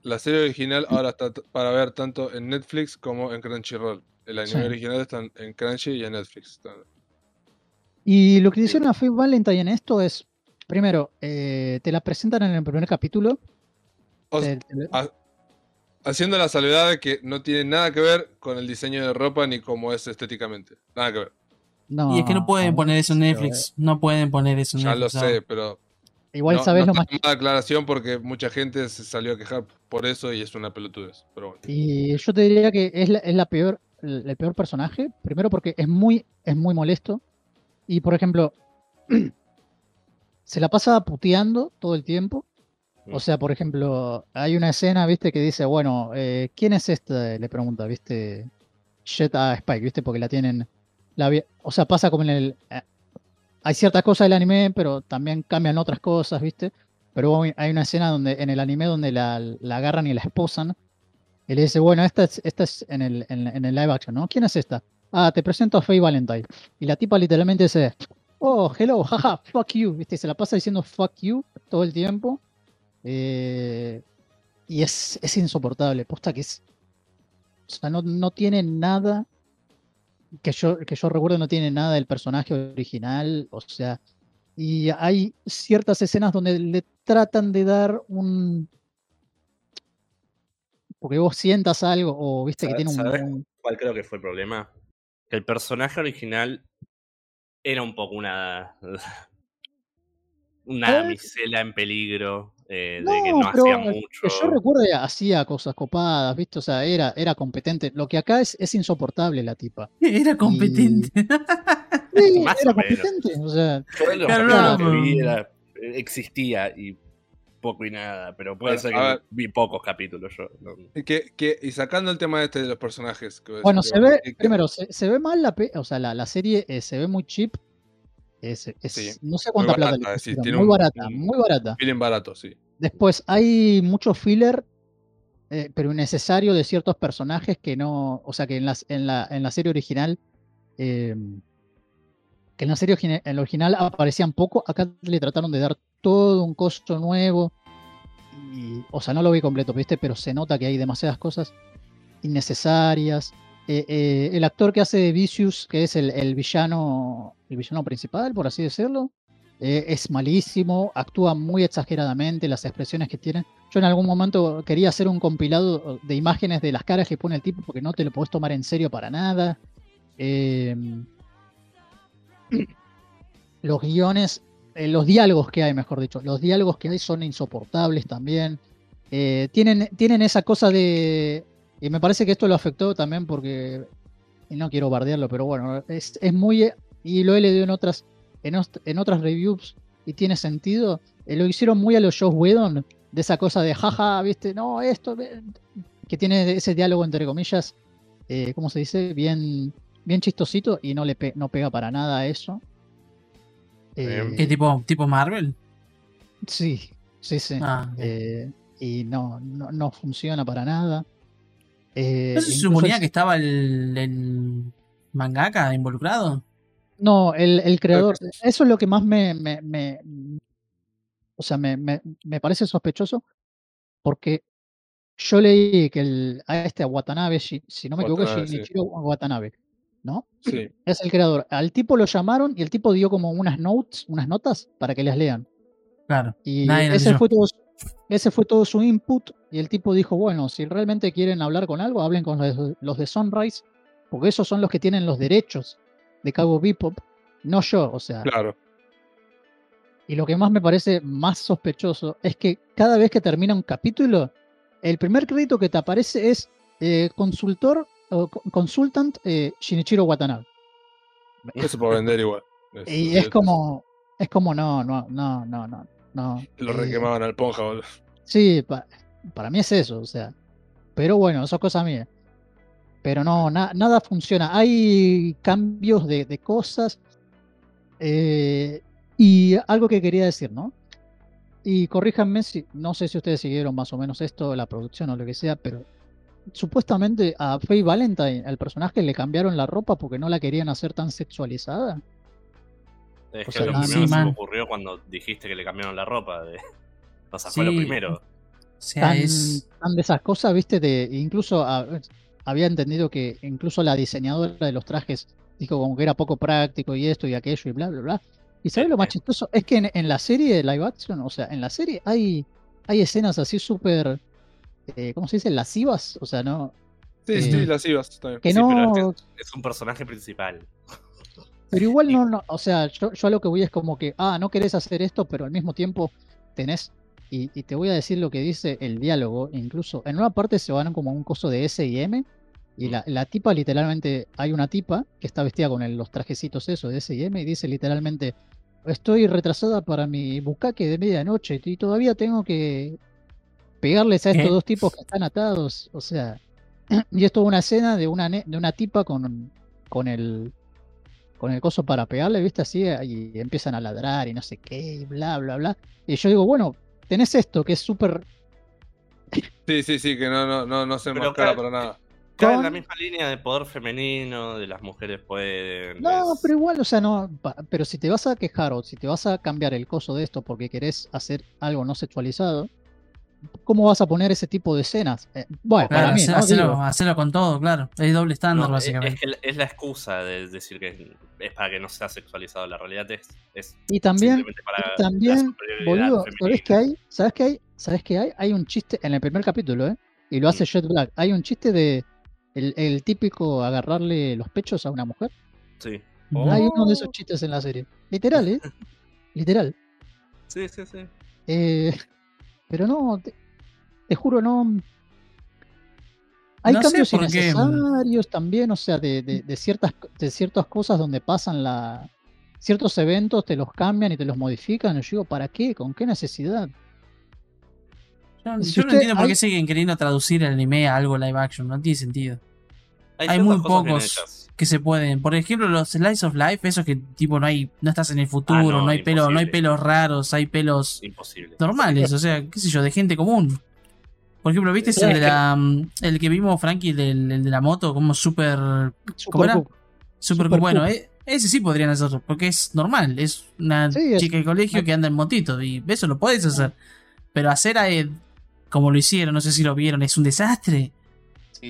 B: la serie original ahora está para ver tanto en Netflix como en Crunchyroll. El anime
C: Sí.
B: original está en- Crunchy y en Netflix.
C: Y lo que hicieron a Faith Valentine en esto es, primero, eh, te la presentan en el primer capítulo.
B: O-
C: te- te-
B: ha- haciendo la salvedad de que no tiene nada que ver con el diseño de ropa ni cómo es estéticamente. Nada que ver.
C: no,
A: y es que no pueden poner eso en Netflix. No pueden poner eso en
B: Ya lo
A: Netflix. ¿sabes?
B: sé, pero
C: Igual
B: no,
C: sabes
B: no
C: lo más
B: tomada aclaración porque mucha gente se salió a quejar por eso y es una pelotudez. Pero bueno.
C: Y yo te diría que es la, es la peor, el, el peor personaje. Primero porque es muy, es muy molesto. Y por ejemplo, se la pasa puteando todo el tiempo. O
D: Mm.
C: sea, por ejemplo, hay una escena, viste, que dice, bueno, eh, ¿quién es esta? Le pregunta, viste, Jet a Spike, viste, porque la tienen. La, o sea, pasa como en el. eh, hay ciertas cosas del anime, pero también cambian otras cosas, viste. Pero hay hay una escena donde en el anime donde la, la agarran y la esposan. Y le dice, bueno, esta es, esta es en, el, en, en el live action, ¿no? ¿Quién es esta? Ah, te presento a Faye Valentine. Y la tipa literalmente dice, oh, hello, jaja, fuck you. ¿Viste? Se la pasa diciendo fuck you todo el tiempo. Eh, y es, es insoportable. Posta que es. O sea, no, no tiene nada. Que yo, que yo recuerdo, no tiene nada del personaje original. O sea. Y hay ciertas escenas donde le tratan de dar un. Porque vos sientas algo, o viste que
D: ¿Sabes-
C: tiene un-
D: ¿Cuál creo que fue el problema? Que el personaje original era un poco una. Una
C: Eh,
D: damisela en peligro, eh, de que
C: No, pero
D: hacía
C: que
D: mucho.
C: yo recuerde hacía cosas copadas, ¿viste? O sea, era, era competente. Lo que acá es, es insoportable la tipa.
A: Era competente.
C: Sí,
D: Más
C: era
D: o
C: competente. O sea,
D: Yo de los
A: Claro,
D: que vi era- existía y poco y nada, pero puede
B: Bueno,
D: ser que
B: ver.
D: vi pocos capítulos yo. no-
B: Y, que, que- y sacando el tema este de los personajes. que-
C: bueno, se ve,
B: que-
C: primero, se, se ve mal la, pe- o sea, la, la serie eh, se ve muy cheap. Es, es-
B: Sí,
C: no sé cuánta plata
B: barata,
C: le
B: sí,
C: pusieron,
B: tiene
C: muy
B: un-
C: barata,
B: un-
C: muy barata.
B: Bien barato, sí.
C: Después hay mucho filler, eh, pero innecesario de ciertos personajes que no, o sea, que en, las, en, la, en la serie original, eh, que en la serie en la original aparecían poco, acá le trataron de dar todo un costo nuevo. Y, o sea, no lo vi completo, ¿viste? Pero se nota que hay demasiadas cosas innecesarias. Eh, eh, el actor que hace de Vicious, que es el, villano, el villano principal, por así decirlo, eh, es malísimo, actúa muy exageradamente, las expresiones que tiene. Yo en algún momento quería hacer un compilado de imágenes de las caras que pone el tipo porque no te lo podés tomar en serio para nada. Los guiones, eh, los diálogos que hay, mejor dicho, los diálogos que hay son insoportables también. Eh, tienen, tienen esa cosa de... Y me parece que esto lo afectó también porque... Y no quiero bardearlo, pero bueno, es, es muy... Y lo he leído en otras, en, en otras reviews y tiene sentido. eh, lo hicieron muy a los Josh Whedon, de esa cosa de jaja, viste, no, esto... ve-", Que tiene ese diálogo entre comillas, eh, ¿cómo se dice? Bien, bien chistosito y no le pe- no pega para nada a eso. Eh,
A: ¿Qué tipo, tipo Marvel?
C: Sí, sí, sí.
A: Ah.
C: Eh, y no, no, no funciona para nada. Eh,
A: ¿No se suponía
C: el-
A: que estaba el, el mangaka involucrado?
C: No, el, el creador. Eso es lo que más me. me- me- o sea, me, me- me parece sospechoso. Porque yo leí que el, a este a Watanabe, si, si no me equivoco, es
B: Watanabe, sí.
C: Shinichiro Watanabe, ¿no?
B: Sí.
C: Es el creador. Al tipo lo llamaron y el tipo dio como unas notes, unas notas para que las lean.
A: Claro.
C: Y
A: Nadie
C: ese fue, todo, su- ese fue todo su input. Y el tipo dijo: Bueno, si realmente quieren hablar con algo, hablen con los de, los de Sunrise, porque esos son los que tienen los derechos de Cabo Bebop, no yo. O sea,
B: Claro.
C: y lo que más me parece más sospechoso es que cada vez que termina un capítulo, el primer crédito que te aparece es eh, consultor, Consultant eh, Shinichiro Watanabe.
B: Eso por vender igual. Es-
C: Y es como, es como, no, no, no, no, no, no.
B: Lo
C: eh,
B: requemaban al ponja, boludo.
C: Sí, pa- para mí es eso, o sea. Pero bueno, eso es cosa mía. Pero no, na- nada funciona. Hay cambios de, de cosas. eh, y algo que quería decir, ¿no? Y corríjanme si, no sé si ustedes siguieron más o menos esto, la producción o lo que sea, pero supuestamente a Faye Valentine, al personaje, le cambiaron la ropa porque no la querían hacer tan sexualizada.
D: Es
C: O
D: que
C: sea,
D: lo primero
A: sí,
D: que se me ocurrió cuando dijiste que le cambiaron la ropa. De... O sea, fue lo primero.
A: O sea,
C: tan,
A: es.
C: tan de esas cosas, viste, de incluso a- había entendido que incluso la diseñadora de los trajes dijo como que era poco práctico y esto y aquello y bla, bla, bla. Y sabes lo más chistoso es que en, en la serie de live action, o sea, en la serie hay, hay escenas así súper, eh, ¿cómo se dice? Lascivas, o sea, no,
B: Sí, sí,
C: Eh,
B: las ibas también.
C: que
D: Sí, pero
C: no,
D: es, es un personaje principal.
C: Pero igual
D: Y-
C: no, no, o sea, yo, yo a lo que voy es como que, ah, no querés hacer esto, pero al mismo tiempo tenés, y, y te voy a decir lo que dice el diálogo, incluso en una parte se van como a un coso de S y M, y la, la tipa literalmente, hay una tipa que está vestida con el- los trajecitos eso de S y M, y dice literalmente, estoy retrasada para mi bucaque de medianoche, y todavía tengo que pegarles a estos
A: ¿Qué?
C: dos tipos que están atados, o sea, y es toda una escena de una, de una tipa con, con el con el coso para pegarle, ¿viste? Así, y empiezan a ladrar y no sé qué, y bla, bla, bla. Y yo digo, bueno, tenés esto que es súper.
B: Sí, sí, sí, que no, no, no, no se
D: Pero
B: enmascara
D: ca-
B: para nada.
D: Cae en
C: Con-
D: la misma línea de poder femenino, de las mujeres pueden.
C: No,
D: es-
C: pero igual, o sea, no. Pero si te vas a quejar o si te vas a cambiar el coso de esto porque querés hacer algo no sexualizado, ¿cómo vas a poner ese tipo de escenas? Eh, bueno,
A: Claro,
C: para mí,
A: hacer-
C: ¿no?
A: hacerlo,
C: Digo,
A: hacerlo con todo, claro. Es doble estándar,
D: No, es, es
A: básicamente.
D: es la excusa de decir que es para que no sea sexualizado. La realidad es, es
C: y también,
D: para
C: y
D: la
C: también, boludo,
D: femenina.
C: ¿sabés qué hay? ¿Sabes qué hay? ¿Sabes qué hay? Hay un chiste en el primer capítulo, ¿eh? Y lo hace
D: Mm.
C: Jet Black. Hay un chiste de el, el típico agarrarle los pechos a una mujer.
D: Sí.
A: Oh.
C: Hay uno de esos chistes en la serie. Literal, ¿eh? Literal.
D: Sí, sí, sí.
C: Eh, pero no, te, te juro, no. Hay
A: No
C: cambios innecesarios también, o sea, de, de- de ciertas, de ciertas cosas donde pasan la. Ciertos eventos te los cambian y te los modifican. Y yo digo, ¿para qué? ¿Con qué necesidad?
A: Yo,
C: si
A: yo no entiendo por qué
C: hay-
A: siguen queriendo traducir el anime a algo live action. No tiene sentido. Hay muy pocos. Que se pueden. Por ejemplo, los slice of life, esos que tipo no hay, no estás en el futuro,
D: Ah, no,
A: no, hay pelo, no hay pelos raros, hay pelos
D: Imposible.
A: normales, o sea, qué sé yo, de gente común. Por ejemplo, ¿viste ese
C: Es
A: de la, mm, el que vimos Frankie, el, de la moto, como súper
C: Super
A: era?
C: cool.
A: Super,
C: Super
A: bueno,
C: cool.
A: eh, ese sí podrían hacerlo, porque es normal, es una
C: Sí, es-
A: chica de colegio que anda en motito y eso lo podés hacer. Pero hacer a Ed como lo hicieron, no sé si lo vieron, es un desastre.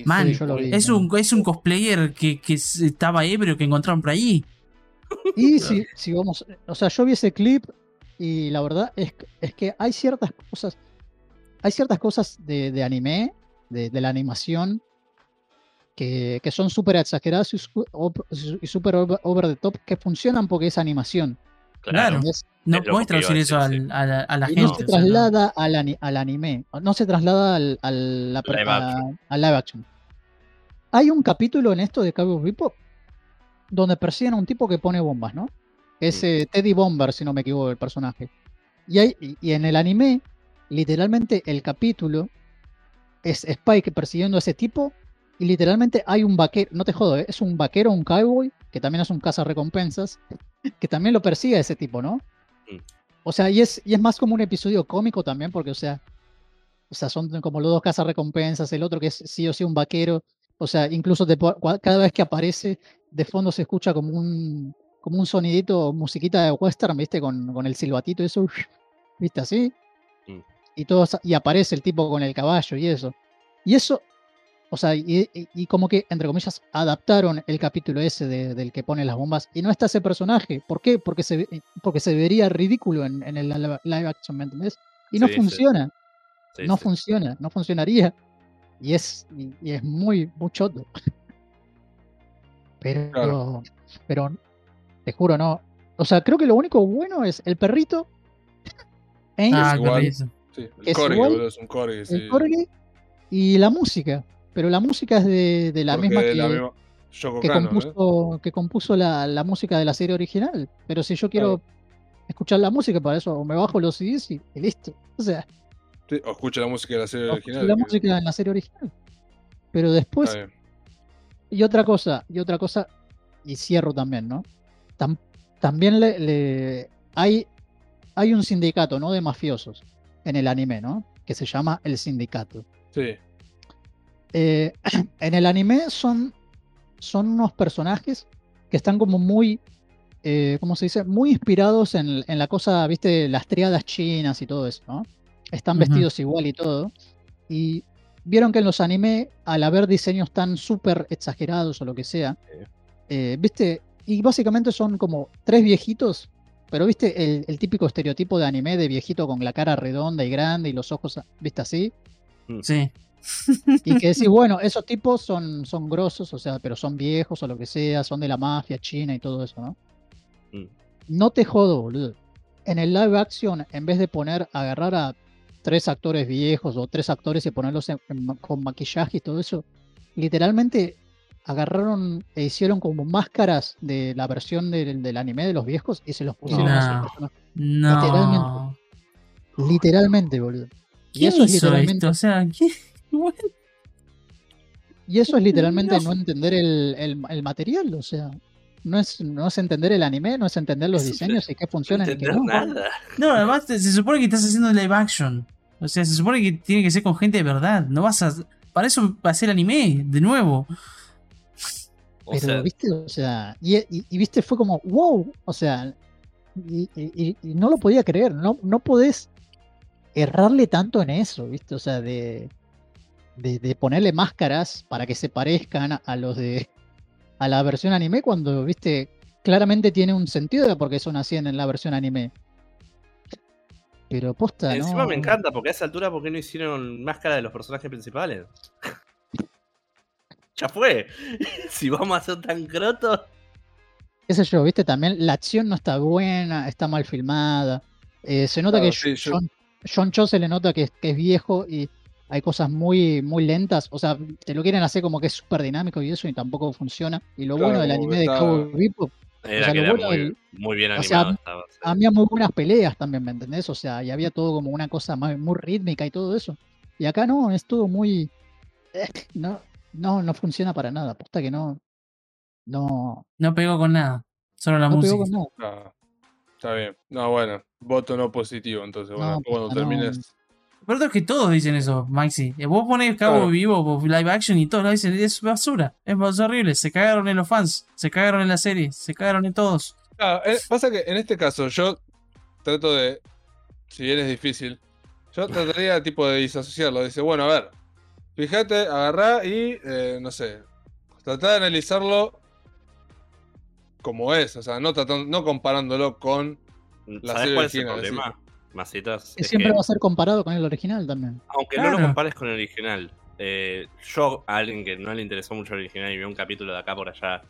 A: Man,
C: Sí, vi,
A: es un, es un cosplayer que, que estaba ebrio que encontraron por ahí.
C: Y si, si vamos, o sea, yo vi ese clip y la verdad es, que- es que hay ciertas cosas, hay ciertas cosas de, de anime, de, de la animación, que, que son súper exageradas y súper over, over the top, que funcionan porque es animación.
A: Claro. No
D: Es a
A: traducir eso al- a, la, a la
C: Y
A: gente.
C: no se
A: o sea, no.
C: traslada al, ani- al anime, no se traslada al, al- la
D: Live
C: a-
D: action.
C: al live action. Hay un capítulo en esto de Cowboy Bebop donde persiguen a un tipo que pone bombas, ¿no? Es
D: Mm.
C: eh, Teddy Bomber, si no me equivoco, el personaje. Y, hay, y, en el anime, literalmente el capítulo es Spike persiguiendo a ese tipo y literalmente hay un vaquero, no te jodo, ¿eh? es un vaquero, un cowboy, que también es un recompensas que también lo persigue a ese tipo, ¿no?
D: Mm.
C: O sea, y es, y es más como un episodio cómico también, porque, o sea, o sea, son como los dos recompensas el otro que es sí o sí un vaquero. O sea, incluso te cada vez que aparece, de fondo se escucha como un, como un sonidito, musiquita de western, ¿viste? Con, con el silbatito y eso, ¿viste? Así.
D: Mm.
C: Y, todo, esa- y aparece el tipo con el caballo y eso. Y eso, o sea, y, y- y como que, entre comillas, adaptaron el capítulo ese de- del que pone las bombas y no está ese personaje. ¿Por qué? Porque se, ve- porque se vería ridículo en, en el live action, ¿me entendés? Y no
D: Sí,
C: funciona
D: Sí,
C: no
D: sí.
C: funciona, no funcionaría. Y es, y, y es muy, muy choto. Pero,
B: Claro.
C: pero te juro, no. O sea, creo que lo único bueno es el perrito, Ace,
A: Ah,
B: igual. Sí, el
C: Es
B: corgi,
C: igual,
B: boludo, es un corgi. sí.
C: el corgi y la música. Pero la música es de, de la
B: Porque
C: misma que,
B: la misma- Yoko
C: que
B: Kanno, ¿eh?
C: compuso, que compuso la, la música de la serie original. Pero si yo quiero escuchar la música para eso, o me bajo los CDs y, y listo. O sea,
B: Sí, o escucha la música de la serie original.
C: la
B: que-
C: música en la serie original. Pero después, y otra cosa, y otra cosa, y cierro también, ¿no? Tam- también le, le- hay, hay un sindicato, ¿no? De mafiosos en el anime, ¿no? Que se llama el sindicato.
B: Sí,
C: Eh, en el anime son, son unos personajes que están como muy, eh, ¿cómo se dice? Muy inspirados en, en la cosa, viste, las triadas chinas y todo eso, ¿no? Están vestidos igual y todo. Y vieron que en los anime, al haber diseños tan súper exagerados o lo que sea, eh, viste, y básicamente son como tres viejitos, pero viste el, el típico estereotipo de anime de viejito con la cara redonda y grande y los ojos, viste así.
A: Sí.
C: Y que decís, bueno, esos tipos son, son grosos, o sea, pero son viejos o lo que sea, son de la mafia china y todo eso, ¿no?
D: Mm.
C: No te jodo, boludo. En el live action, en vez de poner, agarrar a tres actores viejos o tres actores y ponerlos en- en ma- con maquillaje y todo eso, literalmente agarraron e hicieron como máscaras de la versión del, del anime de los viejos y se los pusieron a esos
A: No.
C: personajes.
A: No.
C: Literalmente. Literalmente, boludo. Y
A: ¿Quién
C: eso es
A: hizo
C: literalmente
A: esto? O sea, ¿quién? Bueno,
C: Y eso es literalmente
A: No.
C: no entender el, el- el material, o sea, no es, no es entender el anime, no es entender los
D: Es
C: diseños y qué
D: No
C: funciona y qué no.
D: nada.
A: No, además te- se supone que estás haciendo live action. O sea, se supone que tiene que ser con gente de verdad. No vas a. Para eso va a ser anime, de nuevo.
D: O
C: Pero,
D: sea,
C: viste, o sea, y, y- y, viste, fue como, wow, o sea, y, y- y- y no lo podía creer, no, no podés errarle tanto en eso, viste, o sea, de, de, de ponerle máscaras para que se parezcan a los de, a la versión anime cuando, viste, claramente tiene un sentido de por qué son así en la versión anime. Pero posta,
D: encima
C: no.
D: me encanta, porque a esa altura, ¿por qué no hicieron máscara de los personajes principales? ya fue. si vamos a ser tan crotos.
C: qué sé yo, viste, también la acción no está buena, está mal filmada. Eh, se nota
B: Claro,
C: que
B: sí, yo-
C: John, John Cho se le nota que, es- que es viejo y hay cosas muy, muy lentas. O sea, te lo quieren hacer como que es súper dinámico y eso y tampoco funciona. Y lo
B: Claro,
C: bueno del anime de Cowboy Bebop,
D: Era
C: sea,
D: que
C: lo
D: era
C: bueno
D: muy,
C: del-
D: muy bien
C: o sea,
D: animado. estaba, sí.
C: había muy buenas peleas también, ¿me entendés? O sea, y había todo como una cosa más, muy rítmica y todo eso. Y acá no, es todo muy... eh, no, no, no funciona para nada. Posta que no... No,
A: No pegó con nada. Solo la
C: no
A: música.
C: pegó con nada.
B: Ah, está bien. No, bueno, voto no positivo, entonces, bueno,
C: No,
B: cuando
C: no.
B: termines.
A: Pero es que todos dicen eso, Maxi. Eh, Vos ponés Cabo
B: Claro.
A: Vivo live action y todos lo dicen, es basura, es más horrible. Se cagaron en los fans, se cagaron en la serie, se cagaron en todos.
B: Ah, eh, pasa que en este caso yo trato de, si bien es difícil, yo trataría tipo de disasociarlo. Dice, bueno, a ver, fíjate, agarrá y, eh, no sé, tratá de analizarlo como es, o sea, no, tratando, no comparándolo con... la
D: ¿Sabes
B: serie
D: cuál es el
B: original,
D: problema? Masitas.
C: Que
D: Es
C: siempre
D: que,
C: va a ser comparado con el original también.
D: aunque no lo compares con el original, eh, yo, a alguien que no le interesó mucho el original y vio un capítulo de acá por allá,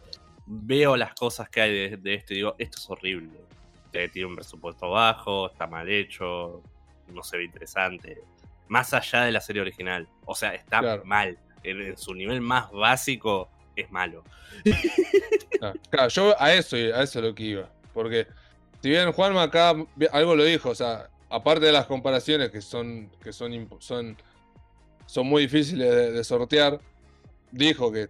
D: veo las cosas que hay de, de esto y digo, esto es horrible. Eh, tiene un presupuesto bajo, está mal hecho, no se ve interesante. Más allá de la serie original. O sea, está
B: Claro.
D: mal. En, en su nivel más básico es malo.
B: Ah, claro, yo a eso, a eso es lo que iba. Porque si bien Juanma acá algo lo dijo, o sea, aparte de las comparaciones que son, que son, son, son muy difíciles de, de sortear, dijo que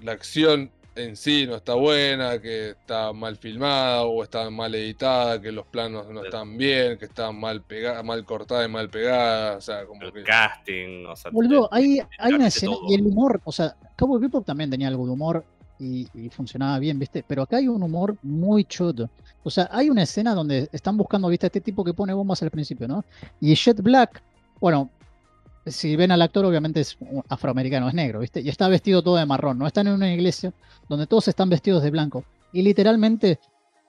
B: la acción en sí no está buena, que está mal filmada o está mal editada, que los planos no están bien, que está mal pegada, mal cortada y mal pegada, o sea, como
D: El
B: que
D: casting, o sea,
C: Boludo, hay, hay una escena
D: todo.
C: y el humor, o sea, Cowboy Bebop también tenía algo de humor y, y funcionaba bien, ¿viste? Pero acá hay un humor muy choto. O sea, hay una escena donde están buscando, ¿viste? Este tipo que pone bombas al principio, ¿no? Y Jet Black, bueno, si ven al actor, obviamente es afroamericano, es negro, ¿viste? Y está vestido todo de marrón, ¿no? Están en una iglesia donde todos están vestidos de blanco. Y literalmente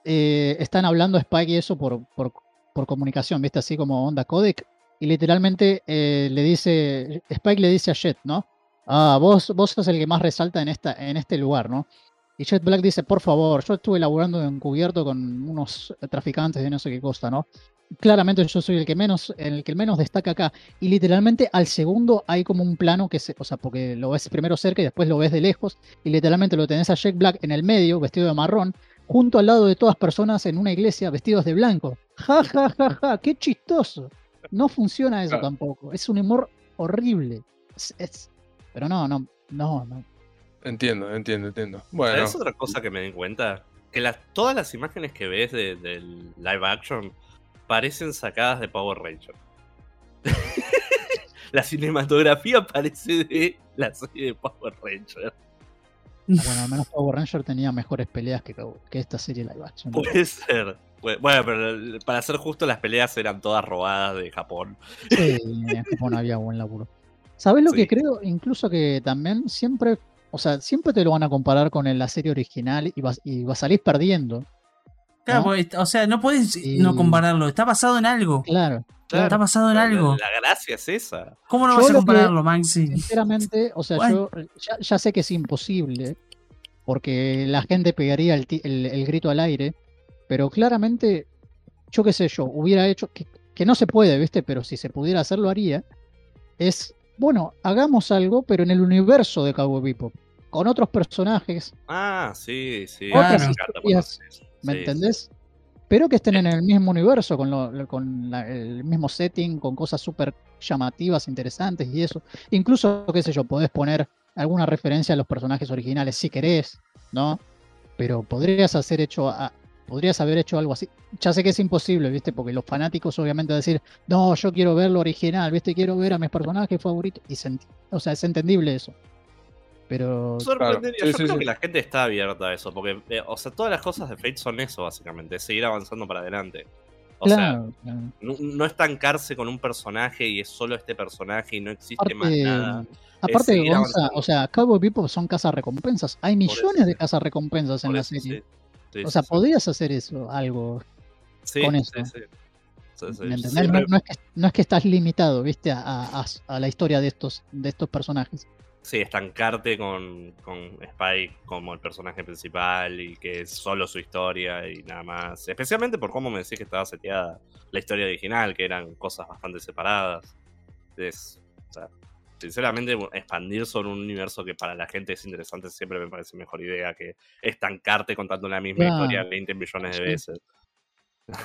C: eh, están hablando Spike y eso por, por, por comunicación, ¿viste? Así como onda codec. Y literalmente eh, le dice, Spike le dice a Jet, ¿no? Ah, vos, vos sos el que más resalta en, esta, en este lugar, ¿no? Y Jet Black dice, por favor, yo estuve laburando encubierto con unos traficantes de no sé qué cosa, ¿no? claramente yo soy el que menos, el que menos destaca acá. Y literalmente al segundo hay como un plano que se, o sea, porque lo ves primero cerca y después lo ves de lejos. Y literalmente lo tenés a Jack Black en el medio, vestido de marrón, junto al lado de todas personas en una iglesia vestidos de blanco. Ja, ja, ja, ja, qué chistoso. No funciona eso
B: Claro.
C: tampoco. Es un humor horrible. Es- es- pero no, no, no, no.
B: Entiendo, entiendo, entiendo. Bueno,
D: Es otra cosa que me di cuenta. Que las, todas las imágenes que ves de- del live action parecen sacadas de Power Ranger. la cinematografía parece de la serie de Power Ranger.
C: Bueno, al menos Power Ranger tenía mejores peleas que, que esta serie live action.
D: Puede ser. Bueno, pero para ser justo, las peleas eran todas robadas de Japón.
C: Sí, en Japón había buen laburo. ¿Sabes lo
D: Sí.
C: que creo? Incluso que también siempre, o sea, siempre te lo van a comparar con el- la serie original y vas, y vas a salir perdiendo.
A: Claro,
C: ¿no?
A: porque, o sea, no puedes no compararlo. Está basado en algo.
C: Claro.
A: Está basado en algo.
D: La, gracia es esa.
A: ¿Cómo no
C: Yo
A: vas a
C: que-
A: compararlo, Maxi?
C: Sinceramente, o sea,
A: Bueno.
C: yo ya, ya sé que es imposible, porque la gente pegaría el, el- el grito al aire, pero claramente, yo qué sé yo, hubiera hecho, que, que no se puede, ¿viste? Pero si se pudiera hacer, lo haría. Es, bueno, hagamos algo, pero en el universo de Cowboy Bebop, con otros personajes,
D: Ah, sí, sí.
A: Otras
D: cuando
C: historias. ¿me
D: Sí,
C: entendés? Pero que estén en el mismo universo, con, lo- con la- el mismo setting, con cosas súper llamativas, interesantes y eso. Incluso, qué sé yo, podés poner alguna referencia a los personajes originales si querés, ¿no? Pero podrías hacer hecho a- podrías haber hecho algo así. Ya sé que es imposible, ¿viste? Porque los fanáticos obviamente decir, no, yo quiero ver lo original, ¿viste? Quiero ver a mis personajes favoritos. Y se o sea, es entendible eso. Pero
D: Sorprendería.
B: Claro, sí,
D: Yo
B: sí,
D: creo
B: sí.
D: que la gente está abierta a eso, porque, eh, o sea, todas las cosas de Fate son eso, básicamente, es seguir avanzando para adelante. O sea,
C: claro,
D: no, no estancarse con un personaje y es solo este personaje y no existe más nada.
C: aparte de Gonza, o sea, Cowboy Bebop son casas recompensas. Hay millones de
D: sí.
C: casas recompensas en
D: Por
C: la
D: eso,
C: serie.
D: Sí.
C: O sea,
D: sí.
C: podrías hacer eso, algo.
D: Sí,
C: con eso. No, no es que, no es que estás limitado, viste, a, a- a la historia de estos, de estos personajes.
D: sí, estancarte con, con Spike como el personaje principal y que es solo su historia y nada más. Especialmente por cómo me decís que estaba seteada la historia original, que eran cosas bastante separadas. Es, o sea, sinceramente, expandir sobre un universo que para la gente es interesante siempre me parece mejor idea que estancarte contando la misma
C: Claro.
D: historia 20 millones de
C: Sí.
D: veces.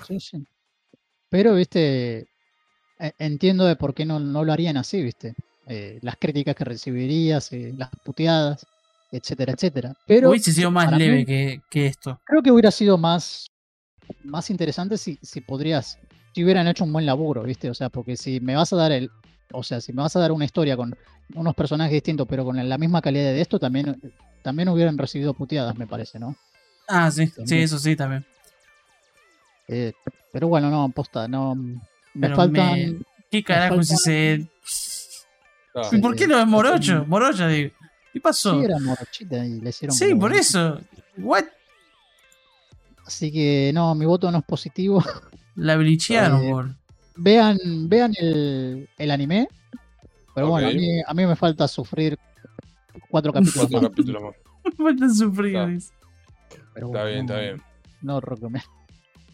C: Sí, sí. Pero, viste, e- entiendo de por qué no, no lo harían así, viste. Eh, las críticas que recibirías, eh, las puteadas, etcétera, etcétera. Pero
A: Hubiese sido más leve
C: mí-
A: que, que esto.
C: creo que hubiera sido más, más interesante si, si podrías, si hubieran hecho un buen laburo, ¿viste? O sea, porque si me vas a dar el, o sea, si me vas a dar una historia con unos personajes distintos, pero con la misma calidad de esto, también, también hubieran recibido puteadas, me parece, ¿no?
A: Ah, sí, sí, eso sí también.
C: Eh, pero bueno, no, posta, no. Me
A: Pero
C: faltan.
A: me- ¿Qué carajo es
C: falta-
A: ese?
B: Ah,
A: ¿Y por qué no es morocho?
C: Sí.
A: Morocha, digo. ¿Qué pasó?
C: Sí, era morochita y le hicieron.
A: Sí, por eso. What?
C: Así que no, mi voto no es positivo.
A: La blichearon,
C: Eh,
A: por.
C: Vean vean el, el anime. Pero bueno, a mí, a mí me falta sufrir cuatro capítulos
B: Cuatro
C: más.
B: capítulos más.
A: Faltan sufrir.
B: Está.
A: dice.
C: Pero
B: Está
C: bueno,
B: bien, está
C: no-
B: bien.
C: No recomiendo.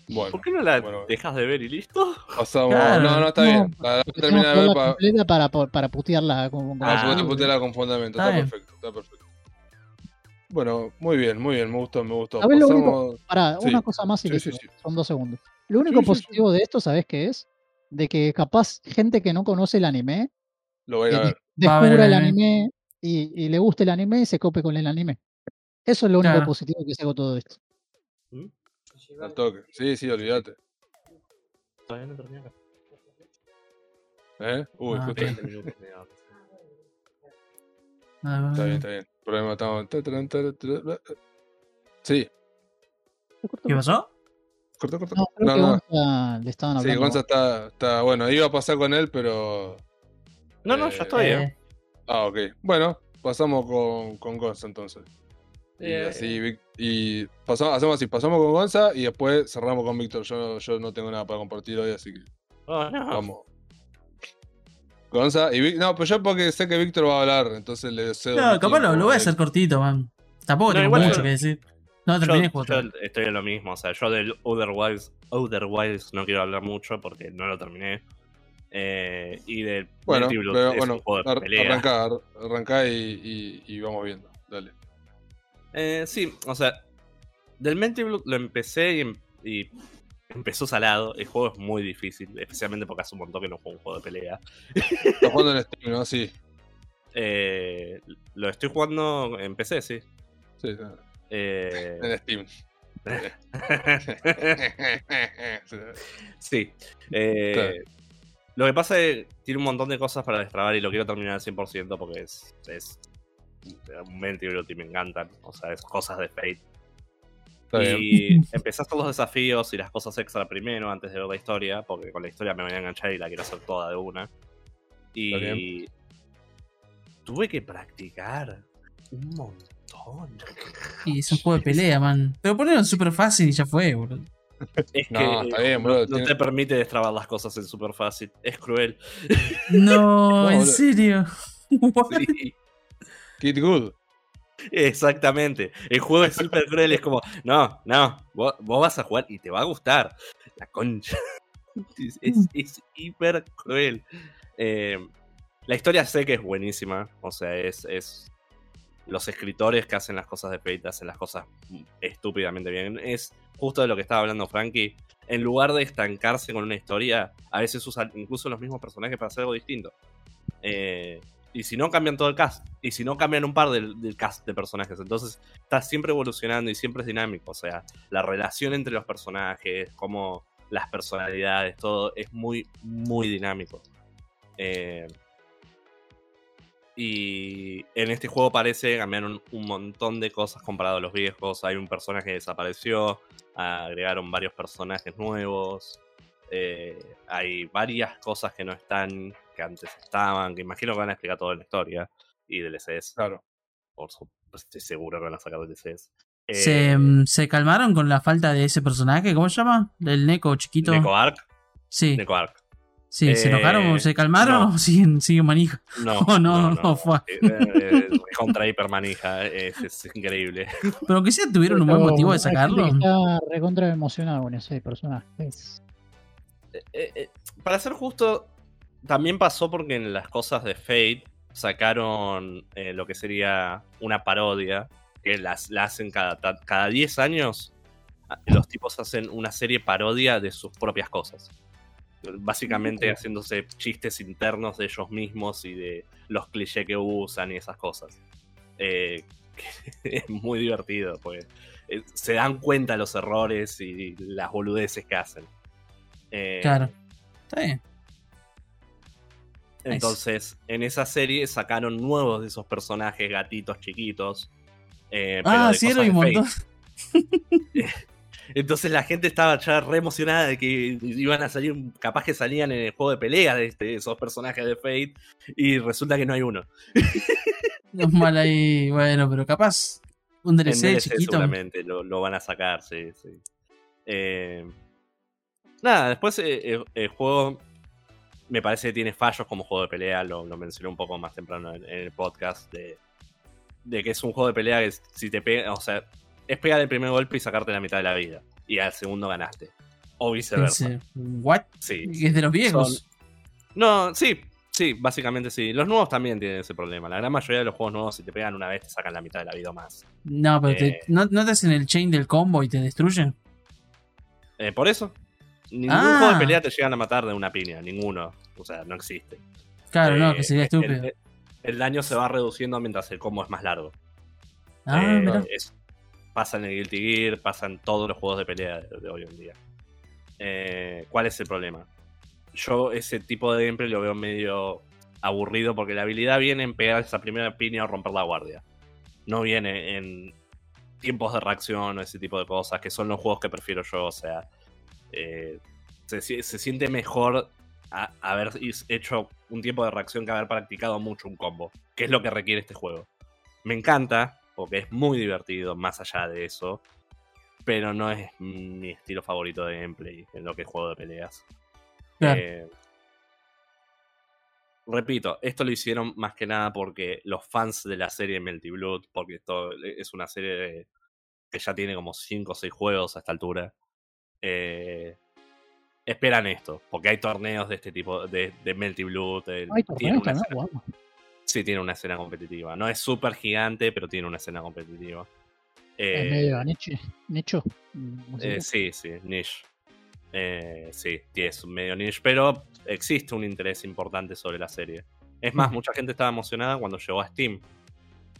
B: Bueno,
D: ¿Por qué no la
B: Bueno.
D: dejas de ver y listo?
B: pasamos.
A: Claro.
B: No, no, está
C: No,
B: bien. La, la
C: que
B: de ver para.
C: para, para, para putearla como, como-
B: Ah,
D: Ah,
B: puteé con fundamento.
A: Está
B: perfecto, está perfecto. Bueno, muy bien, muy bien. Me gustó, me gustó.
C: ¿Sabés lo
B: Pasamos-
C: Pará,
B: Sí.
C: una cosa más y
B: Sí,
C: listo,
B: sí, sí.
C: Son dos segundos. Lo único
B: Sí, sí, sí.
C: positivo de esto, ¿sabes qué es? De que capaz gente que no conoce el anime
B: Lo voy a
C: eh,
B: ver.
A: Va a ver
C: descubra
A: el
C: el
A: anime.
C: anime y, y le guste el anime y se cope con el anime. Eso es lo único
A: Claro.
C: positivo que saco todo esto.
B: Al toque. Sí, sí, olvídate.
D: Todavía no terminé acá.
B: ¿Eh? Uy,
A: Ah,
B: justo.
A: ok.
D: 20 minutos me da.
A: Ah,
B: Está bien, está bien. Problema, estamos. Sí,
A: ¿Qué pasó?
B: Corta, corta.
C: No, creo
B: No,
C: que
B: no.
C: Gonza le estaban
B: Sí,
C: hablando.
B: Gonza está, está. Bueno, iba a pasar con él, pero.
D: No, no,
B: Eh,
D: ya estoy.
A: Eh,
B: Ah, ok. Bueno, pasamos con, con Gonza entonces. Y
D: Eh,
B: así, y pasamos, hacemos así, pasamos con Gonza y después cerramos con Víctor. Yo, no- yo no tengo nada para compartir hoy, así que
D: Oh, no.
B: vamos. Gonza y Vic, no, pues yo porque sé que Víctor va a hablar, entonces le cedo.
A: no, capaz lo, voy a hacer cortito, man. Tampoco
D: No,
A: tengo
D: igual
A: mucho
D: yo-
A: que decir. No,
D: Yo,
A: terminé el juego.
D: yo
A: todavía.
D: estoy en lo mismo, o sea, yo del Outer Wilds no quiero hablar mucho porque no lo terminé. Eh, y del
B: Bueno, pero,
D: es
B: bueno
D: un juego de
B: ar-
D: pelea.
B: arrancá, ar- arrancá y, y- y vamos viendo. Dale.
D: Eh, sí, o sea, del Melty Blood lo empecé y, em- y empezó salado. El juego es muy difícil, especialmente porque hace un montón que no juego un juego de pelea.
B: Está jugando en Steam, ¿no? Sí.
D: Eh, lo estoy jugando en PC, sí.
B: Sí, sí,
D: Eh,
B: en Steam. Sí.
D: Eh,
B: Claro.
D: Lo que pasa es que tiene un montón de cosas para destrabar y lo quiero terminar al 100% porque es, es un Melty y me encantan. O sea, es cosas de Fate.
B: Está bien.
D: y empecé a hacer los desafíos y las cosas extra primero antes de ver la historia, porque con la historia me voy a enganchar y la quiero hacer toda de una. Y tuve que practicar un montón.
A: Y es un juego de pelea, man. Pero ponerlo súper fácil y ya fue, boludo.
D: Es que
B: No, está bien,
D: no-
B: boludo,
D: no, te permite destrabar las cosas en súper fácil. Es cruel.
A: No,
B: No,
A: en serio.
D: Sí.
B: Kid Good.
D: Exactamente. El juego es súper cruel. Es como, no, no, vos, vos vas a jugar y te va a gustar. La concha. Es, es- es hiper cruel. Eh, la historia sé que es buenísima. O sea, es, es. Los escritores que hacen las cosas de Fate hacen las cosas estúpidamente bien. Es justo de lo que estaba hablando Frankie. En lugar de estancarse con una historia, a veces usan incluso los mismos personajes para hacer algo distinto. Eh, y si no, cambian todo el cast. Y si no, cambian un par del, del cast de personajes. Entonces, está siempre evolucionando y siempre es dinámico. O sea, la relación entre los personajes, como las personalidades, todo es muy, muy dinámico. Eh, y en este juego parece que cambiaron un montón de cosas comparado a los viejos. Hay un personaje que desapareció, agregaron varios personajes nuevos. eh, hay varias cosas que no están, que antes estaban, que imagino que van a explicar todo en la historia. Y DLCs,
B: Claro.
D: por estoy seguro que van a sacar DLCs.
A: ¿Se,
D: Eh,
A: mm, ¿Se calmaron con la falta de ese personaje? ¿Cómo se llama? ¿Del Neko chiquito?
D: Neko Arc,
A: sí,
D: Neko Arc.
A: Sí. ¿Se
D: Eh,
A: enojaron? ¿Se calmaron
D: no.
A: o siguen, siguen manija?
D: No,
A: Oh, no, no, fue.
D: Eh, eh, contra hipermanija, es, es increíble.
A: Pero que sea tuvieron un buen motivo de sacarlo.
C: Está recontra emocionado con ese personaje. Es-
D: Eh, eh, para ser justo, también pasó porque en las cosas de Fate sacaron eh, lo que sería una parodia, que las, la hacen cada, cada 10 años. Los tipos hacen una serie parodia de sus propias cosas. Básicamente haciéndose chistes internos de ellos mismos y de los clichés que usan y esas cosas. Eh, es muy divertido, pues se dan cuenta los errores y las boludeces que hacen. Eh,
A: Claro. Está bien. Nice.
D: entonces, en esa serie sacaron nuevos de esos personajes gatitos chiquitos. eh, pero
A: Ah,
D: de
A: sí,
D: cosas
A: era un montón.
D: Entonces la gente estaba ya re emocionada de que iban a salir, capaz que salían en el juego de pelea de este- esos personajes de Fate, y resulta que no hay uno.
A: Es mal ahí. Bueno, pero capaz un DLC
D: DLC
A: chiquito.
D: seguramente lo, lo van a sacar, sí, sí. Eh, nada, después eh, eh, el juego me parece que tiene fallos como juego de pelea, lo, lo mencioné un poco más temprano en, en el podcast, de, de que es un juego de pelea que si te pega, o sea, es pegar el primer golpe y sacarte la mitad de la vida, y al segundo ganaste. O viceversa.
A: Ese- What?
D: Sí.
A: Es de los viejos.
D: No, sí, sí, básicamente sí. Los nuevos también tienen ese problema. La gran mayoría de los juegos nuevos, si te pegan una vez, te sacan la mitad de la vida o más.
A: No, pero te-
D: Eh.
A: ¿no, ¿no te hacen el chain del combo y te destruyen?
D: Eh, por eso, ningún
A: Ah.
D: juego de pelea te llegan a matar de una piña, ninguno. O sea, no existe.
A: Claro, no,
D: Eh,
A: que sería estúpido.
D: El, el daño se va reduciendo mientras el combo es más largo.
A: ah, mira.
D: es- pasa en el Guilty Gear, pasa en todos los juegos de pelea de, hoy en día. Eh, ¿Cuál es el problema? Yo ese tipo de gameplay lo veo medio aburrido porque la habilidad viene en pegar esa primera piña o romper la guardia. No viene en tiempos de reacción o ese tipo de cosas, que son los juegos que prefiero yo. O sea, eh, se, se siente mejor haber hecho un tiempo de reacción que haber practicado mucho un combo, que es lo que requiere este juego. Me encanta, porque es muy divertido más allá de eso, pero no es mi estilo favorito de gameplay en lo que es juego de peleas.
A: Claro.
D: Eh, repito, esto lo hicieron más que nada porque los fans de la serie Melty Blood, porque esto es una serie de- que ya tiene como 5 o 6 juegos a esta altura, eh, esperan esto, porque hay torneos de este tipo, de, de Melty Blood. de-
C: Ay,
D: tiene una. Sí, tiene una escena competitiva. No es súper gigante, pero tiene una escena competitiva.
C: Es
D: Eh,
C: medio niche, nicho.
D: eh, sí, sí, niche. Eh, sí, es un medio niche, pero existe un interés importante sobre la serie. Es más, mucha gente estaba emocionada cuando llegó a Steam.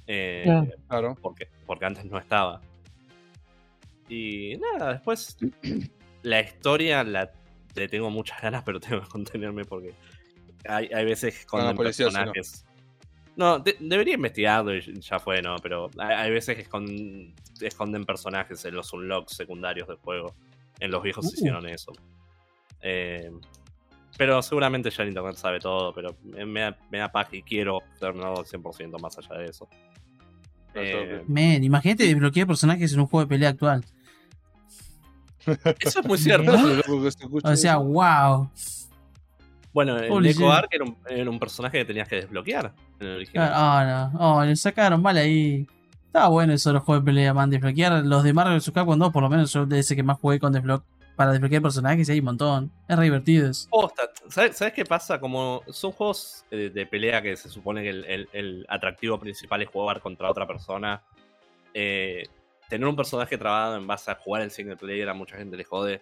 D: Eh,
C: Claro.
D: Porque, porque antes no estaba. Y nada, después la historia la, le tengo muchas ganas, pero tengo que contenerme porque hay, hay veces
B: sí, no.
D: personajes. No, de- debería investigarlo y ya fue, ¿no? Pero hay, hay veces que esconden, esconden personajes en los unlocks secundarios del juego. En los viejos
C: Uh.
D: hicieron eso. Eh, pero seguramente ya el internet sabe todo, pero me, da, me da paz y quiero terminarlo al 100% más allá de eso. Eh,
A: Men, imagínate desbloquear personajes en un juego de pelea actual.
D: eso es muy cierto.
B: Escucha
A: O sea, wow.
D: Bueno, el
A: shit.
D: Arc era un, era un personaje que tenías que desbloquear en el original.
A: Ah, no. Oh, le sacaron mal ahí. Estaba bueno eso los juegos de pelea, man. Desbloquear los de Marvel vs. Capcom 2, por lo menos yo de ese que más jugué con desbloque para desbloquear personajes y hay un montón. Es re divertido eso.
D: ¿sabes, sabes qué pasa? Como son juegos eh, de pelea que se supone que el, el- el atractivo principal es jugar contra otra persona. eh, tener un personaje trabado en base a jugar el single player a mucha gente le jode.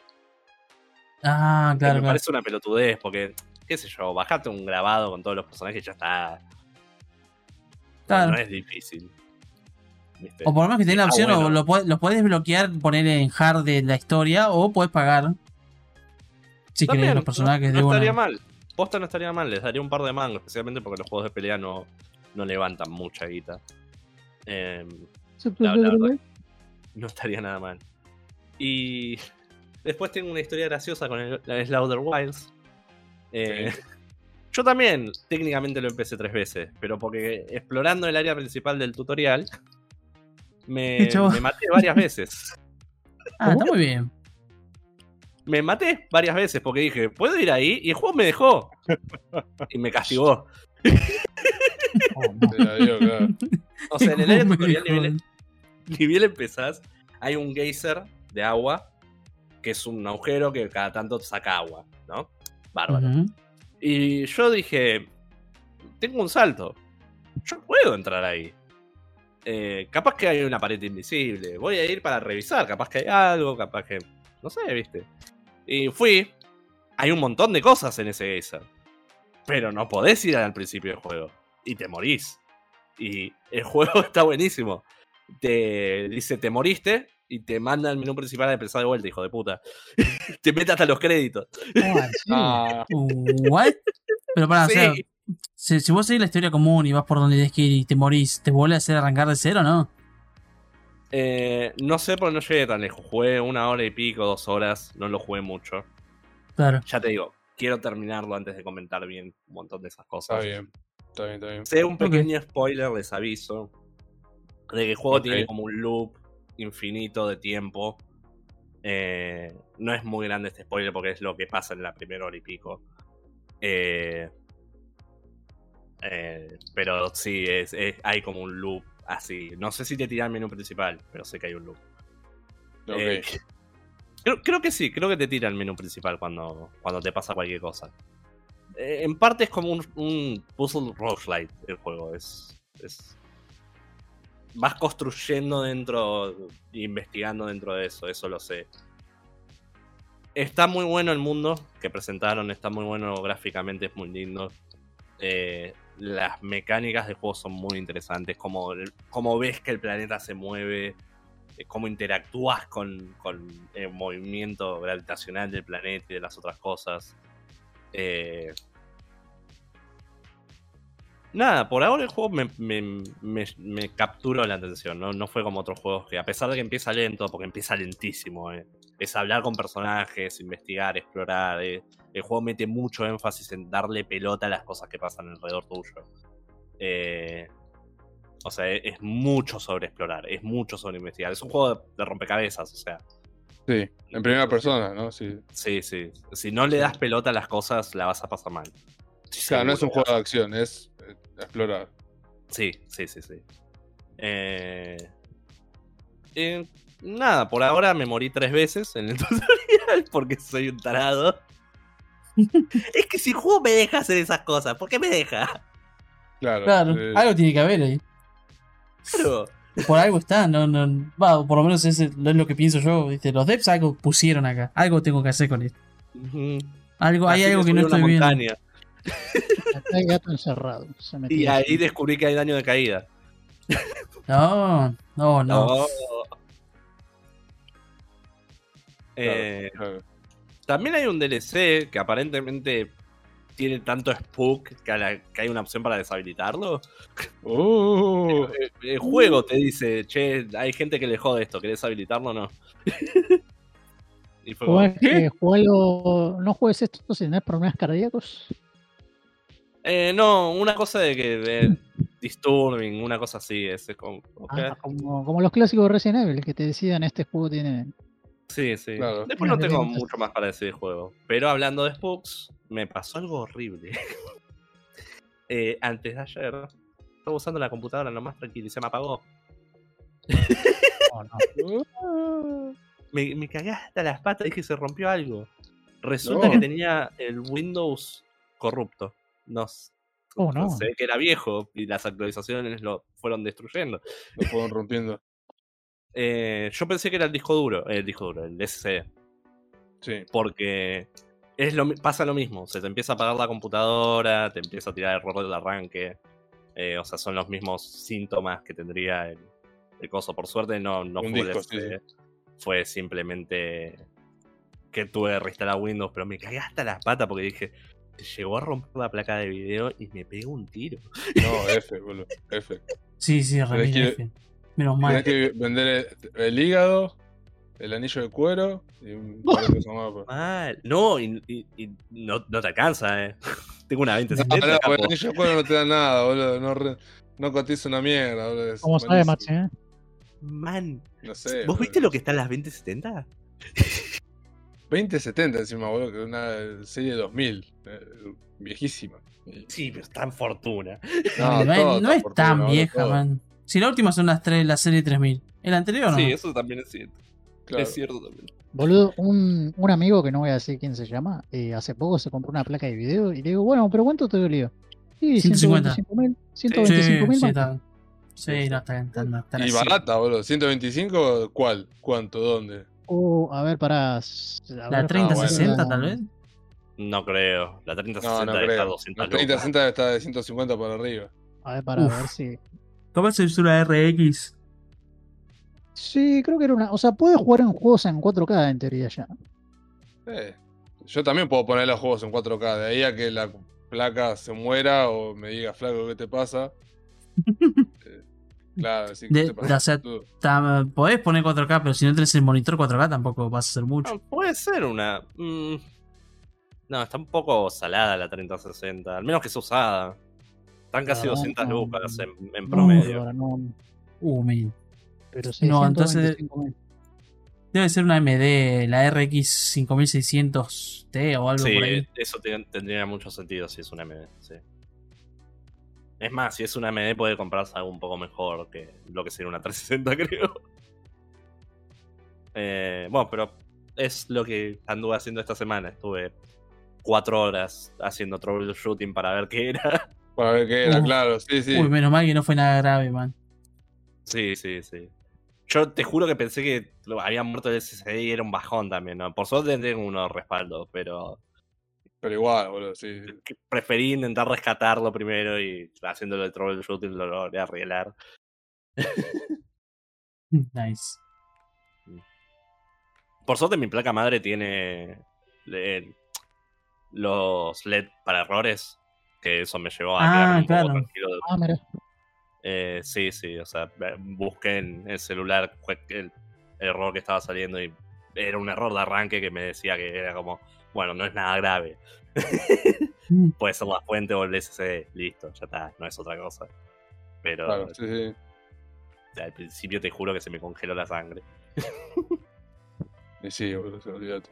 A: Ah,
D: Que
A: claro,
D: me
A: claro.
D: parece una pelotudez porque, qué sé yo, bajate un grabado con todos los personajes y ya está. No-
A: Claro.
D: No, es difícil. ¿Viste?
A: O por lo menos que tenés la opción, o
D: bueno.
A: lo, puedes- lo puedes desbloquear, poner en hard de la historia, o puedes pagar. Si
D: También,
A: querés los personajes
D: no,
A: de
D: estaría
A: una.
D: mal. Posta no estaría mal, les daría un par de mangos, especialmente porque los juegos de pelea no, no levantan mucha guita. Em, La- la verdad. no estaría nada mal. Y después tengo una historia graciosa con el, el Slaughter Wilds. Eh, Yo también técnicamente lo empecé tres veces, pero porque explorando el área principal del tutorial me, me maté varias veces.
A: Ah, está muy bien.
D: Me maté varias veces porque dije, ¿puedo ir ahí? Y el juego me dejó. Y me castigó.
C: Oh, no.
B: Digo, claro.
D: O sea, en el área tutorial, ni bien, ni bien empezás, hay un geyser de agua, que es un agujero que cada tanto saca agua, ¿no? Bárbaro. Y yo dije, tengo un salto. Yo puedo entrar ahí. Eh, capaz que hay una pared invisible. Voy a ir para revisar. Capaz que hay algo. Capaz que... No sé, viste. Y fui. Hay un montón de cosas en ese geyser. Pero no podés ir al principio del juego. Y te morís. Y el juego está buenísimo. Te dice, te moriste. Y te manda al menú principal a empezar de vuelta, hijo de puta. te mete hasta los créditos.
C: Ah, sí.
B: Ah,
A: ¿What? Pero para, o sea,
D: Sí.
A: si, si vos seguís la historia común y vas por donde tienes que ir y te morís, ¿te vuelve a hacer arrancar de cero no?
D: Eh, no sé porque no llegué tan lejos. Jugué una hora y pico, dos horas. No lo jugué mucho.
A: Claro.
D: Ya te digo, quiero terminarlo antes de comentar bien un montón de esas
B: está
D: cosas.
B: bien. Está bien, está bien.
D: Sé un pequeño spoiler, les aviso. De que el juego tiene como un loop infinito de tiempo. Eh, no es muy grande este spoiler porque es lo que pasa en la primera hora y pico. Eh, eh, pero sí, es, es- hay como un loop así. No sé si te tira el menú principal, pero sé que hay un loop. Creo, creo que sí, creo que te tira el menú principal cuando, cuando te pasa cualquier cosa. En parte es como un, un puzzle roguelite el juego. Es, es. Vas construyendo dentro, investigando dentro de eso, eso lo sé. Está muy bueno el mundo que presentaron, está muy bueno gráficamente, es muy lindo. Eh, las mecánicas del juego son muy interesantes, como, como ves que el planeta se mueve, eh, cómo interactúas con, con el movimiento gravitacional del planeta y de las otras cosas. Eh, Nada, por ahora el juego me, me, me- me capturó la atención, ¿no? No fue como otros juegos que, a pesar de que empieza lento, porque empieza lentísimo, eh, es hablar con personajes, investigar, explorar. eh, el juego mete mucho énfasis en darle pelota a las cosas que pasan alrededor tuyo. Eh, o sea, es, es mucho sobre explorar, es mucho sobre investigar. Es un juego de, rompecabezas, o sea,
B: Sí, en primera persona, ¿no? Sí.
D: sí, sí. Si no le das pelota a las cosas, la vas a pasar mal.
B: Claro, no es un juego de acción, es explorar.
D: Sí, sí, sí, sí. Eh, eh, Nada, por ahora me morí tres veces en el tutorial porque soy un tarado. es que si el juego me deja hacer esas cosas, ¿por qué me deja?
B: Claro.
A: Claro,
B: eh,
A: algo tiene que haber ahí.
D: Claro.
A: Por algo está, no, no, va, por lo menos ese es lo que pienso yo. ¿viste? Los devs algo pusieron acá, algo tengo que hacer con esto. Algo, hay algo que no estoy viendo.
C: Acá hay gato encerrado. Se
D: Y
C: así.
D: ahí descubrí que hay daño de caída.
A: No, no, no.
D: Eh,
B: claro.
D: también hay un DLC que aparentemente tiene tanto spook que, a la- que hay una opción para deshabilitarlo.
B: Uh,
D: El, el juego te dice, che, hay gente que le jode esto, ¿querés habilitarlo o no? y fue como,
C: ¿Jugás-
D: ¿qué?
C: eh, jugalo- no juegues esto si tenés problemas cardíacos.
D: Eh, no, una cosa de que de disturbing, una cosa así, es como, ok.
C: Ah, como, como los clásicos de Resident Evil que te decían este juego tiene.
D: Sí, sí.
B: Claro.
D: Después no tengo mucho más para decir del juego. Pero hablando de spooks, me pasó algo horrible. Eh, antes de ayer, estaba usando la computadora nomás tranquilo y se me apagó.
C: No.
D: Me, me cagué hasta las patas, dije se rompió algo. Resulta
B: No.
D: que tenía el Windows corrupto. No, s-
C: Oh, no.
D: sé que era viejo y las actualizaciones lo fueron destruyendo.
B: lo fueron rompiendo.
D: Eh, yo pensé que era el disco duro, el disco duro, el SSD.
B: Sí.
D: porque es lo, pasa lo mismo. Se te empieza a apagar la computadora, te empieza a tirar error del arranque. eh, o sea, son los mismos síntomas que tendría el, el coso. Por suerte no, no fue el
B: disco, sí,
D: Fue simplemente que tuve que reinstalar Windows, pero me cagué hasta las patas porque dije, llegó a romper la placa de video y me pegó un tiro.
B: No, F, boludo. F.
A: Sí, sí, Ramiro,
B: que-
A: F. Menos mal.
B: que vender el, el hígado, el anillo de cuero y un par de cosas más. pues.
D: Mal. No, y, y- y no, no te alcanza, eh. Tengo una
B: No,
D: 2070.
B: no,
D: capo.
B: el anillo de cuero no te da nada, boludo. No, re- no cotiza una mierda, boludo. es
C: ¿Cómo sabe. Maxi? eh?
D: Man,
B: No sé.
D: ¿vos
B: boludo.
D: viste lo que está en las 2070?
B: 2070 encima, boludo, que es una serie 2000. eh, viejísima.
D: Sí, pero está en fortuna.
B: No,
A: no, es-
B: todo
A: no
B: está
A: es
B: por
A: tan vieja,
B: todo.
A: man. Si la última son las tres, la serie 3000. ¿El anterior no?
D: Sí, eso también es cierto.
B: Claro.
D: Es cierto también.
C: Boludo, un, un amigo que no voy a decir quién se llama, eh, hace poco se compró una placa de video y le digo, bueno, pero ¿cuánto te dolió? Y
A: 150.
C: 125 mil,
A: Sí,
C: 125 mil
A: sí, está. Sí, no, está, está, está
B: Y
A: así.
B: barata, boludo. 125, ¿cuál? ¿Cuánto? ¿Dónde?
C: Uh, a ver, para.
A: La 3060 tal vez.
D: No creo. La 3060
B: No, no
D: está a
B: creo.
D: 200
B: La
D: lucas.
B: 3060 está de 150 para arriba.
C: A ver, para
A: Uf.
C: ver si.
A: ¿Cómo se hizo una RX?
C: Sí, creo que era una. O sea, puede jugar en juegos en 4K en teoría ya.
B: Eh, yo también puedo poner los juegos en 4K. De ahí a que la placa se muera o me diga, flaco, ¿qué te pasa? Claro, sí, ¿qué
A: De- o sea, Podés poner 4K, pero si no tenés el monitor 4K tampoco vas a hacer mucho.
D: No, puede ser una. mm, No, está un poco salada la 3060. Al menos que sea usada. Están casi
C: Claro,
D: 200
C: no.
D: lucas en, en
C: No,
D: promedio.
C: no,
A: Uh, man.
C: pero sí,
A: No, entonces-
C: 125.000.
A: Debe ser una MD, la RX 5600T o algo
D: Sí,
A: por ahí.
D: eso te- tendría mucho sentido si es una MD. Sí. Es más, si es una MD puede comprarse algo un poco mejor que lo que sería una 360, creo. Eh, bueno, pero es lo que anduve haciendo esta semana. Estuve cuatro horas haciendo troubleshooting para ver qué era.
B: Para ver qué era,
A: Uf.
B: claro, sí, sí.
A: Uy, menos mal que no fue nada grave, man.
D: Sí, sí, sí. Yo te juro que pensé que lo- había muerto el SSD y era un bajón también, ¿no? Por suerte tengo unos respaldos, pero
B: Pero igual, boludo, sí.
D: preferí intentar rescatarlo primero y haciéndolo el troubleshooting lo logré arreglar.
A: Nice.
D: Por suerte mi placa madre tiene eh, los LED para errores, que eso me llevó a
A: Ah,
D: quedarme un
A: claro.
D: poco tranquilo. de-
C: Ah, mira.
D: Eh, sí, sí, o sea, busqué en el celular el error que estaba saliendo y era un error de arranque que me decía que era como, bueno, no es nada grave. Puede ser la fuente o el SSD, listo, ya está, no es otra cosa. Pero
B: Claro, sí, sí.
D: al principio te juro que se me congeló la sangre.
B: Y sí, boludo, sí, olvídate.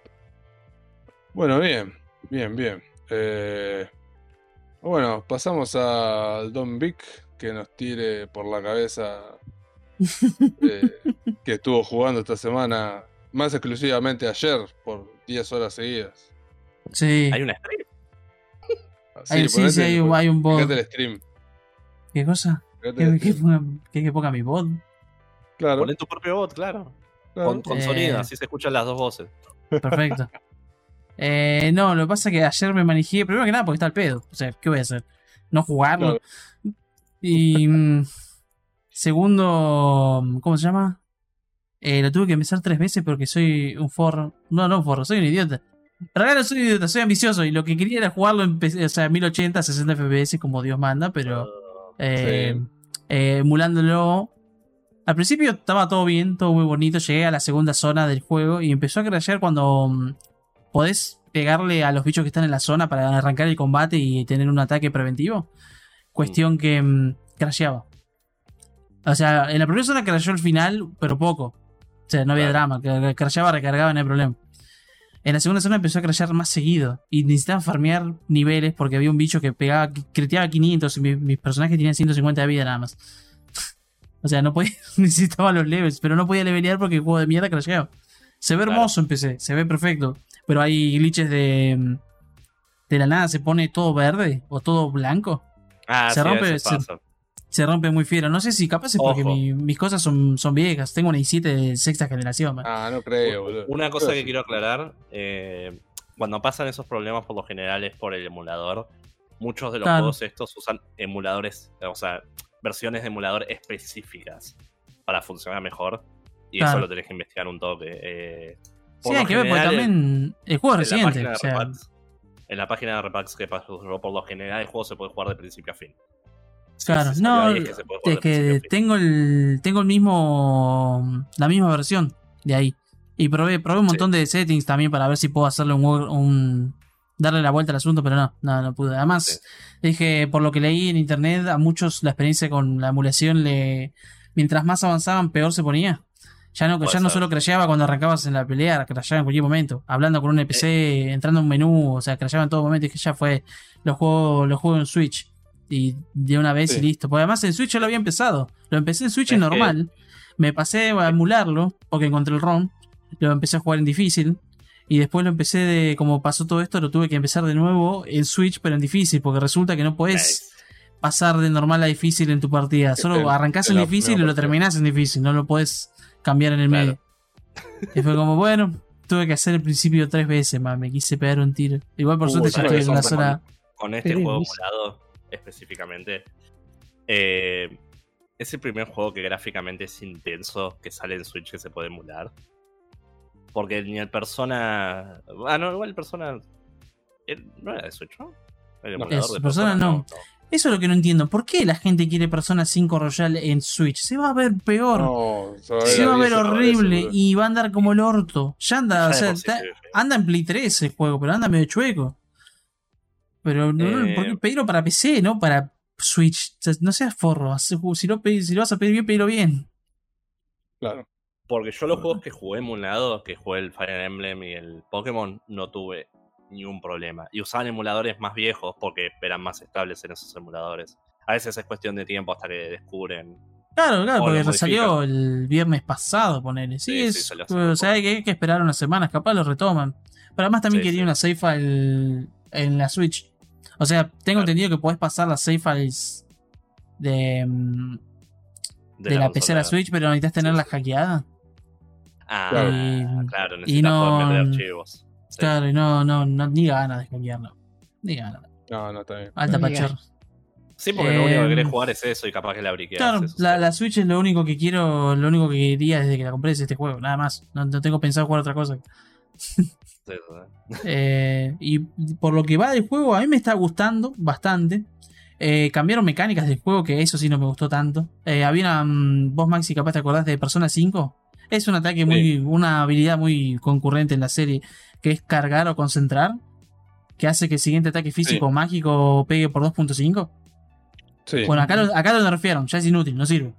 B: Bueno, bien, bien, bien. Eh, bueno, pasamos al Don Vic que nos tire por la cabeza eh, que estuvo jugando esta semana, más exclusivamente ayer, por 10 horas seguidas.
A: Sí.
D: Hay una stream.
A: Hay- sí, sí, hay un- hay un bot.
B: el stream.
A: ¿Qué cosa? ¿Qué,
B: el
A: qué qué- que ponga mi bot?
B: Claro,
D: Poné tu propio bot, claro.
B: claro.
D: Con, con
A: Eh.
D: sonido, así se escuchan las dos voces.
A: Perfecto. Eh, no, lo que pasa es que ayer me manejé, primero que nada porque está el pedo. O sea, ¿qué voy a hacer? No jugarlo.
B: Claro.
A: Y mm, segundo, ¿cómo se llama? Eh, lo tuve que empezar tres veces porque soy un forro. No, no un forro, soy un idiota. En realidad no soy un idiota, soy ambicioso y lo que quería era jugarlo en o sea, 1080, 60 FPS como Dios manda, pero eh,
B: Sí.
A: eh, emulándolo. Al principio estaba todo bien, todo muy bonito. Llegué a la segunda zona del juego y empezó a crashear cuando mm, podés pegarle a los bichos que están en la zona para arrancar el combate y tener un ataque preventivo. Cuestión que mm, crasheaba. O sea, en la primera zona crasheó al final, pero poco. O sea, no había
D: Claro.
A: drama. Crasheaba, recargaba, no hay problema. En la segunda zona empezó a crashear más seguido. Y necesitaban farmear niveles porque había un bicho que pegaba, creteaba 500 y mi- mis personajes tenían 150 de vida nada más. O sea, no podía, necesitaba los levels, pero no podía levelear porque el juego de mierda crasheaba. Se ve
D: Claro.
A: hermoso en PC, se ve perfecto. Pero hay glitches de. De la nada se pone todo verde o todo blanco.
D: Ah,
A: Se
D: sí,
A: rompe, se-
D: pasa.
A: Se rompe muy fiero. No sé si capaz es porque mi- mis cosas son, son viejas. Tengo una i7 de sexta generación. man.
B: Ah, no creo, boludo.
D: Una cosa
B: Creo
D: que
B: sí.
D: quiero aclarar, eh, cuando pasan esos problemas por lo general es por el emulador. Muchos de los
A: Claro.
D: juegos estos usan emuladores, o sea, versiones de emulador específicas para funcionar mejor. Y
A: Claro.
D: eso lo tenés que investigar un toque. eh,
A: Sí, hay que ver, porque también el juego es
D: en la
A: reciente.
D: página de
A: O sea,
D: Repax- en la página de Repax que pasó por lo general el juego se puede jugar de principio a fin.
A: Claro, no,
D: es que
A: es tengo el tengo el mismo la misma versión de ahí. Y probé probé un
D: Sí.
A: montón de settings también para ver si puedo hacerle un, darle la vuelta al asunto pero no no no pude. Además dije por lo que leí en internet a muchos la experiencia con la emulación le mientras más avanzaban peor se ponía. Ya no
D: Puede
A: ya no solo crasheaba cuando arrancabas en la pelea crasheaba en cualquier momento. Hablando con un NPC entrando a un menú o sea crasheaba en todo momento. Y que ya fue lo juego lo juego en Switch y de una vez
B: Sí.
A: y listo. Porque además en Switch ya lo había empezado. Lo empecé en Switch
D: Es que-
A: normal. Me pasé a emularlo porque encontré el ROM. Lo empecé a jugar en difícil. Y después lo empecé de. Como pasó todo esto, lo tuve que empezar de nuevo en Switch, pero en difícil. Porque resulta que no puedes
D: Nice.
A: pasar de normal a difícil en tu partida. Solo
B: te-
A: arrancás en
B: la
A: difícil y lo terminás en difícil. No lo puedes cambiar en el
D: Claro.
A: medio. Y fue como, bueno, tuve que hacer el principio tres veces más. Me quise pegar un tiro. Igual por
B: Uh,
A: suerte ya
B: ¿sabes
A: estoy en una zona.
D: con este juego emulado específicamente. eh, es el primer juego que gráficamente es intenso que sale en Switch que se puede emular. Porque ni el Persona. Ah, no, igual el Persona. él- No era de Switch, ¿no? El
B: No.
D: emulador
A: Es-
D: de
A: Persona no. Eso es lo que no entiendo. ¿Por qué la gente quiere Persona 5 Royal en Switch? Se va a ver peor.
B: No, se va a ver,
A: se va a ver
B: 10 otra vez,
A: horrible y va a andar como el orto. Ya anda,
D: Ya
A: o sea, está- anda en Play 3 el juego, pero anda medio chueco. Pero no, no,
D: Eh.
A: ¿por qué pedirlo para PC, no para Switch? O sea, no seas forro. Si lo, pedís- si lo vas a pedir bien, pedilo bien.
B: Claro.
D: Porque yo los juegos que jugué emulados, que jugué el Fire Emblem y el Pokémon, no tuve ningún problema. Y usaban emuladores más viejos porque eran más estables en esos emuladores. A veces es cuestión de tiempo hasta que descubren.
A: Claro, claro, porque salió el viernes pasado, ponele. Sí,
D: Sí, sí,
A: es,
D: salió hace
A: o sea, hay que, hay que esperar unas semanas, capaz lo retoman. Pero además también
D: Sí,
A: quería
D: sí.
A: una save file en la Switch. O sea, tengo
D: Claro.
A: entendido que podés pasar las save files de, mm, de, la, PC a la. Switch, pero necesitas tenerla
D: sí.
A: hackeada.
D: Ah,
A: Claro.
D: claro,
A: Y
D: necesitas
A: no-
D: poder meter archivos. Sí.
A: Claro, y no, no, no, ni ganas de hackearla. Ni ganas.
B: No, no está bien.
A: Alta
C: Ni
A: pachorra.
D: Sí, porque lo único que querés jugar es eso y capaz que la briqueas.
A: Claro,
D: eso
A: la,
D: sí.
A: la Switch es lo único que quiero, lo único que quería desde que la compré es este juego, nada más. No, no tengo pensado jugar otra cosa. Eh, y por lo que va del juego, a mí me está gustando bastante. Eh, cambiaron mecánicas del juego, que eso sí no me gustó tanto. Eh, había una. mm, vos, Maxi, capaz te acordás de Persona 5. Es un ataque muy. una habilidad muy concurrente en la serie, que es cargar o concentrar. Que hace que el siguiente ataque físico mágico pegue por 2.5.
B: Sí.
A: Bueno, acá lo, acá lo nerfearon, ya es inútil, no sirve.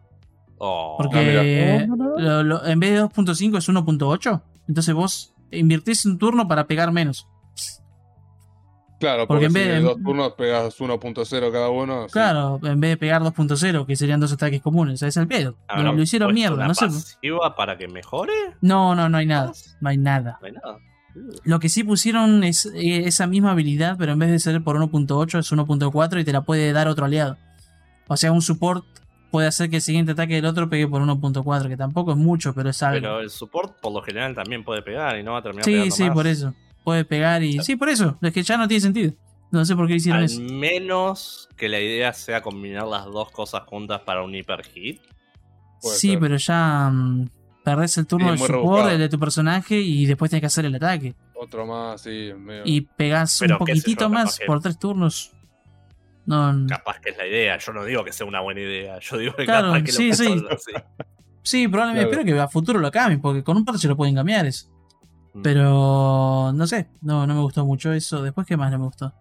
D: Oh,
A: Porque
C: no.
A: lo- lo- en vez de 2.5 es 1.8. Entonces vos invirtís un turno para pegar menos.
B: Claro,
A: Porque
B: porque,
A: en
B: si
A: vez de-
B: dos turnos pegas 1.0 cada uno. sí.
A: Claro, en vez de pegar 2.0, que serían dos ataques comunes, es el pedo. Lo,
D: ¿Habrán
A: lo hicieron mierda, no sé.
D: para que mejore?
A: No, no, no hay nada. No hay nada.
D: No hay nada.
A: Lo que sí pusieron es eh, esa misma habilidad, pero en vez de ser por 1.8 es 1.4 y te la puede dar otro aliado. O sea, un support puede hacer que el siguiente ataque del otro pegue por 1.4, que tampoco es mucho, pero es algo.
D: Pero el support por lo general también puede pegar y no va a terminar
A: sí,
D: pegando
A: sí,
D: más.
A: por eso. Puede pegar y... Sí, por eso. Es que ya no tiene sentido. No sé por qué hicieron
D: Al
A: eso.
D: menos que la idea sea combinar las dos cosas juntas para un hiper hit.
A: Sí,
B: ser.
A: pero ya mm, perdés el turno
B: Sí,
A: del support,
B: rebuscado.
A: el de tu personaje, y después tenés que hacer el ataque.
B: Otro más, sí. Medio...
A: Y pegás
D: Pero
A: un poquitito más por tres turnos. No,
D: Capaz que es la idea. Yo no digo que sea una buena idea. Yo digo que
A: Claro,
D: capaz que
A: sí,
D: lo
A: sí.
D: así.
A: Sí, probablemente
B: Claro.
A: espero que a futuro lo cambien, porque con un parche lo pueden cambiar eso.
D: Mm.
A: Pero no sé, no, no me gustó mucho eso. Después, ¿qué más no me gustó?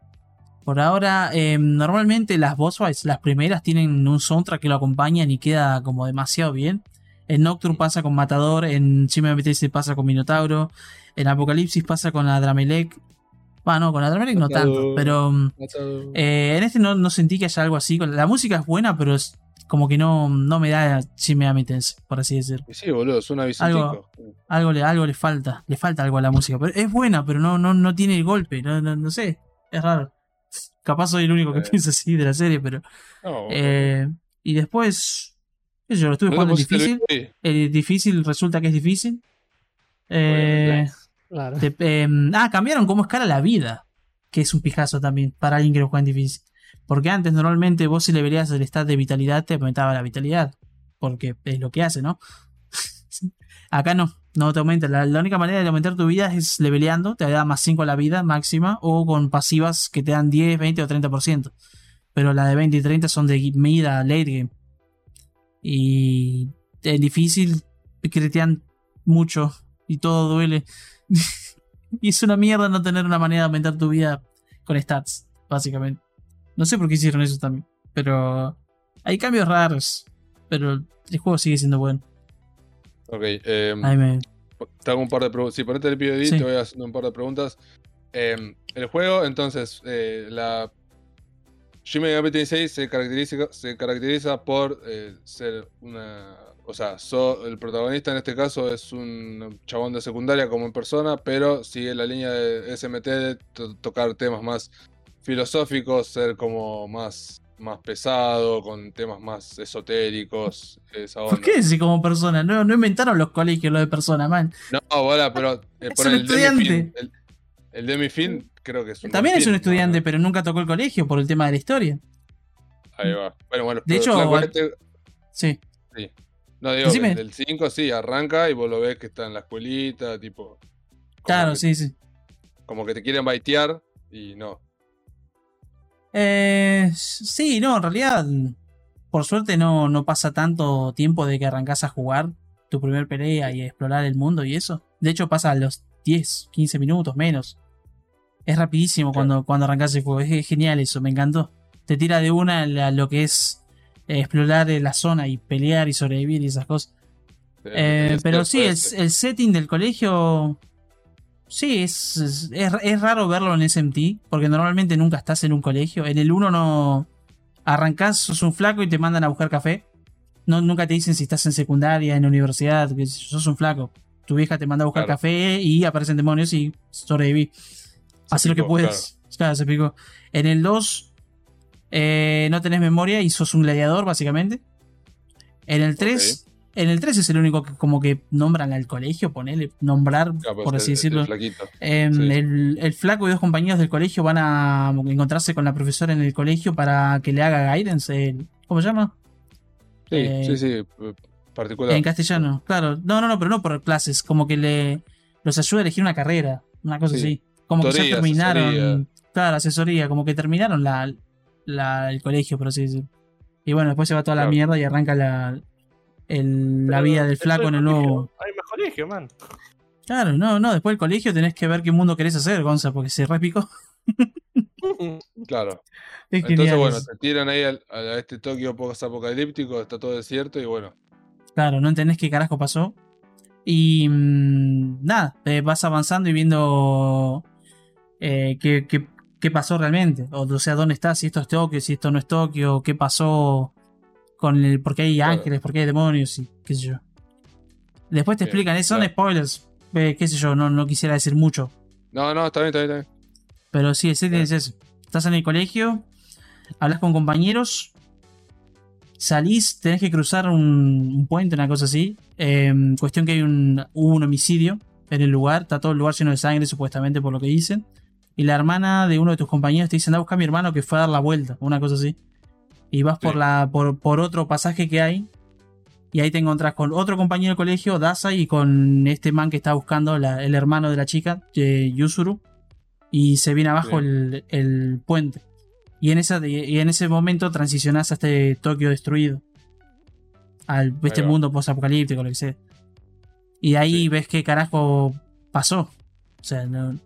A: Por ahora, eh, normalmente las boss fights, las primeras, tienen un soundtrack que lo acompañan y queda como demasiado bien. En Nocturne pasa con Matador, en Shima BTS pasa con Minotauro, en Apocalipsis pasa con Adramelech. Bueno, con Adramelech no tanto, pero mm, eh, en este no, no sentí que haya algo así. La música es buena, pero es como que no, no me da Tense, por así decirlo.
B: Sí, boludo, suena
A: Algo-. Algo le, algo le falta, le falta algo a la música. Pero es buena, pero no, no, no tiene el golpe, no, no, no sé, es raro. Capaz soy el único que
B: Eh.
A: piensa así de la serie, pero...
B: No,
A: eh, y después... Yo lo estuve
B: ¿No te
A: jugando en difícil. El difícil resulta que es difícil. Eh.
C: Claro.
A: eh, ah, cambiaron cómo escala la vida. Que es un pijazo también para alguien que lo juega en difícil. Porque antes normalmente vos si le el stat de vitalidad te aumentaba la vitalidad. Porque es lo que hace, ¿no? Acá no, no te aumenta. La, la única manera de aumentar tu vida es leveleando, te da más 5 a la vida máxima, o con pasivas que te dan 10, 20 o 30%. Pero la de 20 y 30 son de mida late game. Y es difícil, critean mucho y todo duele. Y es una mierda no tener una manera de aumentar tu vida con stats, básicamente. No sé por qué hicieron eso también, pero hay cambios raros. Pero el juego sigue siendo bueno.
B: Ok, eh,
A: me-
B: te hago un par de preguntas. Si ponete el POD,
A: Sí.
B: te voy haciendo un par de preguntas. Eh, el juego, entonces, eh, la Shin Megami Tensei se caracteriza, se caracteriza por eh, ser una. O sea, so- el protagonista en este caso es un chabón de secundaria como en persona, pero sigue la línea de SMT de to- tocar temas más filosóficos, ser como más, más pesado, con temas más esotéricos, esa onda.
A: ¿Por qué decir como persona? No, no inventaron los colegios lo de persona, man.
B: No, bola, pero eh,
A: Es
B: por
A: un
B: el
A: estudiante.
B: El, el Demifin creo que es un
A: También es un estudiante,
B: ¿no?
A: pero nunca tocó el colegio por el tema de la historia.
B: Ahí va. Bueno, bueno,
A: De hecho,
B: este-
A: Sí.
B: No digo,
A: Decime.
B: el del 5 sí, arranca y vos lo ves que está en la escuelita, tipo.
A: Claro,
B: que-
A: sí, sí.
B: Como que te quieren baitear y no.
A: Eh, sí, no, en realidad, por suerte no, no pasa tanto tiempo de que arrancas a jugar tu primer pelea y explorar el mundo y eso. De hecho, pasa a los 10, 15 minutos menos. Es rapidísimo
B: Claro.
A: cuando, cuando arrancas el juego. Es genial eso, me encantó. Te tira de una lo que es explorar eh, la zona y pelear y sobrevivir y esas cosas. Eh, pero
B: cierto
A: sí, el, el setting del colegio. Sí, es, es, es- es raro verlo en SMT, porque normalmente nunca estás en un colegio. En el 1 no. Arrancás, sos un flaco y te mandan a buscar café. No, nunca te dicen si estás en secundaria, en universidad, que sos un flaco. Tu vieja te manda a buscar
B: Claro.
A: café y aparecen demonios y sobreviví.
B: Se
A: Haz lo que puedes. Claro. se picó. En el 2 eh, no tenés memoria y sos un gladiador, básicamente. En el 3, en el 3 es el único que como que nombran al colegio, ponele, nombrar,
B: Claro, pues
A: por así
B: el
A: decirlo. Em,
B: sí.
A: el, el flaco y dos compañeros del colegio van a encontrarse con la profesora en el colegio para que le haga guidance. ¿Cómo se llama?
B: Sí,
A: eh,
B: sí, sí. eh, Particular.
A: En castellano. Claro. No, no, no, pero no por clases. Como que le los ayuda a elegir una carrera. Una cosa
B: Sí.
A: así. Como que ya terminaron.
B: asesoría.
A: Claro, asesoría. Como que terminaron la, la- el colegio, por así decirlo. Y bueno, después se va toda la mierda y arranca la, el- la vida del flaco en el nuevo.
D: Hay más colegio, man.
A: Claro, no, no. Después del colegio tenés que ver qué mundo querés hacer, Gonza, porque se repicó.
B: Claro.
A: Es
B: Entonces,
A: genial
B: bueno,
A: eso.
B: te tiran ahí al- a, este Tokio post-apocalíptico, está todo desierto y bueno.
A: Claro, no entendés qué carajo pasó. Y mm, nada, eh, vas avanzando y viendo eh, qué, qué- qué pasó realmente. O, o sea, dónde está, si esto es Tokio, si esto no es Tokio, qué pasó con el. por qué hay
B: Claro.
A: ángeles, por qué hay demonios y qué sé yo. Después te explican, eso son spoilers. eh, qué sé yo, no, no quisiera decir mucho.
B: No, no, está bien, está bien, está bien.
A: Pero sí, el setting es eso. Estás en el colegio, hablas con compañeros, salís, tenés que cruzar un, un puente, una cosa así. Eh, cuestión que hay un, hubo un homicidio en el lugar, está todo el lugar lleno de sangre, supuestamente, por lo que dicen. Y la hermana de uno de tus compañeros te dice, anda a buscar a mi hermano que fue a dar la vuelta, una cosa así. Y vas por, la, por, por otro pasaje que hay. Y ahí te encontrás con otro compañero del colegio, Dasa, y con este man que está buscando la- el hermano de la chica, eh, Yusuru. Y se viene abajo
B: Sí.
A: el, el puente. Y en, esa, y en ese momento transicionás a este Tokio destruido. Al este mundo post-apocalíptico, lo que sea. Y ahí
B: Sí.
A: ves qué carajo pasó. O sea, no.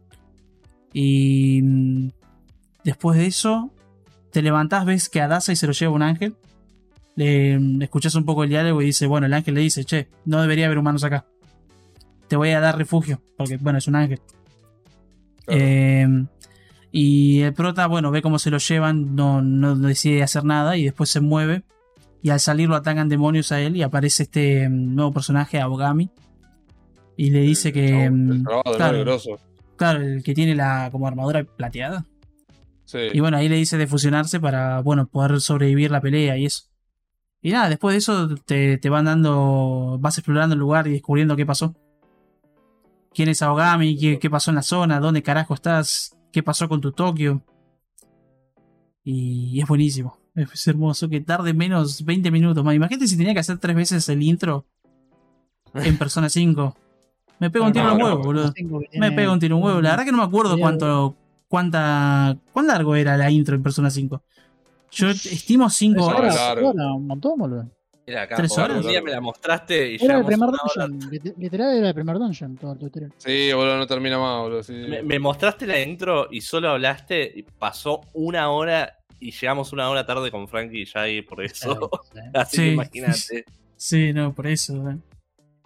A: Y. mm, Después de eso, te levantás, ves que a y se lo lleva un ángel. Le mm, escuchás un poco el diálogo y dice: Bueno, el ángel le dice, che, no debería haber humanos acá. Te voy a dar refugio. Porque, bueno, es un ángel.
B: Claro.
A: Eh, y el prota, bueno, ve cómo se lo llevan, no, no decide hacer nada y después se mueve. Y al salir lo atacan demonios a él y aparece este mm, nuevo personaje, Abogami. Y le dice
B: El
A: que.
B: El
A: claro.
B: El grosso.
A: Claro, el que tiene la como armadura plateada.
B: Sí.
A: Y bueno, ahí le dice de fusionarse para, bueno, poder sobrevivir la pelea y eso. Y nada, después de eso te, te van dando, vas explorando el lugar y descubriendo qué pasó. ¿Quién es Aogami? ¿Qué, qué pasó en la zona? ¿Dónde carajo estás? ¿Qué pasó con tu Tokio? Y, es buenísimo. Es hermoso. Que tarde menos 20 minutos más. Imagínate si tenía que hacer tres veces el intro en Persona 5. Me pego un tiro en un huevo, boludo.
C: Que
A: Me pego un tiro en huevo. La verdad que no me acuerdo cuánto, cuánta, cuán largo era la intro en Persona 5. Yo estimo 5
C: Tres
A: horas.
B: horas,
C: un montón, boludo.
D: Era acá,
A: ¿Tres horas?
D: Un día me la mostraste y
C: Era el primer dungeon. lit- Literal era el primer dungeon, todo el tutorial.
B: Sí, boludo, no termina más, boludo. Sí.
D: Me, me mostraste la intro y solo hablaste y pasó una hora y llegamos una hora tarde con Frankie y ya ahí por eso. Así que
A: Sí.
D: imagínate.
A: Sí, no, por eso. eh.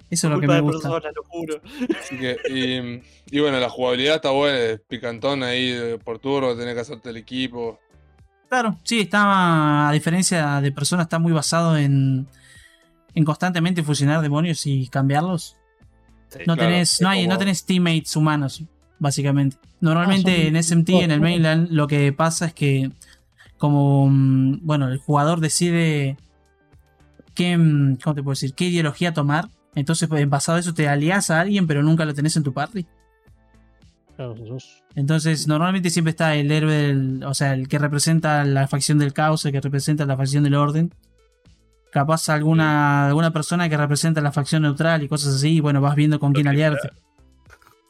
A: Eso es lo que me gusta.
D: persona, lo juro.
B: Así que, y, y bueno, la jugabilidad está buena, es picantón ahí por turno, tenés que hacerte el equipo.
A: Claro, sí, está, a diferencia de personas, está muy basado en, en constantemente fusionar demonios y cambiarlos.
D: Sí,
A: No
B: claro,
A: tenés, no hay, no tenés teammates humanos, básicamente. Normalmente
C: Ah,
A: en SMT, en el mainland, lo que pasa es que como mm, bueno, el jugador decide qué, mm, ¿cómo te puedo decir? qué ideología tomar. Entonces, pues, en basado a eso te aliás a alguien, pero nunca lo tenés en tu party.
C: Claro, sos-
A: Entonces, normalmente siempre está el héroe, del- o sea, el que representa la facción del caos, el que representa la facción del orden. Capaz alguna, alguna persona que representa la facción neutral y cosas así, y bueno, vas viendo con
D: Lo
A: quién aliarte.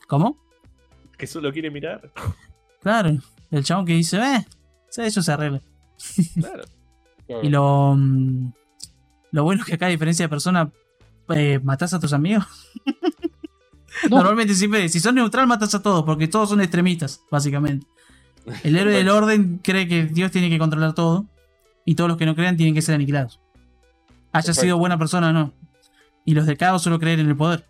A: ¿Cómo?
D: Que solo quiere mirar.
A: Claro, el chabón que dice, eh, eso se arregla.
D: Claro.
B: Claro.
A: Y lo, mm, lo bueno es que acá, a diferencia de persona, eh, matás a tus amigos.
C: No.
A: Normalmente siempre, si son neutral, matas a todos, porque todos son extremistas, básicamente. El héroe del orden cree que Dios tiene que controlar todo, y todos los que no crean tienen que ser aniquilados. Haya
B: Perfecto.
A: sido buena persona o no. Y los del caos solo creen en el poder.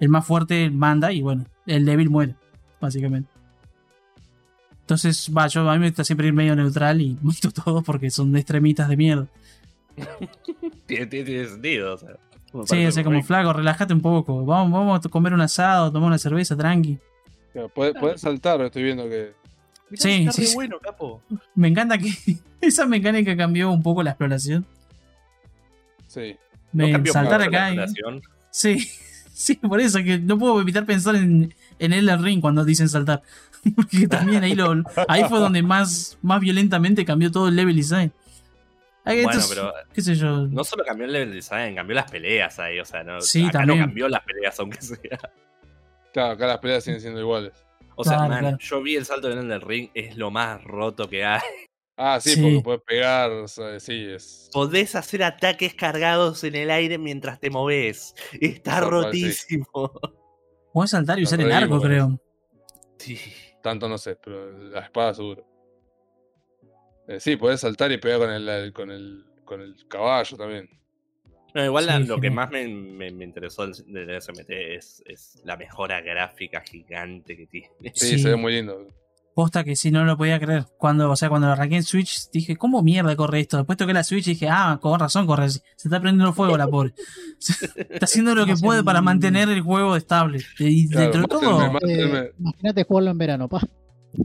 A: El más fuerte manda y bueno, el débil muere, básicamente. Entonces, va, yo a mí me gusta siempre ir medio neutral y mato todo porque son extremistas de mierda.
D: Tiene, tiene- tiene sentido. O sea,
A: Sí,
D: parece
A: o sea, como flaco, relájate un poco. Vamos, vamos a comer un asado, tomar una cerveza, tranqui.
B: Claro, podés, podés saltar, estoy viendo que.
D: Mirá,
A: Sí,
D: está
A: sí,
D: re
A: sí.
D: bueno, capo.
A: Me encanta que esa mecánica cambió un poco la exploración.
B: Sí.
A: Me, saltar
D: la
A: acá. y-
D: relación.
A: Sí, sí, por eso que no puedo evitar pensar en, en Elden Ring cuando dicen saltar. Porque también ahí lo, ahí fue donde más, más violentamente cambió todo el level design.
D: Bueno, pero
A: qué sé yo.
D: no solo cambió el level design, cambió las peleas ahí. O sea, no,
A: Sí,
D: acá
A: también.
D: no cambió las peleas, aunque sea.
B: Claro, acá las peleas siguen siendo iguales.
D: O sea,
A: Claro,
D: man,
A: claro.
D: yo vi el salto en el ring, es lo más roto que hay.
B: Ah, sí,
A: Sí.
B: porque podés pegar, o sea, sí, es.
D: Podés hacer ataques cargados en el aire mimientras te moves. Está
B: sí.
D: rotísimo.
A: Podés saltar y usar el arco, creo.
D: Sí.
B: Tanto no sé, pero la espada seguro. Eh, sí, podés saltar y pegar con el, el- con el, con el caballo también.
D: No, igual la-
A: Sí,
D: lo que más me, me- me interesó del, SMT es, es la mejora gráfica gigante que tiene.
B: Sí,
A: Sí.
B: se ve muy lindo.
A: Posta que si no lo podía creer. Cuando, o sea, cuando lo arranqué en Switch, dije, ¿cómo mierda corre esto? Después toqué la Switch y dije, ah, con razón corre. Se está prendiendo fuego la pobre. está haciendo lo que puede para mantener el juego estable. Y
B: Claro,
A: dentro de todo.
C: Eh, Imagínate jugarlo en verano, pa.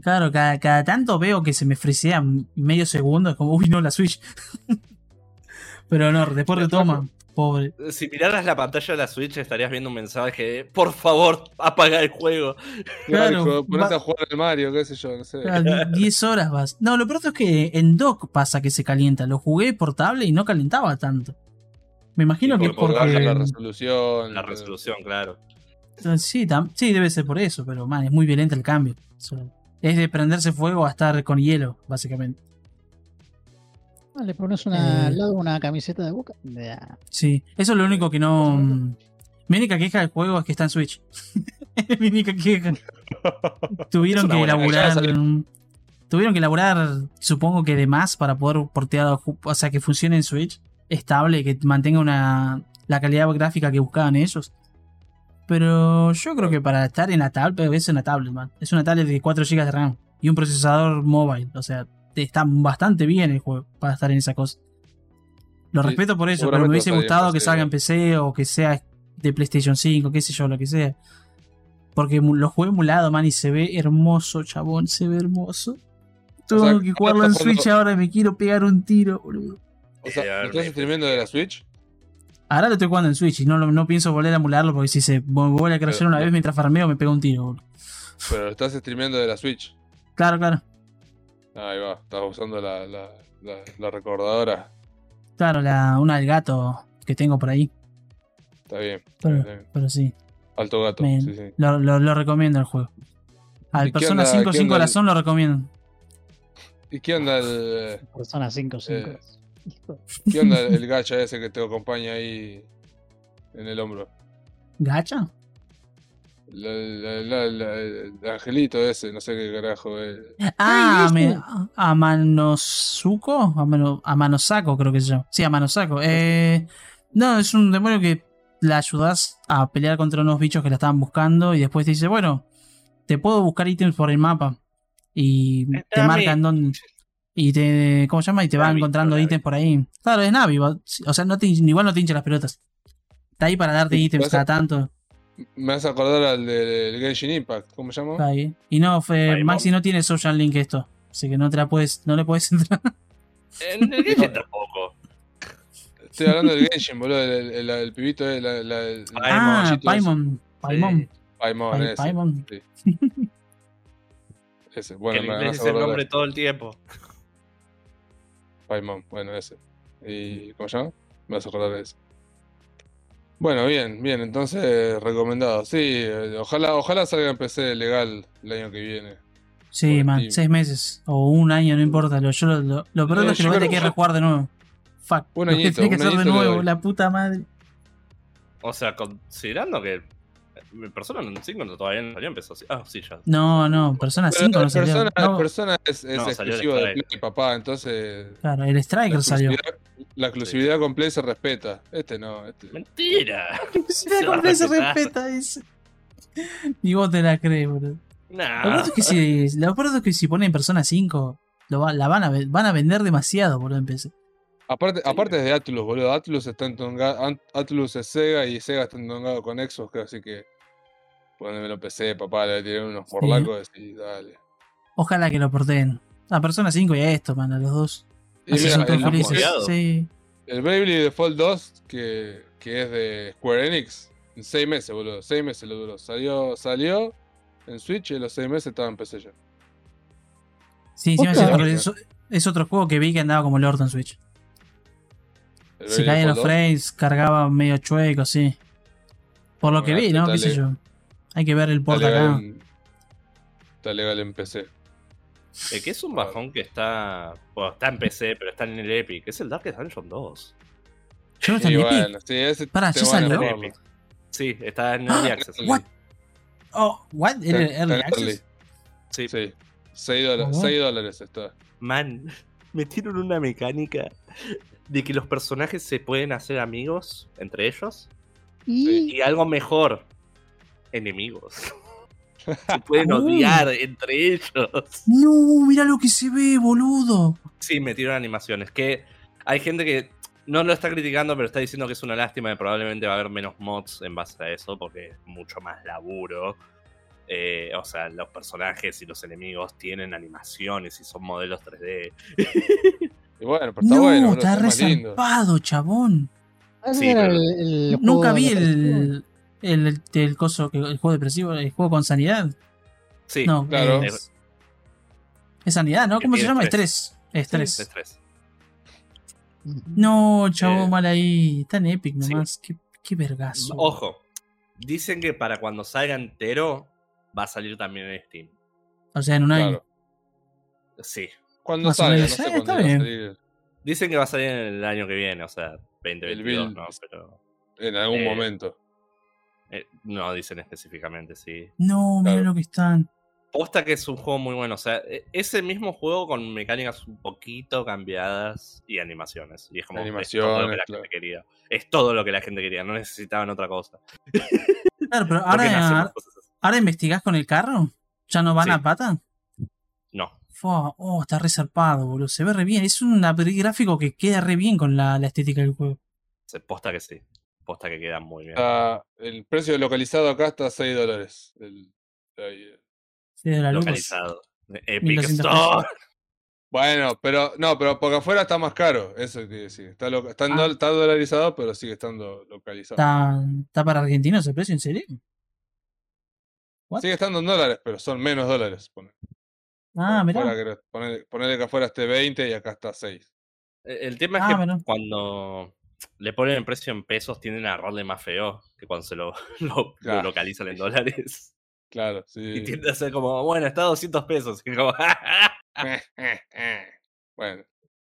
A: Claro, cada, cada tanto veo que se me frisea medio segundo. Es como, uy, no, la Switch. Pero no, después retoma. Pobre.
D: Si miraras la pantalla de la Switch estarías viendo un mensaje de por favor, apaga el juego.
A: Claro,
B: Claro, ponete
A: va-
B: a jugar al Mario, qué sé yo, no sé.
A: Claro, die- 10 horas vas. No, lo peor es que en dock pasa que se calienta. Lo jugué portable y no calentaba tanto. Me imagino
D: Sí,
A: que es
D: porque
B: Baja la resolución.
D: La resolución, claro.
A: Sí, tam- sí, debe ser por eso, pero man, es muy violento el cambio. O sea, es de prenderse fuego a estar con hielo, básicamente.
C: Ah, Le pones una,
A: Eh.
C: al lado una camiseta de boca.
A: Sí, eso es lo único que no. mm, Mi única queja del juego es que está en Switch. Es mi única queja. Tuvieron que elaborar. Tuvieron que elaborar, supongo que de más para poder portear, o sea, que funcione en Switch estable, que mantenga una la calidad gráfica que buscaban ellos. Pero yo creo que para estar en la tablet, es una tablet, man. Es una tablet de 4 GB de RAM y un procesador mobile. O sea, está bastante bien el juego para estar en esa cosa. Lo
B: Sí,
A: respeto por eso, pero me hubiese gustado que salga en PC o que sea de PlayStation 5, qué sé yo, lo que sea. Porque lo jugué emulado, man, y se ve hermoso, chabón, se ve hermoso. Tengo
B: sea,
A: que
B: ¿no
A: jugarlo en Switch ahora y me quiero pegar un tiro, boludo.
B: O sea,
D: Eh,
B: ¿lo estás
D: me-
B: streamiendo de la Switch?
A: Ahora lo estoy jugando en Switch y no, lo- no pienso volver a emularlo porque si se vu- vuelve a crecer una vez mientras farmeo me pega un tiro, boludo.
B: Pero lo estás streamiendo de la Switch.
A: Claro, claro.
B: Ahí va, estás usando la, la, la, la recordadora.
A: Claro, la, una del gato que tengo por ahí.
B: Está bien.
A: Pero,
B: bien, está bien.
A: pero sí,
B: Alto gato.
A: me-
B: Sí, sí.
A: Lo, lo- lo recomiendo el juego. Al
B: ¿Y qué
A: Persona
B: onda-
A: 5
B: qué
A: sin
B: onda el-
A: corazón lo recomiendo.
B: ¿Y qué onda el,
C: Persona 5 5.
B: Eh. Qué onda el gacha ese que te acompaña ahí en el hombro?
A: ¿Gacha?
B: La- la- la- la- el angelito ese, no sé qué carajo es.
A: Ah, me, a Manosuko, a, Mano, a Manosako creo que se llama. Sí, a Manosako. Eh, no, es un demonio que la ayudas a pelear contra unos bichos que la estaban buscando y después te dice, bueno, te puedo buscar ítems por el mapa. Y te
D: Está
A: marcan dónde... Y te, ¿cómo se llama? Y te va encontrando
D: Navi.
A: ítems por ahí. Claro, es Navi. O sea, no te, igual no te hincha las pelotas. Está ahí para darte
B: Sí,
A: ítems cada tanto.
B: Me hace acordar al del Genshin Impact, ¿cómo se llama?
A: Está ahí. Y no, fue, Maxi no tiene social link esto. Así que no te la puedes, no le puedes entrar.
D: En el Genshin tampoco.
B: Estoy hablando del Genshin, boludo, el, el, el pibito, de la, la, el
A: Ah. Paimon. Paimon.
B: Paimon,
A: Pai-
B: ese.
A: Paimon.
B: Sí. Ese, bueno,
D: que
B: me,
D: dice el nombre todo el tiempo.
B: Paimon, bueno, ese. ¿Y cómo se llama? Me vas a acordar de ese. Bueno, bien, bien, entonces recomendado. Sí, eh, ojalá, ojalá salga en PC legal el año que viene.
A: Sí, man,
B: Steam.
A: seis meses o un año, no importa. Lo, yo lo, lo, lo peor
B: No,
A: es que lo voy a tener que rejugar de nuevo. Fuck.
B: Un
A: lo que
B: añito,
A: tiene que hacer de
B: añito
A: nuevo, la puta madre.
D: O sea, considerando que persona en 5 todavía no salió, empezó así. Ah, sí, ya.
A: No, no, Persona
B: Pero
A: 5 no
B: la
A: salió.
B: persona,
A: No,
B: persona es, es
D: No,
B: exclusivo de. Play, papá, entonces
A: claro, el
B: la
A: Striker salió.
B: exclusividad, la exclusividad con Play se respeta. Este no, este.
D: Mentira.
A: Se
D: Se va a
A: compré, se respeta ese. Ni vos te la crees, boludo. Lo
D: Nah.
A: peor es que si, lo peor es que si ponen Persona 5, lo va- la van a, van a vender demasiado, boludo, en PC.
B: Aparte, aparte es de Atlus, boludo. Atlus está entongado, Ant- Atlus es Sega y Sega está entongado con Xbox, así que ponémelo en PC, papá, le tiré unos morlacos y dale.
A: Ojalá que lo porten. A Persona 5 y a esto, man, a los dos.
B: Y
A: Así
B: mira,
A: son
B: el.
A: Sí.
B: el Bravely Default 2, que, que es de Square Enix, en 6 meses, boludo. 6 meses lo duró. Salió, salió en Switch y en los 6 meses estaba en PC ya.
A: Sí, encima es, otro, es, es otro juego que vi que andaba como el orto en Switch.
B: El
A: Se caían los
B: Default 2,
A: frames, cargaba medio chueco, sí. Por lo que
B: Bueno,
A: vi, ¿no?
B: está
A: ¿Qué sé yo? Hay que ver el
B: está
A: port
B: legal,
A: acá.
B: en, está legal en PC.
D: El que es un bajón que está. Bueno, está en PC, pero está en el Epic. Es el Darkest Dungeon 2.
A: Yo no está en Epic.
B: bueno, sí, ese
A: Pará, ¿ya salió?
D: Sí, está en
A: Ah,
D: Early Access.
A: what? Oh, what? ¿Era
B: Está-
A: Early
B: está en
A: Access?
D: Sí.
B: Sí, 6 dólares,
A: Oh.
B: 6 dólares está.
D: Man, metieron una mecánica de que los personajes se pueden hacer amigos entre ellos.
C: Y
D: Y algo mejor, enemigos. Se pueden odiar entre ellos.
A: No, mira lo que se ve, boludo.
D: Sí, metieron animaciones. Que hay gente que no lo está criticando, pero está diciendo que es una lástima y probablemente va a haber menos mods en base a eso, porque es mucho más laburo. Eh, o sea, los personajes y los enemigos tienen animaciones y son modelos 3D.
B: Y bueno, pero está
A: no,
B: bueno.
A: está
B: está
A: chabón.
C: Ese
D: Sí,
C: era
D: pero-
C: el- el
A: Nunca vi el, el, el, el coso, que- el juego depresivo, el juego con sanidad.
D: Sí,
A: no,
B: claro.
A: es, es sanidad, ¿no? ¿Cómo se llama?
D: estrés.
A: Estrés.
D: sí,
A: Estrés.
D: es 3.
C: Ujú.
A: No, chabón,
D: Eh,
A: mal ahí. En Epic
D: sí.
A: nomás. Qué, qué vergazo.
D: Ojo, dicen que para cuando salga entero va a salir también en Steam.
A: O sea, en un año.
B: Claro.
D: Sí.
B: Cuando salga, no sé
A: Eh,
B: cuándo
A: está
B: va a
A: bien.
B: salir.
D: Dicen que va a salir en el año que viene, o sea, 2022,
B: Bill-
D: ¿no? Pero
B: En algún
D: Eh,
B: momento.
D: Eh, no dicen específicamente, sí.
A: No, mira
B: Claro.
A: lo que están.
D: Posta que es un juego muy bueno, o sea, e- ese mismo juego con mecánicas un poquito cambiadas y animaciones. Y es como es todo lo
B: Animaciones,
D: que la
B: claro.
D: gente quería. Es todo lo que la gente quería, no necesitaban otra cosa.
A: Claro, pero
D: ¿Por qué no hacemos
A: ahora, ahora investigás con el carro. ¿Ya no van
D: Sí.
A: a pata?
D: No,
A: Fua, oh, está resarpado, boludo. Se ve re bien. Es un gráfico que queda re bien con la, la estética del juego.
D: se posta que sí. Posta que queda muy bien.
B: El precio localizado acá está a 6 dólares. El- ahí, eh.
A: Sí, de la luz.
D: Localizado. Epic
A: 1200
D: Store.
B: Bueno, pero no, pero porque afuera está más caro. Eso quiere decir. Está, lo- está,
A: Ah.
B: dol- está dolarizado, pero sigue estando localizado.
A: ¿Está, ¿Está para argentinos el precio? ¿En serio? what?
B: Sigue estando en dólares, pero son menos dólares. pone.
A: Ah, mirá.
B: ponele, ponele que afuera esté 20 y acá está 6.
D: El el tema es
A: Ah,
D: que
A: mirá.
D: cuando le ponen el precio en pesos tienden a agarrarle más feo que cuando se lo, lo- localizan en dólares.
B: Claro,
D: Y
B: sí.
D: tiende a ser como, bueno, está a 200 pesos. Y como,
B: bueno,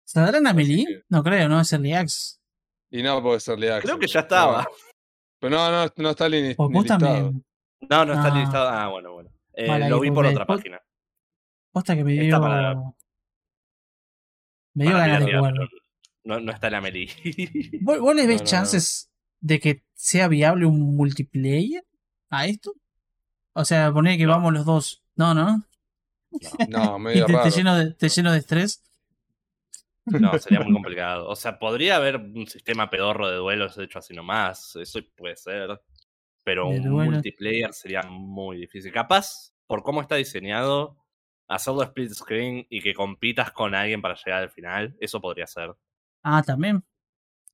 A: ¿Saldrán a
B: que-
A: No creo, ¿no? Es Early Access.
B: y no puede ser Early
D: Creo que ya estaba.
B: no. Pero no, no, no está ni,
A: O
B: ni
A: vos
B: listado.
A: también.
D: No, no está
A: Ah.
D: listado. Ah, bueno, bueno. Eh, lo vi por otra página.
A: Posta que me
D: Está
A: dio.
D: para-
A: Me dio ganas de
D: piratear,
A: jugarlo.
D: pero No, no está la Meli.
A: ¿Vos, vos le ves
B: No, no, no.
A: chances de que sea viable un multiplayer a esto? O sea, poner que
D: No.
A: vamos los dos. No, ¿no?
B: No, medio
A: te, te
B: raro.
A: lleno de, te lleno de estrés.
D: No, sería muy complicado. O sea, podría haber un sistema pedorro de duelos hecho así nomás. Eso puede ser. Pero
A: De
D: un
A: duelo.
D: multiplayer sería muy difícil. Capaz, por cómo está diseñado, hacerlo split screen y que compitas con alguien para llegar al final, eso podría ser.
A: Ah, también.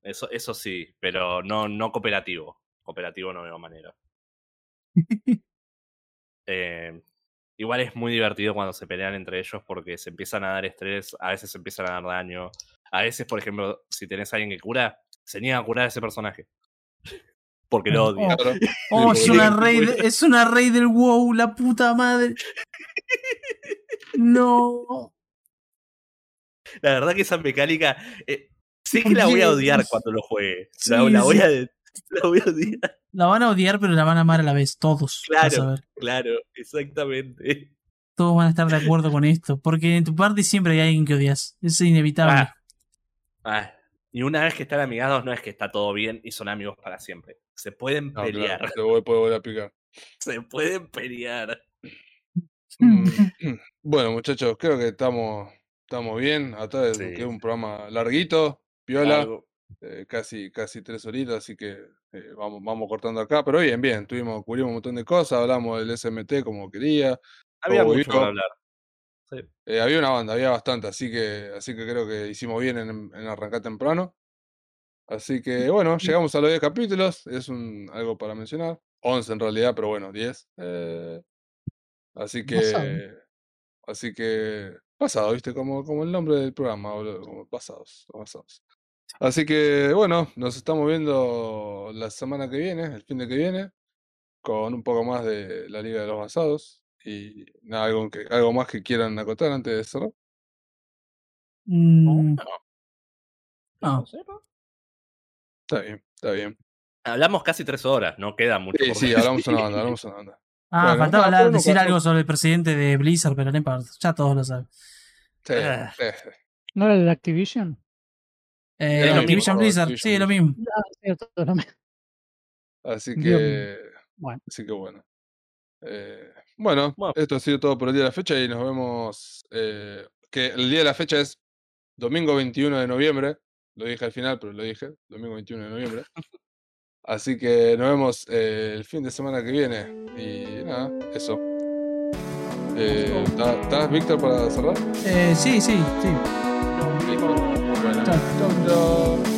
D: Eso, eso sí, pero no, no cooperativo. Cooperativo no veo manera. Eh, igual es muy divertido cuando se pelean entre ellos porque se empiezan a dar estrés, a veces se empiezan a dar daño. A veces, por ejemplo, si tenés a alguien que cura, se niega a curar a ese personaje. Porque lo odia.
B: Claro.
A: Oh, es una rey, de- es una rey del WoW, la puta madre. No.
D: La verdad que esa mecánica. eh, sé que
A: ¿Por
D: la voy a odiar cuando lo juegue.
A: Sí,
D: la, la voy a, la voy a odiar.
A: La van a odiar, pero la van a amar a la vez, todos.
D: Claro.
A: ver.
D: Claro, exactamente.
A: Todos van a estar de acuerdo con esto. Porque en tu parte siempre hay alguien que odias. Es inevitable.
D: Ah. Ah, y una vez que están amigados, no es que está todo bien y son amigos para siempre. Se pueden
B: No,
D: pelear.
B: claro, te voy, puedo volver a picar.
D: Se pueden pelear.
B: Mm, Bueno, muchachos, creo que estamos, estamos bien. Hasta de
D: Sí,
B: un programa larguito,
D: Algo-
B: eh, casi, casi tres horitas, así que eh, vamos, vamos cortando acá. Pero bien, bien, tuvimos, cubrimos un montón de cosas, hablamos del SMT como quería.
D: Había mucho para hablar. Sí.
B: Eh, había una banda, había bastante, así que, así que creo que hicimos bien en, en arrancar temprano. Así que bueno, llegamos a los 10 capítulos, es un, algo para mencionar. 11 en realidad, pero bueno, 10. eh, así que, así que, pasado, viste, como, como el nombre del programa, boludo, como pasados, pasados. Así que bueno, nos estamos viendo la semana que viene, el fin de que viene, con un poco más de la Liga de los Basados. Y nada, algo, que, algo más que quieran acotar antes de cerrar.
A: Mm,
D: No.
A: no.
D: No sé, ¿no?
B: Está bien, está bien.
D: Hablamos casi tres horas, no queda mucho.
B: Sí,
D: por
B: sí, hablamos una banda, hablamos una banda.
A: Ah,
B: Bueno,
A: faltaba
B: no,
A: hablar-
B: pero no
A: decir algo sobre el presidente de Blizzard, pero no importa. Ya todos lo saben.
B: Sí,
D: Ah.
B: sí.
C: ¿No era el Activision?
A: Eh, Activision
B: mismo,
A: Blizzard,
B: Activision
A: sí, lo.
C: Ah, cierto, lo mismo.
B: Así
C: Dios
B: que,
C: Bueno.
B: así que bueno. Eh, Bueno,
D: Bueno.
B: esto ha sido todo por el día de la fecha y nos vemos. eh, que el día de la fecha es domingo 21 de noviembre. Lo dije al final, pero lo dije. Domingo 21 de noviembre. Así que nos vemos eh, el fin de semana que viene. Y nada, eso. Eh, ¿está- ¿Estás, Víctor, para cerrar?
A: Eh, sí, sí, sí.
B: Listo. Bueno.
A: Chao.
B: Chau, chau.